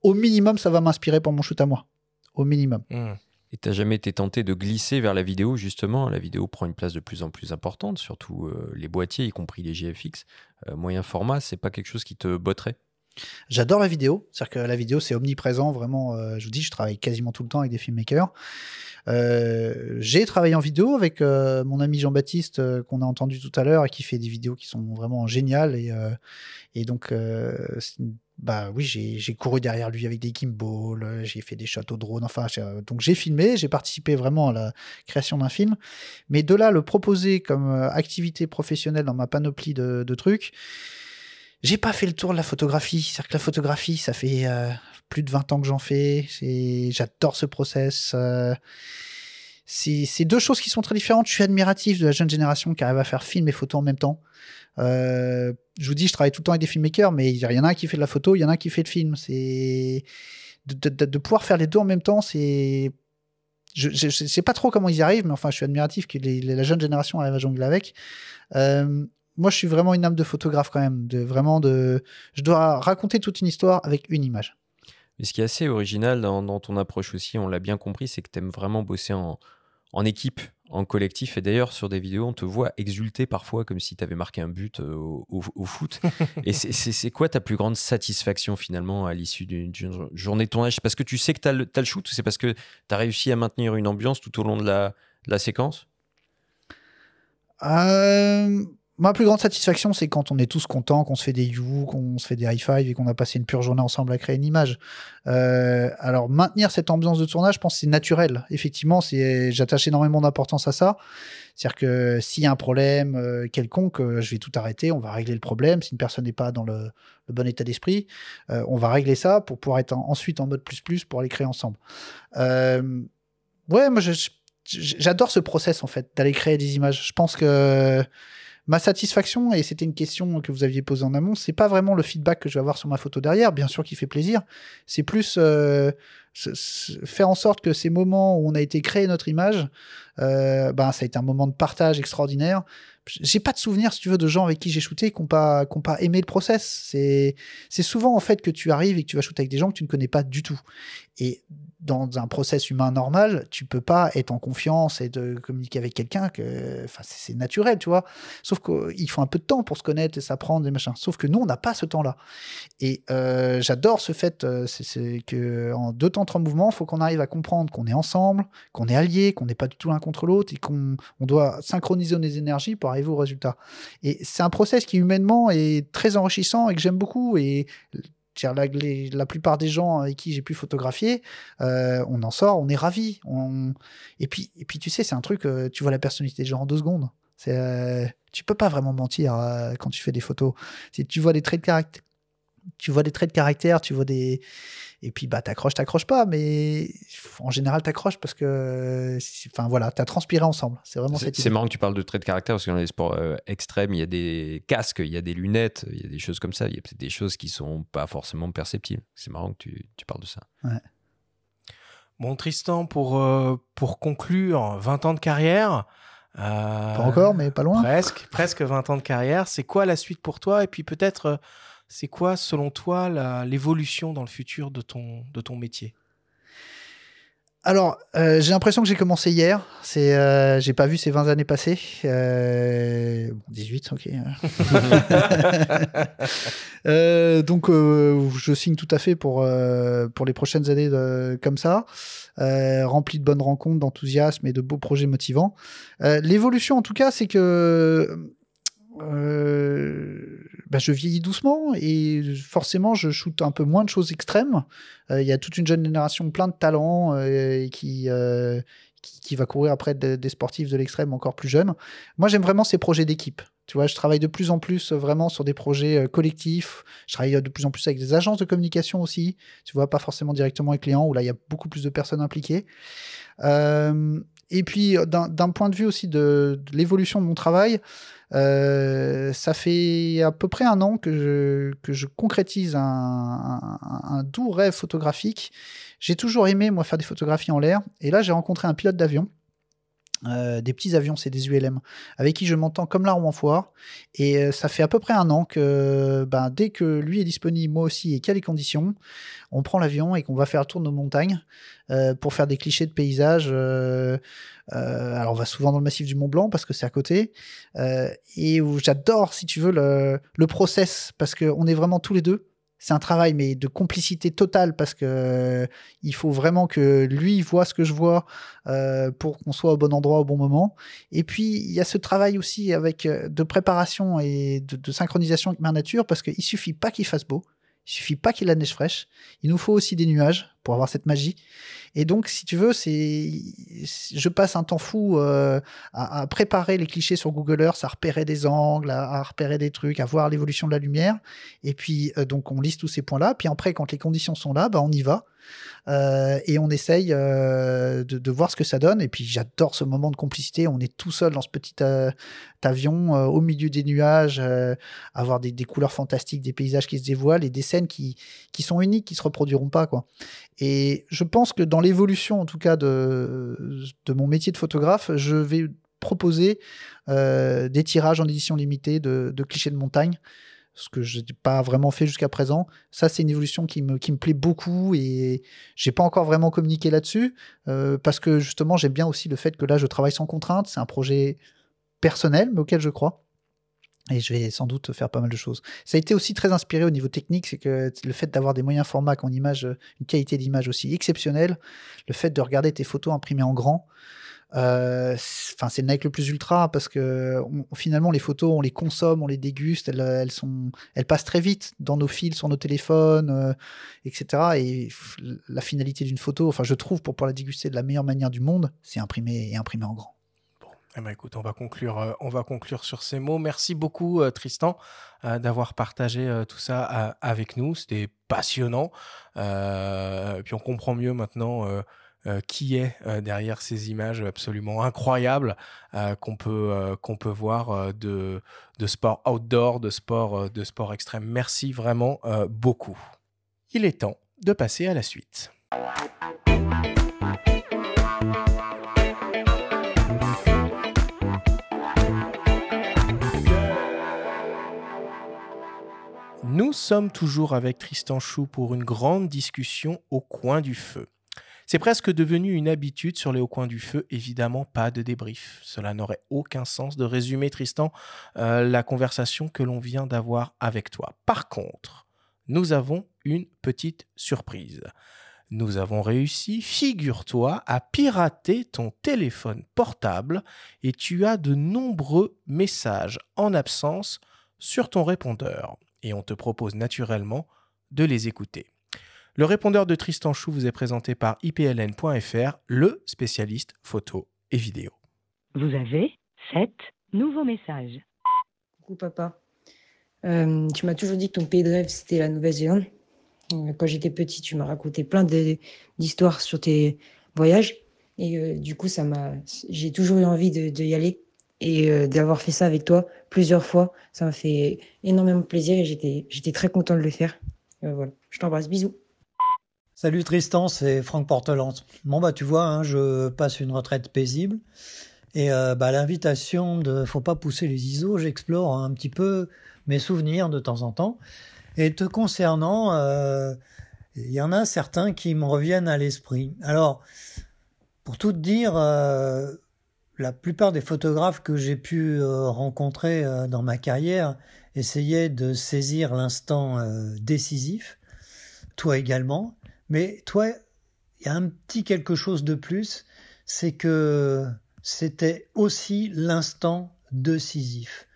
au minimum ça va m'inspirer pour mon shoot à moi. Au minimum. Mmh. Et t'as jamais été tenté de glisser vers la vidéo justement? La vidéo prend une place de plus en plus importante, surtout euh, les boîtiers, y compris les GFX. Euh, moyen format, c'est pas quelque chose qui te botterait? J'adore la vidéo, c'est-à-dire que la vidéo c'est omniprésent, vraiment. Euh, je vous dis, je travaille quasiment tout le temps avec des filmmakers. Euh, j'ai travaillé en vidéo avec euh, mon ami Jean-Baptiste euh, qu'on a entendu tout à l'heure et qui fait des vidéos qui sont vraiment géniales et, euh, et donc bah oui j'ai couru derrière lui avec des gimbals, j'ai fait des shots au drone, enfin donc j'ai filmé, j'ai participé vraiment à la création d'un film, mais de là le proposer comme activité professionnelle dans ma panoplie de, de trucs j'ai pas fait le tour de la photographie. C'est-à-dire que la photographie, ça fait euh, plus de 20 ans que j'en fais. J'adore ce process. Euh, c'est deux choses qui sont très différentes. Je suis admiratif de la jeune génération qui arrive à faire film et photo en même temps. Euh, je vous dis, je travaille tout le temps avec des filmmakers, mais il y en a un qui fait de la photo, il y en a un qui fait le film. C'est de, de, de, pouvoir faire les deux en même temps, c'est je, je, sais pas trop comment ils y arrivent, mais enfin, je suis admiratif que la jeune génération arrive à jongler avec. Moi, je suis vraiment une âme de photographe quand même. De, vraiment de, je dois raconter toute une histoire avec une image. Mais ce qui est assez original dans, dans ton approche aussi, on l'a bien compris, c'est que tu aimes vraiment bosser en, en équipe, en collectif. Et d'ailleurs, sur des vidéos, on te voit exulter parfois comme si tu avais marqué un but euh, au, au, au foot. et c'est quoi ta plus grande satisfaction finalement à l'issue d'une journée de tournage? Parce que tu sais que tu as, as, le shoot ou c'est parce que tu as réussi à maintenir une ambiance tout au long de la, de la séquence? Euh ma plus grande satisfaction, c'est quand on est tous contents, qu'on se fait des you, qu'on se fait des high five et qu'on a passé une pure journée ensemble à créer une image. Euh, alors maintenir cette ambiance de tournage, je pense c'est naturel. Effectivement, j'attache énormément d'importance à ça. C'est-à-dire que s'il y a un problème euh, quelconque, euh, je vais tout arrêter, on va régler le problème. Si une personne n'est pas dans le, bon état d'esprit, on va régler ça pour pouvoir être en, ensuite en mode plus plus pour aller créer ensemble. Ouais, moi j'adore ce process en fait d'aller créer des images. Je pense que Ma satisfaction, et c'était une question que vous aviez posée en amont, c'est pas vraiment le feedback que je vais avoir sur ma photo derrière, bien sûr qui fait plaisir, c'est plus euh, faire en sorte que ces moments où on a été créé notre image, euh, ben, ça a été un moment de partage extraordinaire. J'ai pas de souvenir, si tu veux, de gens avec qui j'ai shooté qui n'ont pas, qu pas aimé le process. C'est souvent en fait que tu arrives et que tu vas shooter avec des gens que tu ne connais pas du tout. Et dans un process humain normal, tu peux pas être en confiance et communiquer avec quelqu'un que, enfin, c'est naturel, tu vois. Sauf qu'il faut un peu de temps pour se connaître et s'apprendre des machins. Sauf que nous, on n'a pas ce temps-là. Et euh, j'adore ce fait, euh, que en deux temps, trois mouvements, il faut qu'on arrive à comprendre qu'on est ensemble, qu'on est alliés, qu'on n'est pas du tout l'un contre l'autre et qu'on on doit synchroniser nos énergies pour arriver au résultat. Et c'est un process qui humainement est très enrichissant et que j'aime beaucoup. Et la, plupart des gens avec qui j'ai pu photographier, euh, on en sort, on est ravis. On... Et, puis, et puis, tu sais, c'est un truc, euh, tu vois la personnalité des gens en deux secondes. C'est, euh, tu peux pas vraiment mentir euh, quand tu fais des photos. Tu vois des traits de caractère, tu vois des traits de caractère, tu vois des, et puis, bah, t'accroches, t'accroches pas, mais en général, t'accroches parce que, enfin voilà, t'as transpiré ensemble. C'est vraiment C'est marrant que tu parles de traits de caractère parce que dans les sports euh, extrêmes, il y a des casques, il y a des lunettes, il y a des choses comme ça. Il y a peut-être des choses qui sont pas forcément perceptibles. C'est marrant que tu, tu, parles de ça. Ouais. Bon, Tristan, pour, euh, pour conclure, 20 ans de carrière. Pas encore, mais pas loin. Presque, presque 20 ans de carrière. C'est quoi la suite pour toi? Et puis peut-être, euh, c'est quoi, selon toi, l'évolution dans le futur de ton, de ton métier? Alors, euh, j'ai l'impression que j'ai commencé hier. C'est, euh, j'ai pas vu ces 20 années passer. Euh, bon, 18, ok. Euh, donc, euh, je signe tout à fait pour, euh, pour les prochaines années de- comme ça, euh, rempli de bonnes rencontres, d'enthousiasme et de beaux projets motivants. Euh, l'évolution, en tout cas, c'est que euh, bah, je vieillis doucement et forcément, je shoote un peu moins de choses extrêmes. Euh, Il y a toute une jeune génération plein de talents euh, euh, qui, qui va courir après de- des sportifs de l'extrême encore plus jeunes. Moi, j'aime vraiment ces projets d'équipe. Tu vois, je travaille de plus en plus vraiment sur des projets collectifs. Je travaille de plus en plus avec des agences de communication aussi. Tu vois, pas forcément directement avec les clients, où là, il y a beaucoup plus de personnes impliquées. Et puis, euh, d'un point de vue aussi de, l'évolution de mon travail, euh, ça fait à peu près un an que je, concrétise un doux rêve photographique. J'ai toujours aimé, moi, faire des photographies en l'air. Et là, j'ai rencontré un pilote d'avion. Euh, des petits avions, c'est des ULM, avec qui je m'entends comme l'arme en foire. Et euh, ça fait à peu près un an que ben, dès que lui est disponible, moi aussi, et qu'il y a les conditions, on prend l'avion et qu'on va faire le tour de nos montagnes euh, pour faire des clichés de paysages. alors on va souvent dans le massif du Mont Blanc parce que c'est à côté. Et où j'adore, si tu veux, le, le process parce qu'on est vraiment tous les deux. C'est un travail, mais de complicité totale parce que euh, il faut vraiment que lui voit ce que je vois euh, pour qu'on soit au bon endroit au bon moment. Et puis il y a ce travail aussi avec euh, de préparation et de, synchronisation avec ma nature parce qu'il suffit pas qu'il fasse beau, il suffit pas qu'il ait la neige fraîche. Il nous faut aussi des nuages pour avoir cette magie. Et donc, si tu veux, c'est, je passe un temps fou euh, à, à préparer les clichés sur Google Earth, à repérer des angles, à, à repérer des trucs, à voir l'évolution de la lumière. Et puis, euh, donc, on liste tous ces points-là. Puis après, quand les conditions sont là, bah, on y va. Euh, et on essaye de, voir ce que ça donne. Et puis, j'adore ce moment de complicité. On est tout seul dans ce petit avion, au milieu des nuages, euh, avoir des, des couleurs fantastiques, des paysages qui se dévoilent et des scènes qui, qui sont uniques, qui se reproduiront pas, quoi. Et je pense que dans l'évolution, en tout cas, de, mon métier de photographe, je vais proposer euh, des tirages en édition limitée de, clichés de montagne, ce que je n'ai pas vraiment fait jusqu'à présent. Ça, c'est une évolution qui me, qui me plaît beaucoup et j'ai pas encore vraiment communiqué là-dessus euh, parce que justement, j'aime bien aussi le fait que là, je travaille sans contrainte. C'est un projet personnel, mais auquel je crois. Et je vais sans doute faire pas mal de choses. Ça a été aussi très inspiré au niveau technique, c'est que le fait d'avoir des moyens formats en image, une qualité d'image aussi exceptionnelle, le fait de regarder tes photos imprimées en grand, euh, c'est le Nike le plus ultra parce que finalement les photos on les consomme, on les déguste, elles, elles sont, elles passent très vite dans nos fils, sur nos téléphones, euh, etc. Et la finalité d'une photo, enfin je trouve pour pouvoir la déguster de la meilleure manière du monde, c'est imprimer et imprimer en grand. Eh ben, écoute, on va conclure, euh, on va conclure sur ces mots. Merci beaucoup, euh, Tristan, euh, d'avoir partagé tout ça avec nous. C'était passionnant. Puis on comprend mieux maintenant qui est derrière ces images absolument incroyables qu'on peut, qu'on peut voir de, de sport outdoor, de sport, de sport extrême. Merci vraiment beaucoup. Il est temps de passer à la suite. Nous sommes toujours avec Tristan Chou pour une grande discussion au coin du feu. C'est presque devenu une habitude sur les Au coin du feu, évidemment pas de débrief. Cela n'aurait aucun sens de résumer, Tristan, euh, la conversation que l'on vient d'avoir avec toi. Par contre, nous avons une petite surprise. Nous avons réussi, figure-toi, à pirater ton téléphone portable et tu as de nombreux messages en absence sur ton répondeur. Et on te propose naturellement de les écouter. Le répondeur de Tristan Chou vous est présenté par ipln.fr, le spécialiste photo et vidéo. Vous avez sept nouveaux messages. Coucou papa. Euh, tu m'as toujours dit que ton pays de rêve c'était la Nouvelle-Zélande. Euh, Quand j'étais petit, tu m'as raconté plein d'histoires sur tes voyages. Et euh, du coup, ça m'a, j'ai toujours eu envie de, de y aller et euh, d'avoir fait ça avec toi plusieurs fois. Ça m'a fait énormément plaisir et j'étais, très content de le faire. Euh, voilà. Je t'embrasse. Bisous. Salut Tristan, c'est Franck Portelance. Bon bah tu vois, hein, je passe une retraite paisible et euh, bah, l'invitation de faut pas pousser les ISO, j'explore un petit peu mes souvenirs de temps en temps. Et te concernant, il y en a certains qui me reviennent à l'esprit. Alors, pour tout dire, la plupart des photographes que j'ai pu rencontrer dans ma carrière essayaient de saisir l'instant décisif, toi également. Mais toi, il y a un petit quelque chose de plus, c'est que c'était aussi l'instant décisif.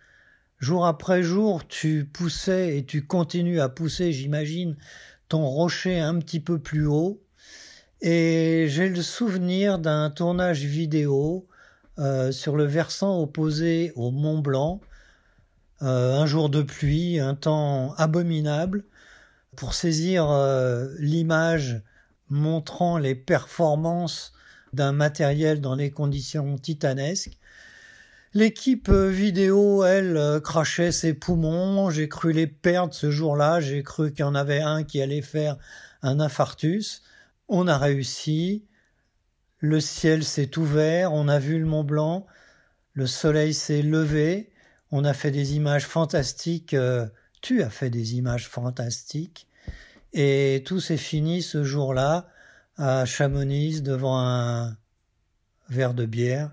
Jour après jour, tu poussais et tu continues à pousser, j'imagine, ton rocher un petit peu plus haut. Et j'ai le souvenir d'un tournage vidéo euh, sur le versant opposé au Mont Blanc, euh, un jour de pluie, un temps abominable, pour saisir euh, l'image montrant les performances d'un matériel dans les conditions titanesques. L'équipe vidéo, elle, crachait ses poumons. J'ai cru les perdre ce jour-là. J'ai cru qu'il y en avait un qui allait faire un infarctus. On a réussi. Le ciel s'est ouvert. On a vu le Mont Blanc. Le soleil s'est levé. On a fait des images fantastiques. Euh, tu as fait des images fantastiques. Et tout s'est fini ce jour-là à Chamonix devant un verre de bière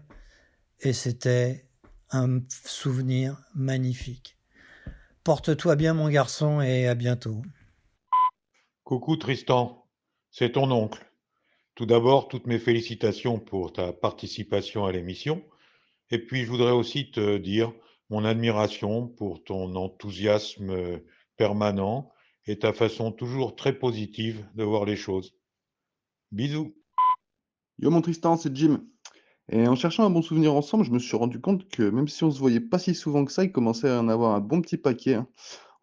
et c'était un souvenir magnifique. Porte-toi bien mon garçon et à bientôt. Coucou Tristan, c'est ton oncle. Tout d'abord, toutes mes félicitations pour ta participation à l'émission. Et puis, je voudrais aussi te dire mon admiration pour ton enthousiasme permanent et ta façon toujours très positive de voir les choses. Bisous. Yo mon Tristan, c'est Jim. Et en cherchant un bon souvenir ensemble, je me suis rendu compte que même si on se voyait pas si souvent que ça, il commençait à en avoir un bon petit paquet. Hein.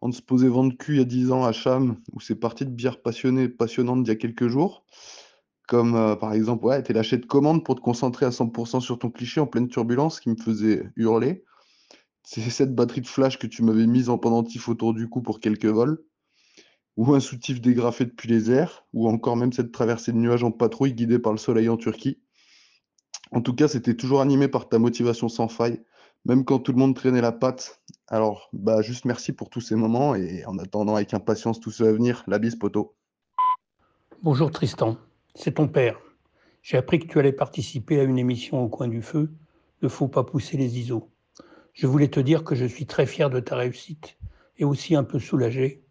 On se posait vent de cul il y a 10 ans à Cham, où c'est parti de bière passionnée, passionnante d'il y a quelques jours. Comme euh, par exemple, ouais, t'es lâché de commande pour te concentrer à 100% sur ton cliché en pleine turbulence qui me faisait hurler. C'est cette batterie de flash que tu m'avais mise en pendentif autour du cou pour quelques vols ou un soutif dégrafé depuis les airs, ou encore même cette traversée de nuages en patrouille guidée par le soleil en Turquie. En tout cas, c'était toujours animé par ta motivation sans faille, même quand tout le monde traînait la patte. Alors, bah, juste merci pour tous ces moments et en attendant avec impatience tout ce à venir, la bise poteau. Bonjour Tristan, c'est ton père. J'ai appris que tu allais participer à une émission au coin du feu. Ne faut pas pousser les ISO. Je voulais te dire que je suis très fier de ta réussite et aussi un peu soulagé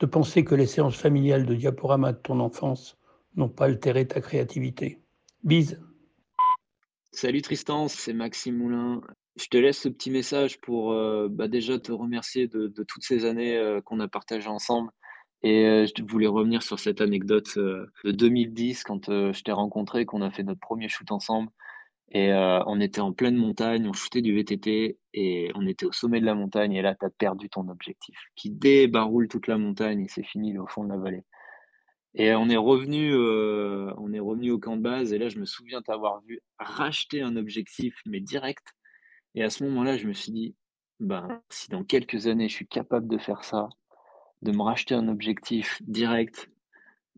de penser que les séances familiales de diaporama de ton enfance n'ont pas altéré ta créativité. Bise. Salut Tristan, c'est Maxime Moulin. Je te laisse ce petit message pour euh, bah, déjà te remercier de, toutes ces années euh, qu'on a partagées ensemble. Et euh, je voulais revenir sur cette anecdote de 2010 quand je t'ai rencontré, qu'on a fait notre premier shoot ensemble. Et euh, on était en pleine montagne, on shootait du VTT et on était au sommet de la montagne. Et là, tu as perdu ton objectif qui débaroule toute la montagne et c'est fini au fond de la vallée. Et on est revenu, euh, on est revenu au camp de base. Et là, je me souviens t'avoir vu racheter un objectif, mais direct. Et à ce moment-là, je me suis dit, ben, si dans quelques années, je suis capable de faire ça, de me racheter un objectif direct,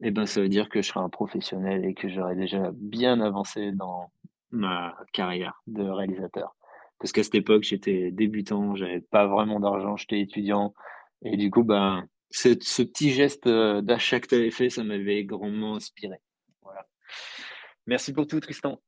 eh ben, ça veut dire que je serai un professionnel et que j'aurai déjà bien avancé dans, ma carrière de réalisateur. Parce qu'à cette époque, j'étais débutant, j'avais pas vraiment d'argent, j'étais étudiant. Et du coup, ben, ce, petit geste euh, d'achat que tu avais fait, ça m'avait grandement inspiré. Voilà. Merci pour tout, Tristan.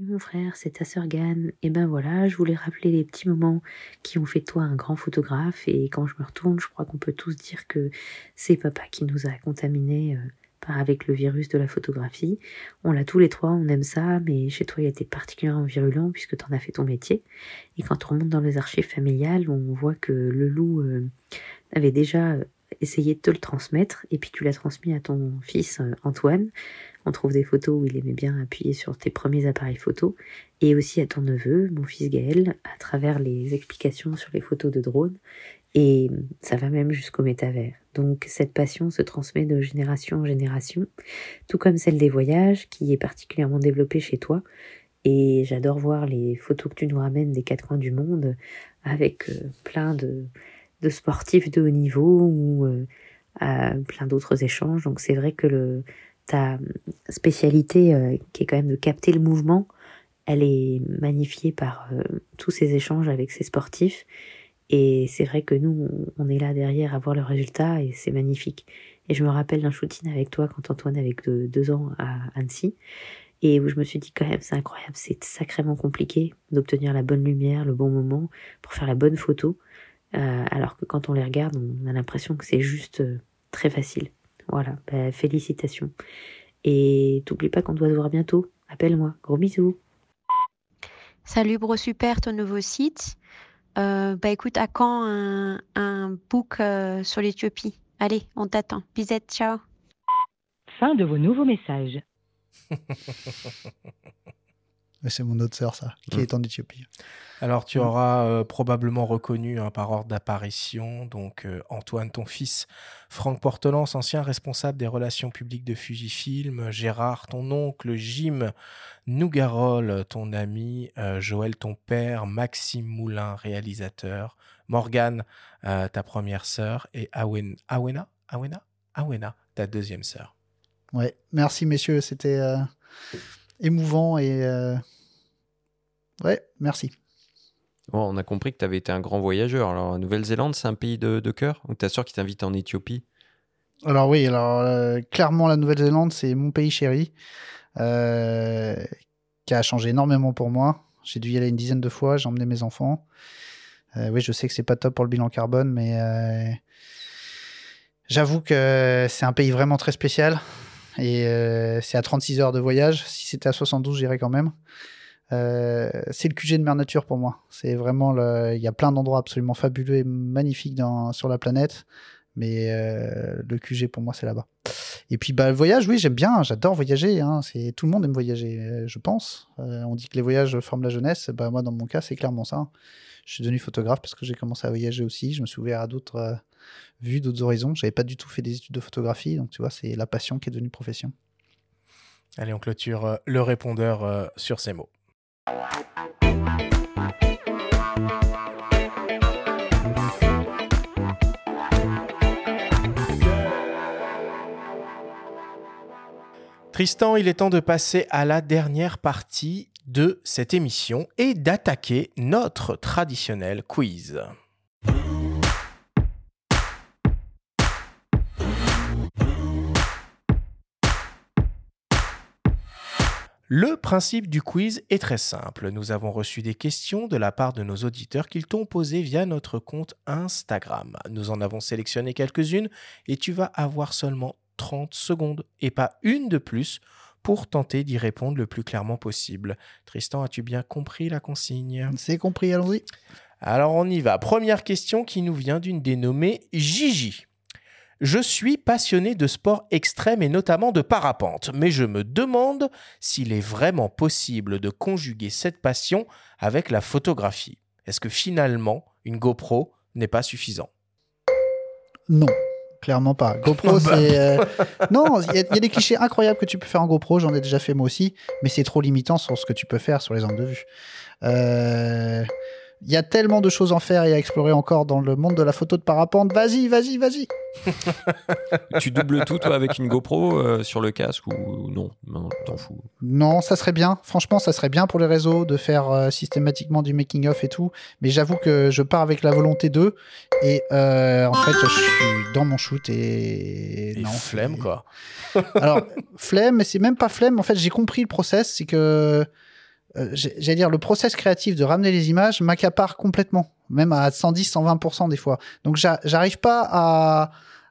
Mon frère, c'est ta sœur Gann. Et ben voilà, je voulais rappeler les petits moments qui ont fait toi un grand photographe. Et quand je me retourne, je crois qu'on peut tous dire que c'est papa qui nous a contaminés euh, avec le virus de la photographie. On l'a tous les trois, on aime ça, mais chez toi il a été particulièrement virulent puisque tu en as fait ton métier. Et quand on remonte dans les archives familiales, on voit que le loup euh, avait déjà essayé de te le transmettre et puis tu l'as transmis à ton fils euh, Antoine. On trouve des photos où il aimait bien appuyer sur tes premiers appareils photo et aussi à ton neveu, mon fils Gaël, à travers les explications sur les photos de drone et ça va même jusqu'au métavers. Donc cette passion se transmet de génération en génération, tout comme celle des voyages qui est particulièrement développée chez toi. Et j'adore voir les photos que tu nous ramènes des quatre coins du monde avec euh, plein de, de, sportifs de haut niveau ou euh, plein d'autres échanges. Donc c'est vrai que le, ta spécialité, euh, qui est quand même de capter le mouvement, elle est magnifiée par euh, tous ces échanges avec ces sportifs. Et c'est vrai que nous, on est là derrière à voir le résultat et c'est magnifique. Et je me rappelle d'un shooting avec toi quand Antoine avait deux ans à Annecy et où je me suis dit quand même c'est incroyable, c'est sacrément compliqué d'obtenir la bonne lumière, le bon moment pour faire la bonne photo, euh, alors que quand on les regarde, on a l'impression que c'est juste euh, très facile. Voilà, bah, félicitations. Et t'oublie pas qu'on doit se voir bientôt. Appelle-moi. Gros bisous. Salut Bro Super, ton nouveau site. Euh, bah écoute, à quand un, un book euh, sur l'Éthiopie? Allez, on t'attend. Bisette, ciao. Fin de vos nouveaux messages. C'est mon autre sœur, ça, qui Mm. est en Éthiopie. Alors, tu Mm. auras euh, probablement reconnu hein, par ordre d'apparition donc euh, Antoine, ton fils, Franck Portelance, ancien responsable des relations publiques de Fujifilm, Gérard, ton oncle, Jim Nougarol, ton ami, euh, Joël, ton père, Maxime Moulin, réalisateur, Morgane, ta première sœur, et Awen- Awena, Awena, Awena, ta deuxième sœur. Ouais, merci messieurs, c'était émouvant et euh, ouais, merci. Bon, on a compris que tu avais été un grand voyageur. Alors, la Nouvelle-Zélande, c'est un pays de, de cœur Ou ta soeur qui t'invite en Éthiopie? Alors oui, alors euh, clairement la Nouvelle-Zélande, c'est mon pays chéri, euh, qui a changé énormément pour moi. J'ai dû y aller une dizaine de fois, j'ai emmené mes enfants. Euh, oui, je sais que c'est pas top pour le bilan carbone, mais j'avoue que c'est un pays vraiment très spécial. Et euh, c'est à 36 heures de voyage. Si c'était à 72, j'irais quand même. Euh, c'est le QG de Mère Nature pour moi. C'est vraiment le... Il y a plein d'endroits absolument fabuleux et magnifiques dans... sur la planète. Mais euh, le QG pour moi, c'est là-bas. Et puis bah, le voyage, oui, j'aime bien. J'adore voyager. Hein. C'est... Tout le monde aime voyager, euh, je pense. Euh, on dit que les voyages forment la jeunesse. Bah, moi, dans mon cas, c'est clairement ça. Je suis devenu photographe parce que j'ai commencé à voyager aussi. Je me suis ouvert à d'autres euh, vues, d'autres horizons. J'avais pas du tout fait des études de photographie. Donc, tu vois, c'est la passion qui est devenue profession. Allez, on clôture euh, le répondeur euh, sur ces mots. Tristan, il est temps de passer à la dernière partie de cette émission et d'attaquer notre traditionnel quiz. Le principe du quiz est très simple. Nous avons reçu des questions de la part de nos auditeurs qu'ils t'ont posées via notre compte Instagram. Nous en avons sélectionné quelques-unes et tu vas avoir seulement 30 secondes et pas une de plus pour tenter d'y répondre le plus clairement possible. Tristan, as-tu bien compris la consigne? C'est compris, allons-y. Alors on y va. Première question qui nous vient d'une dénommée Gigi. Je suis passionné de sport extrême et notamment de parapente, mais je me demande s'il est vraiment possible de conjuguer cette passion avec la photographie. Est-ce que finalement, une GoPro n'est pas suffisant? Non, clairement pas. GoPro, c'est. euh, Non, il y, y a des clichés incroyables que tu peux faire en GoPro, j'en ai déjà fait moi aussi, mais c'est trop limitant sur ce que tu peux faire sur les angles de vue. Euh, Il y a tellement de choses à faire et à explorer encore dans le monde de la photo de parapente. Vas-y, vas-y, vas-y. Tu doubles tout, toi, avec une GoPro euh, sur le casque ou non? Non, t'en fous. Non, ça serait bien. Franchement, ça serait bien pour les réseaux de faire euh, systématiquement du making-of et tout. Mais j'avoue que je pars avec la volonté d'eux. Et euh, en fait, je suis dans mon shoot et. Et non, flemme, quoi. Alors, flemme, mais c'est même pas flemme. En fait, j'ai compris le process. C'est que. Euh, J'allais dire, le process créatif de ramener les images m'accapare complètement. Même à 110, 120% des fois. Donc, j'a- j'arrive pas à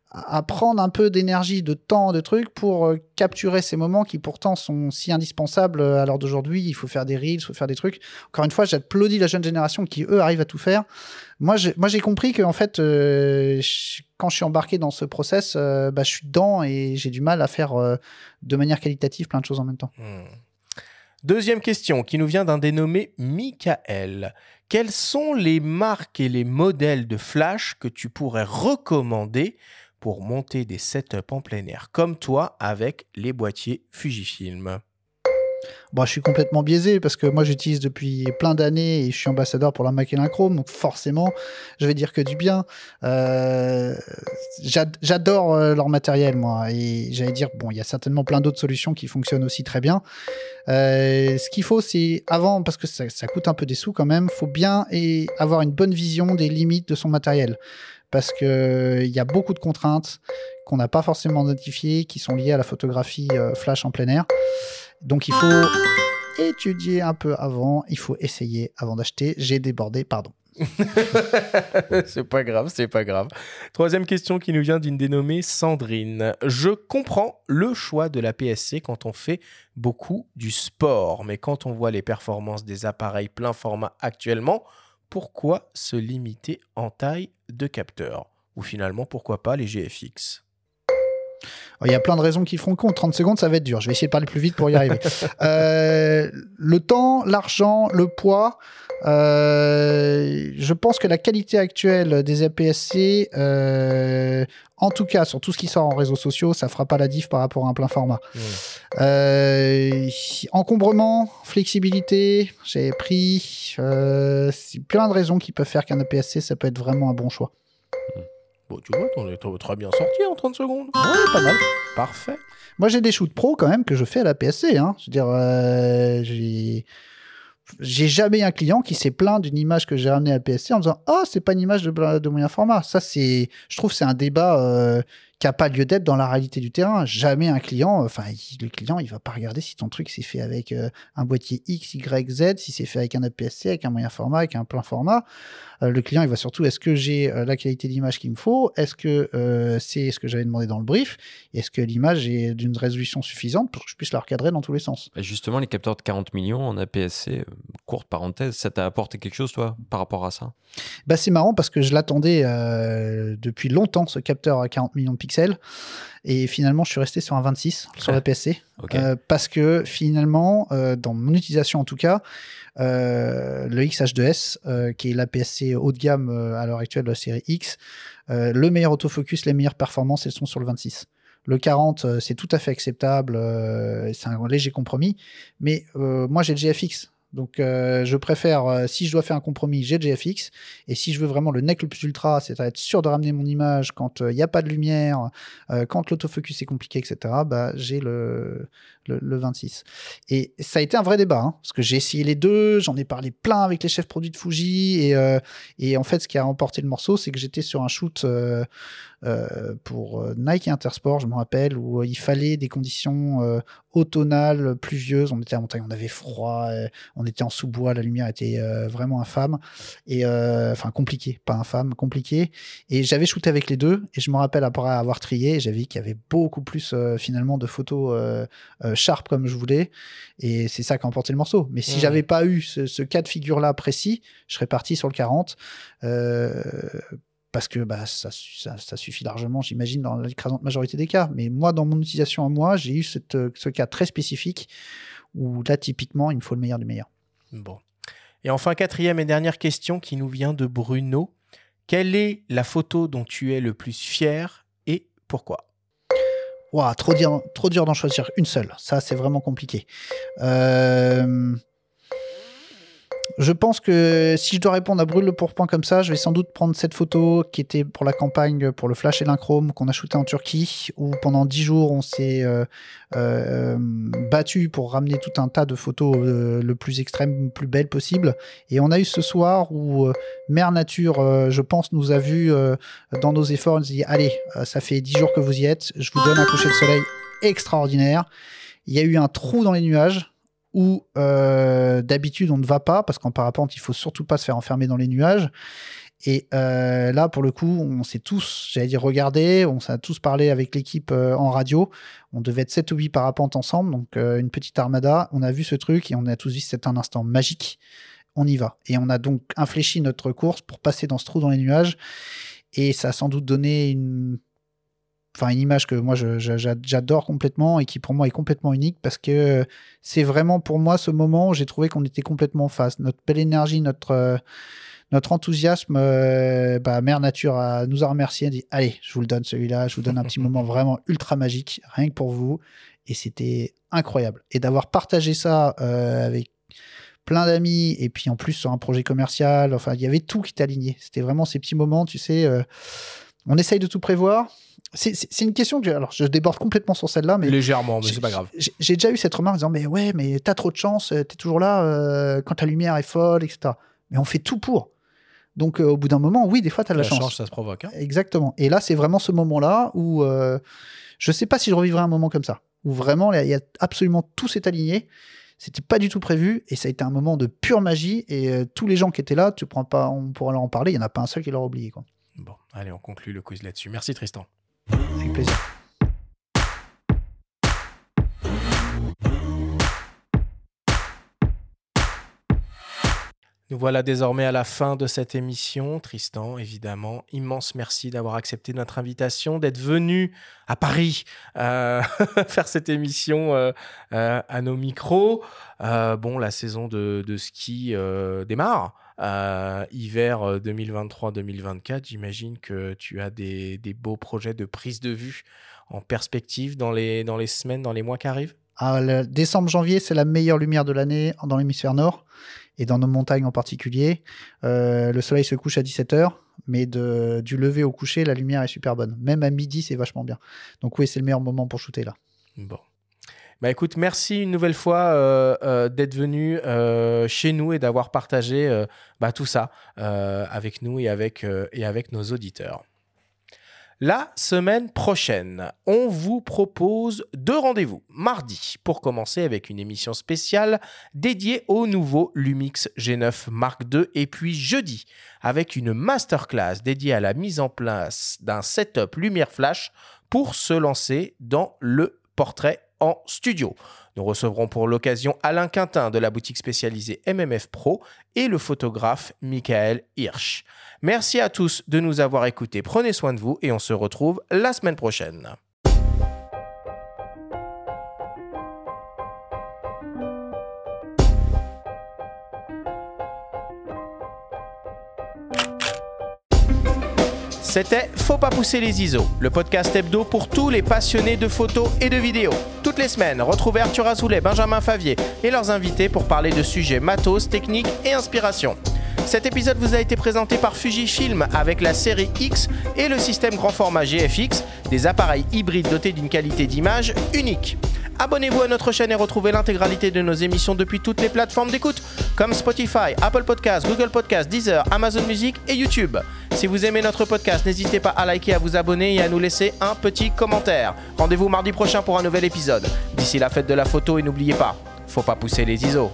à prendre un peu d'énergie, de temps, de trucs pour euh, capturer ces moments qui pourtant sont si indispensables euh, à l'heure d'aujourd'hui. Il faut faire des reels, il faut faire des trucs. Encore une fois, j'applaudis la jeune génération qui, eux, arrivent à tout faire. Moi, j'ai, compris que en fait, quand je suis embarqué dans ce process, bah, je suis dedans et j'ai du mal à faire de manière qualitative plein de choses en même temps. Deuxième question qui nous vient d'un dénommé Michael. Quelles sont les marques et les modèles de flash que tu pourrais recommander pour monter des setups en plein air comme toi avec les boîtiers Fujifilm? Bon, je suis complètement biaisé parce que moi j'utilise depuis plein d'années et je suis ambassadeur pour la Macalin Chrome, donc forcément je vais dire que du bien. Euh, j'ad- J'adore euh, leur matériel moi et j'allais dire bon, il y a certainement plein d'autres solutions qui fonctionnent aussi très bien. Euh, ce qu'il faut, c'est avant, parce que ça, coûte un peu des sous quand même, faut bien et avoir une bonne vision des limites de son matériel. Parce que il y a beaucoup de contraintes qu'on n'a pas forcément identifiées, qui sont liées à la photographie euh, flash en plein air. Donc il faut étudier un peu avant, il faut essayer avant d'acheter. J'ai débordé, pardon. c'est pas grave, c'est pas grave. Troisième question qui nous vient d'une dénommée Sandrine. Je comprends le choix de la PSC quand on fait beaucoup du sport, mais quand on voit les performances des appareils plein format actuellement, pourquoi se limiter en taille de capteur? Ou finalement, pourquoi pas les GFX Il y a plein de raisons qui feront compte. 30 secondes, ça va être dur. Je vais essayer de parler plus vite pour y arriver. Euh, le temps, l'argent, le poids. euh, je pense que la qualité actuelle des APS-C, euh, en tout cas sur tout ce qui sort en réseaux sociaux, ça fera pas la diff par rapport à un plein format. Encombrement, flexibilité, j'ai pris. C'est plein de raisons qui peuvent faire qu'un APS-C, ça peut être vraiment un bon choix. Bon, tu vois, t'en es t- très bien sorti en 30 secondes. Ouais, pas mal. Parfait. Moi, j'ai des shoots pro quand même que je fais à la PSC. Hein. Je veux dire, euh, j'ai. J'ai jamais un client qui s'est plaint d'une image que j'ai ramenée à la PSC en disant Ah, c'est pas une image de, moyen format. Ça, c'est. Je trouve c'est un débat euh, qui a pas lieu d'être dans la réalité du terrain. Jamais un client. Enfin, il- le client, il va pas regarder si ton truc s'est fait avec euh, un boîtier X, Y, Z, si c'est fait avec un APS-C, avec un moyen format, avec un plein format. Euh, le client, il va surtout est-ce que j'ai euh, la qualité d'image qu'il me faut? Est-ce que euh, c'est ce que j'avais demandé dans le brief? Est-ce que l'image est d'une résolution suffisante pour que je puisse la recadrer dans tous les sens? Et justement, les capteurs de 40 millions en APS-C, euh, courte parenthèse, ça t'a apporté quelque chose, toi, par rapport à ça? Bah, c'est marrant parce que je l'attendais euh, depuis longtemps, ce capteur à 40 millions de pixels. Et finalement, je suis resté sur un 26 sur la PSC. Euh, parce que finalement, euh, dans mon utilisation en tout cas, euh, le XH2S, euh, qui est la PSC haut de gamme à l'heure actuelle de la série X, le meilleur autofocus, les meilleures performances, elles sont sur le 26. Le 40, euh, c'est tout à fait acceptable, c'est un léger compromis. Mais moi, j'ai le GFX. Donc, euh, je préfère, euh, si je dois faire un compromis, j'ai GFX. Et si je veux vraiment le nec le plus ultra, c'est à être sûr de ramener mon image quand il n'y a pas de lumière, euh, quand l'autofocus est compliqué, etc., bah, j'ai le, le, le 26. Et ça a été un vrai débat, hein, parce que j'ai essayé les deux, j'en ai parlé plein avec les chefs produits de Fuji. Et, euh, et en fait, ce qui a remporté le morceau, c'est que j'étais sur un shoot euh, euh, pour Nike Intersport, je me rappelle, où il fallait des conditions automnales, pluvieuses. On était à montagne, on avait froid, on était en sous-bois, la lumière était vraiment infâme. Et enfin, compliqué, pas infâme, compliqué. Et j'avais shooté avec les deux, et je me rappelle après avoir trié, j'avais vu qu'il y avait beaucoup plus finalement de photos sharp comme je voulais. Et c'est ça qui a emporté le morceau. Mais si Mhm. j'avais pas eu ce, ce cas de figure-là précis, je serais parti sur le 40. euh, parce que bah, ça, su- ça, ça suffit largement, j'imagine, dans l'écrasante majorité des cas. Mais moi, dans mon utilisation à moi, j'ai eu cette, euh, ce cas très spécifique où là, typiquement, il me faut le meilleur du meilleur. Bon. Et enfin, quatrième et dernière question qui nous vient de Bruno. Quelle est la photo dont tu es le plus fier et pourquoi? Ouah, trop dur, trop dur d'en choisir une seule. Ça, c'est vraiment compliqué. Euh, Je pense que si je dois répondre à brûle le pourpoint comme ça, je vais sans doute prendre cette photo qui était pour la campagne pour le flash et l'inchrome qu'on a shooté en Turquie, où pendant dix jours on s'est euh, euh, battu pour ramener tout un tas de photos euh, le plus extrême, le plus belle possible. Et on a eu ce soir où Mère Nature, je pense, nous a vu dans nos efforts, nous a dit allez, ça fait dix jours que vous y êtes, je vous donne un coucher de soleil extraordinaire. Il y a eu un trou dans les nuages où euh, d'habitude on ne va pas parce qu'en parapente il faut surtout pas se faire enfermer dans les nuages. Et euh, là, pour le coup, on s'est tous, j'allais dire, regardé, on s'est tous parlé avec l'équipe euh, en radio. On devait être 7 ou 8 parapentes ensemble, donc une petite armada. On a vu ce truc et on a tous dit c'est un instant magique. On y va. Et on a donc infléchi notre course pour passer dans ce trou dans les nuages. Et ça a sans doute donné une enfin une image que moi j'adore complètement et qui pour moi est complètement unique parce que c'est vraiment pour moi ce moment où j'ai trouvé qu'on était complètement en face. Notre belle énergie, notre euh, notre enthousiasme, euh, bah, Mère Nature a, nous a remercié, a dit allez, je vous le donne celui-là, je vous donne un petit moment vraiment ultra magique, rien que pour vous. Et c'était incroyable. Et d'avoir partagé ça euh, avec plein d'amis, et puis en plus sur un projet commercial, enfin, il y avait tout qui était aligné. C'était vraiment ces petits moments, tu sais, euh, on essaye de tout prévoir. C'est- une question que, je- alors je déborde complètement sur celle-là, mais Légèrement, mais c'est pas grave. j'ai déjà eu cette remarque en disant mais ouais mais t'as trop de chance euh, t'es toujours là euh, quand ta lumière est folle etc mais on fait tout pour donc euh, au bout d'un moment oui des fois t'as de la, La chance chance, ça se provoque. hein. exactement et là c'est vraiment ce moment là où euh, je sais pas si je revivrai un moment comme ça où vraiment il y a absolument tout s'est aligné c'était pas du tout prévu et ça a été un moment de pure magie et tous les gens qui étaient là tu prends pas on pourra leur en parler il y en a pas un seul qui l'aura oublié quoi Bon, allez, on conclut le quiz là-dessus. Merci Tristan. avec plaisir Nous voilà désormais à la fin de cette émission. Tristan, évidemment, immense merci d'avoir accepté notre invitation, d'être venu à Paris euh, faire cette émission euh, euh, à nos micros. Bon, la saison de, de ski démarre. Euh, hiver euh, 2023-2024, j'imagine que tu as des, des beaux projets de prise de vue en perspective dans les, dans les semaines, dans les mois qui arrivent? Ah, le décembre-janvier, c'est la meilleure lumière de l'année dans l'hémisphère nord et dans nos montagnes en particulier. Euh, le soleil se couche à 17h, mais de, du lever au coucher, la lumière est super bonne. Même à midi, c'est vachement bien. Donc oui, c'est le meilleur moment pour shooter là. Bon. Bah écoute, merci une nouvelle fois euh, euh, d'être venu euh, chez nous et d'avoir partagé bah, tout ça avec nous et avec, et avec nos auditeurs. La semaine prochaine, on vous propose deux rendez-vous. Mardi, pour commencer avec une émission spéciale dédiée au nouveau Lumix G9 Mark II. Et puis jeudi, avec une masterclass dédiée à la mise en place d'un setup lumière flash pour se lancer dans le portrait en studio. Nous recevrons pour l'occasion Alain Quintin de la boutique spécialisée MMF Pro et le photographe Michael Hirsch. Merci à tous de nous avoir écoutés. Prenez soin de vous et on se retrouve la semaine prochaine. C'était Faut pas pousser les ISO, le podcast hebdo pour tous les passionnés de photos et de vidéos. Toutes les semaines, retrouvez Arthur Azoulay, Benjamin Favier et leurs invités pour parler de sujets matos, techniques et inspiration. Cet épisode vous a été présenté par Fujifilm avec la série X et le système grand format GFX, des appareils hybrides dotés d'une qualité d'image unique. Abonnez-vous à notre chaîne et retrouvez l'intégralité de nos émissions depuis toutes les plateformes d'écoute, comme Spotify, Apple Podcasts, Google Podcasts, Deezer, Amazon Music et YouTube. Si vous aimez notre podcast, n'hésitez pas à liker, à vous abonner et à nous laisser un petit commentaire. Rendez-vous mardi prochain pour un nouvel épisode. D'ici la fête de la photo et n'oubliez pas, faut pas pousser les ISO.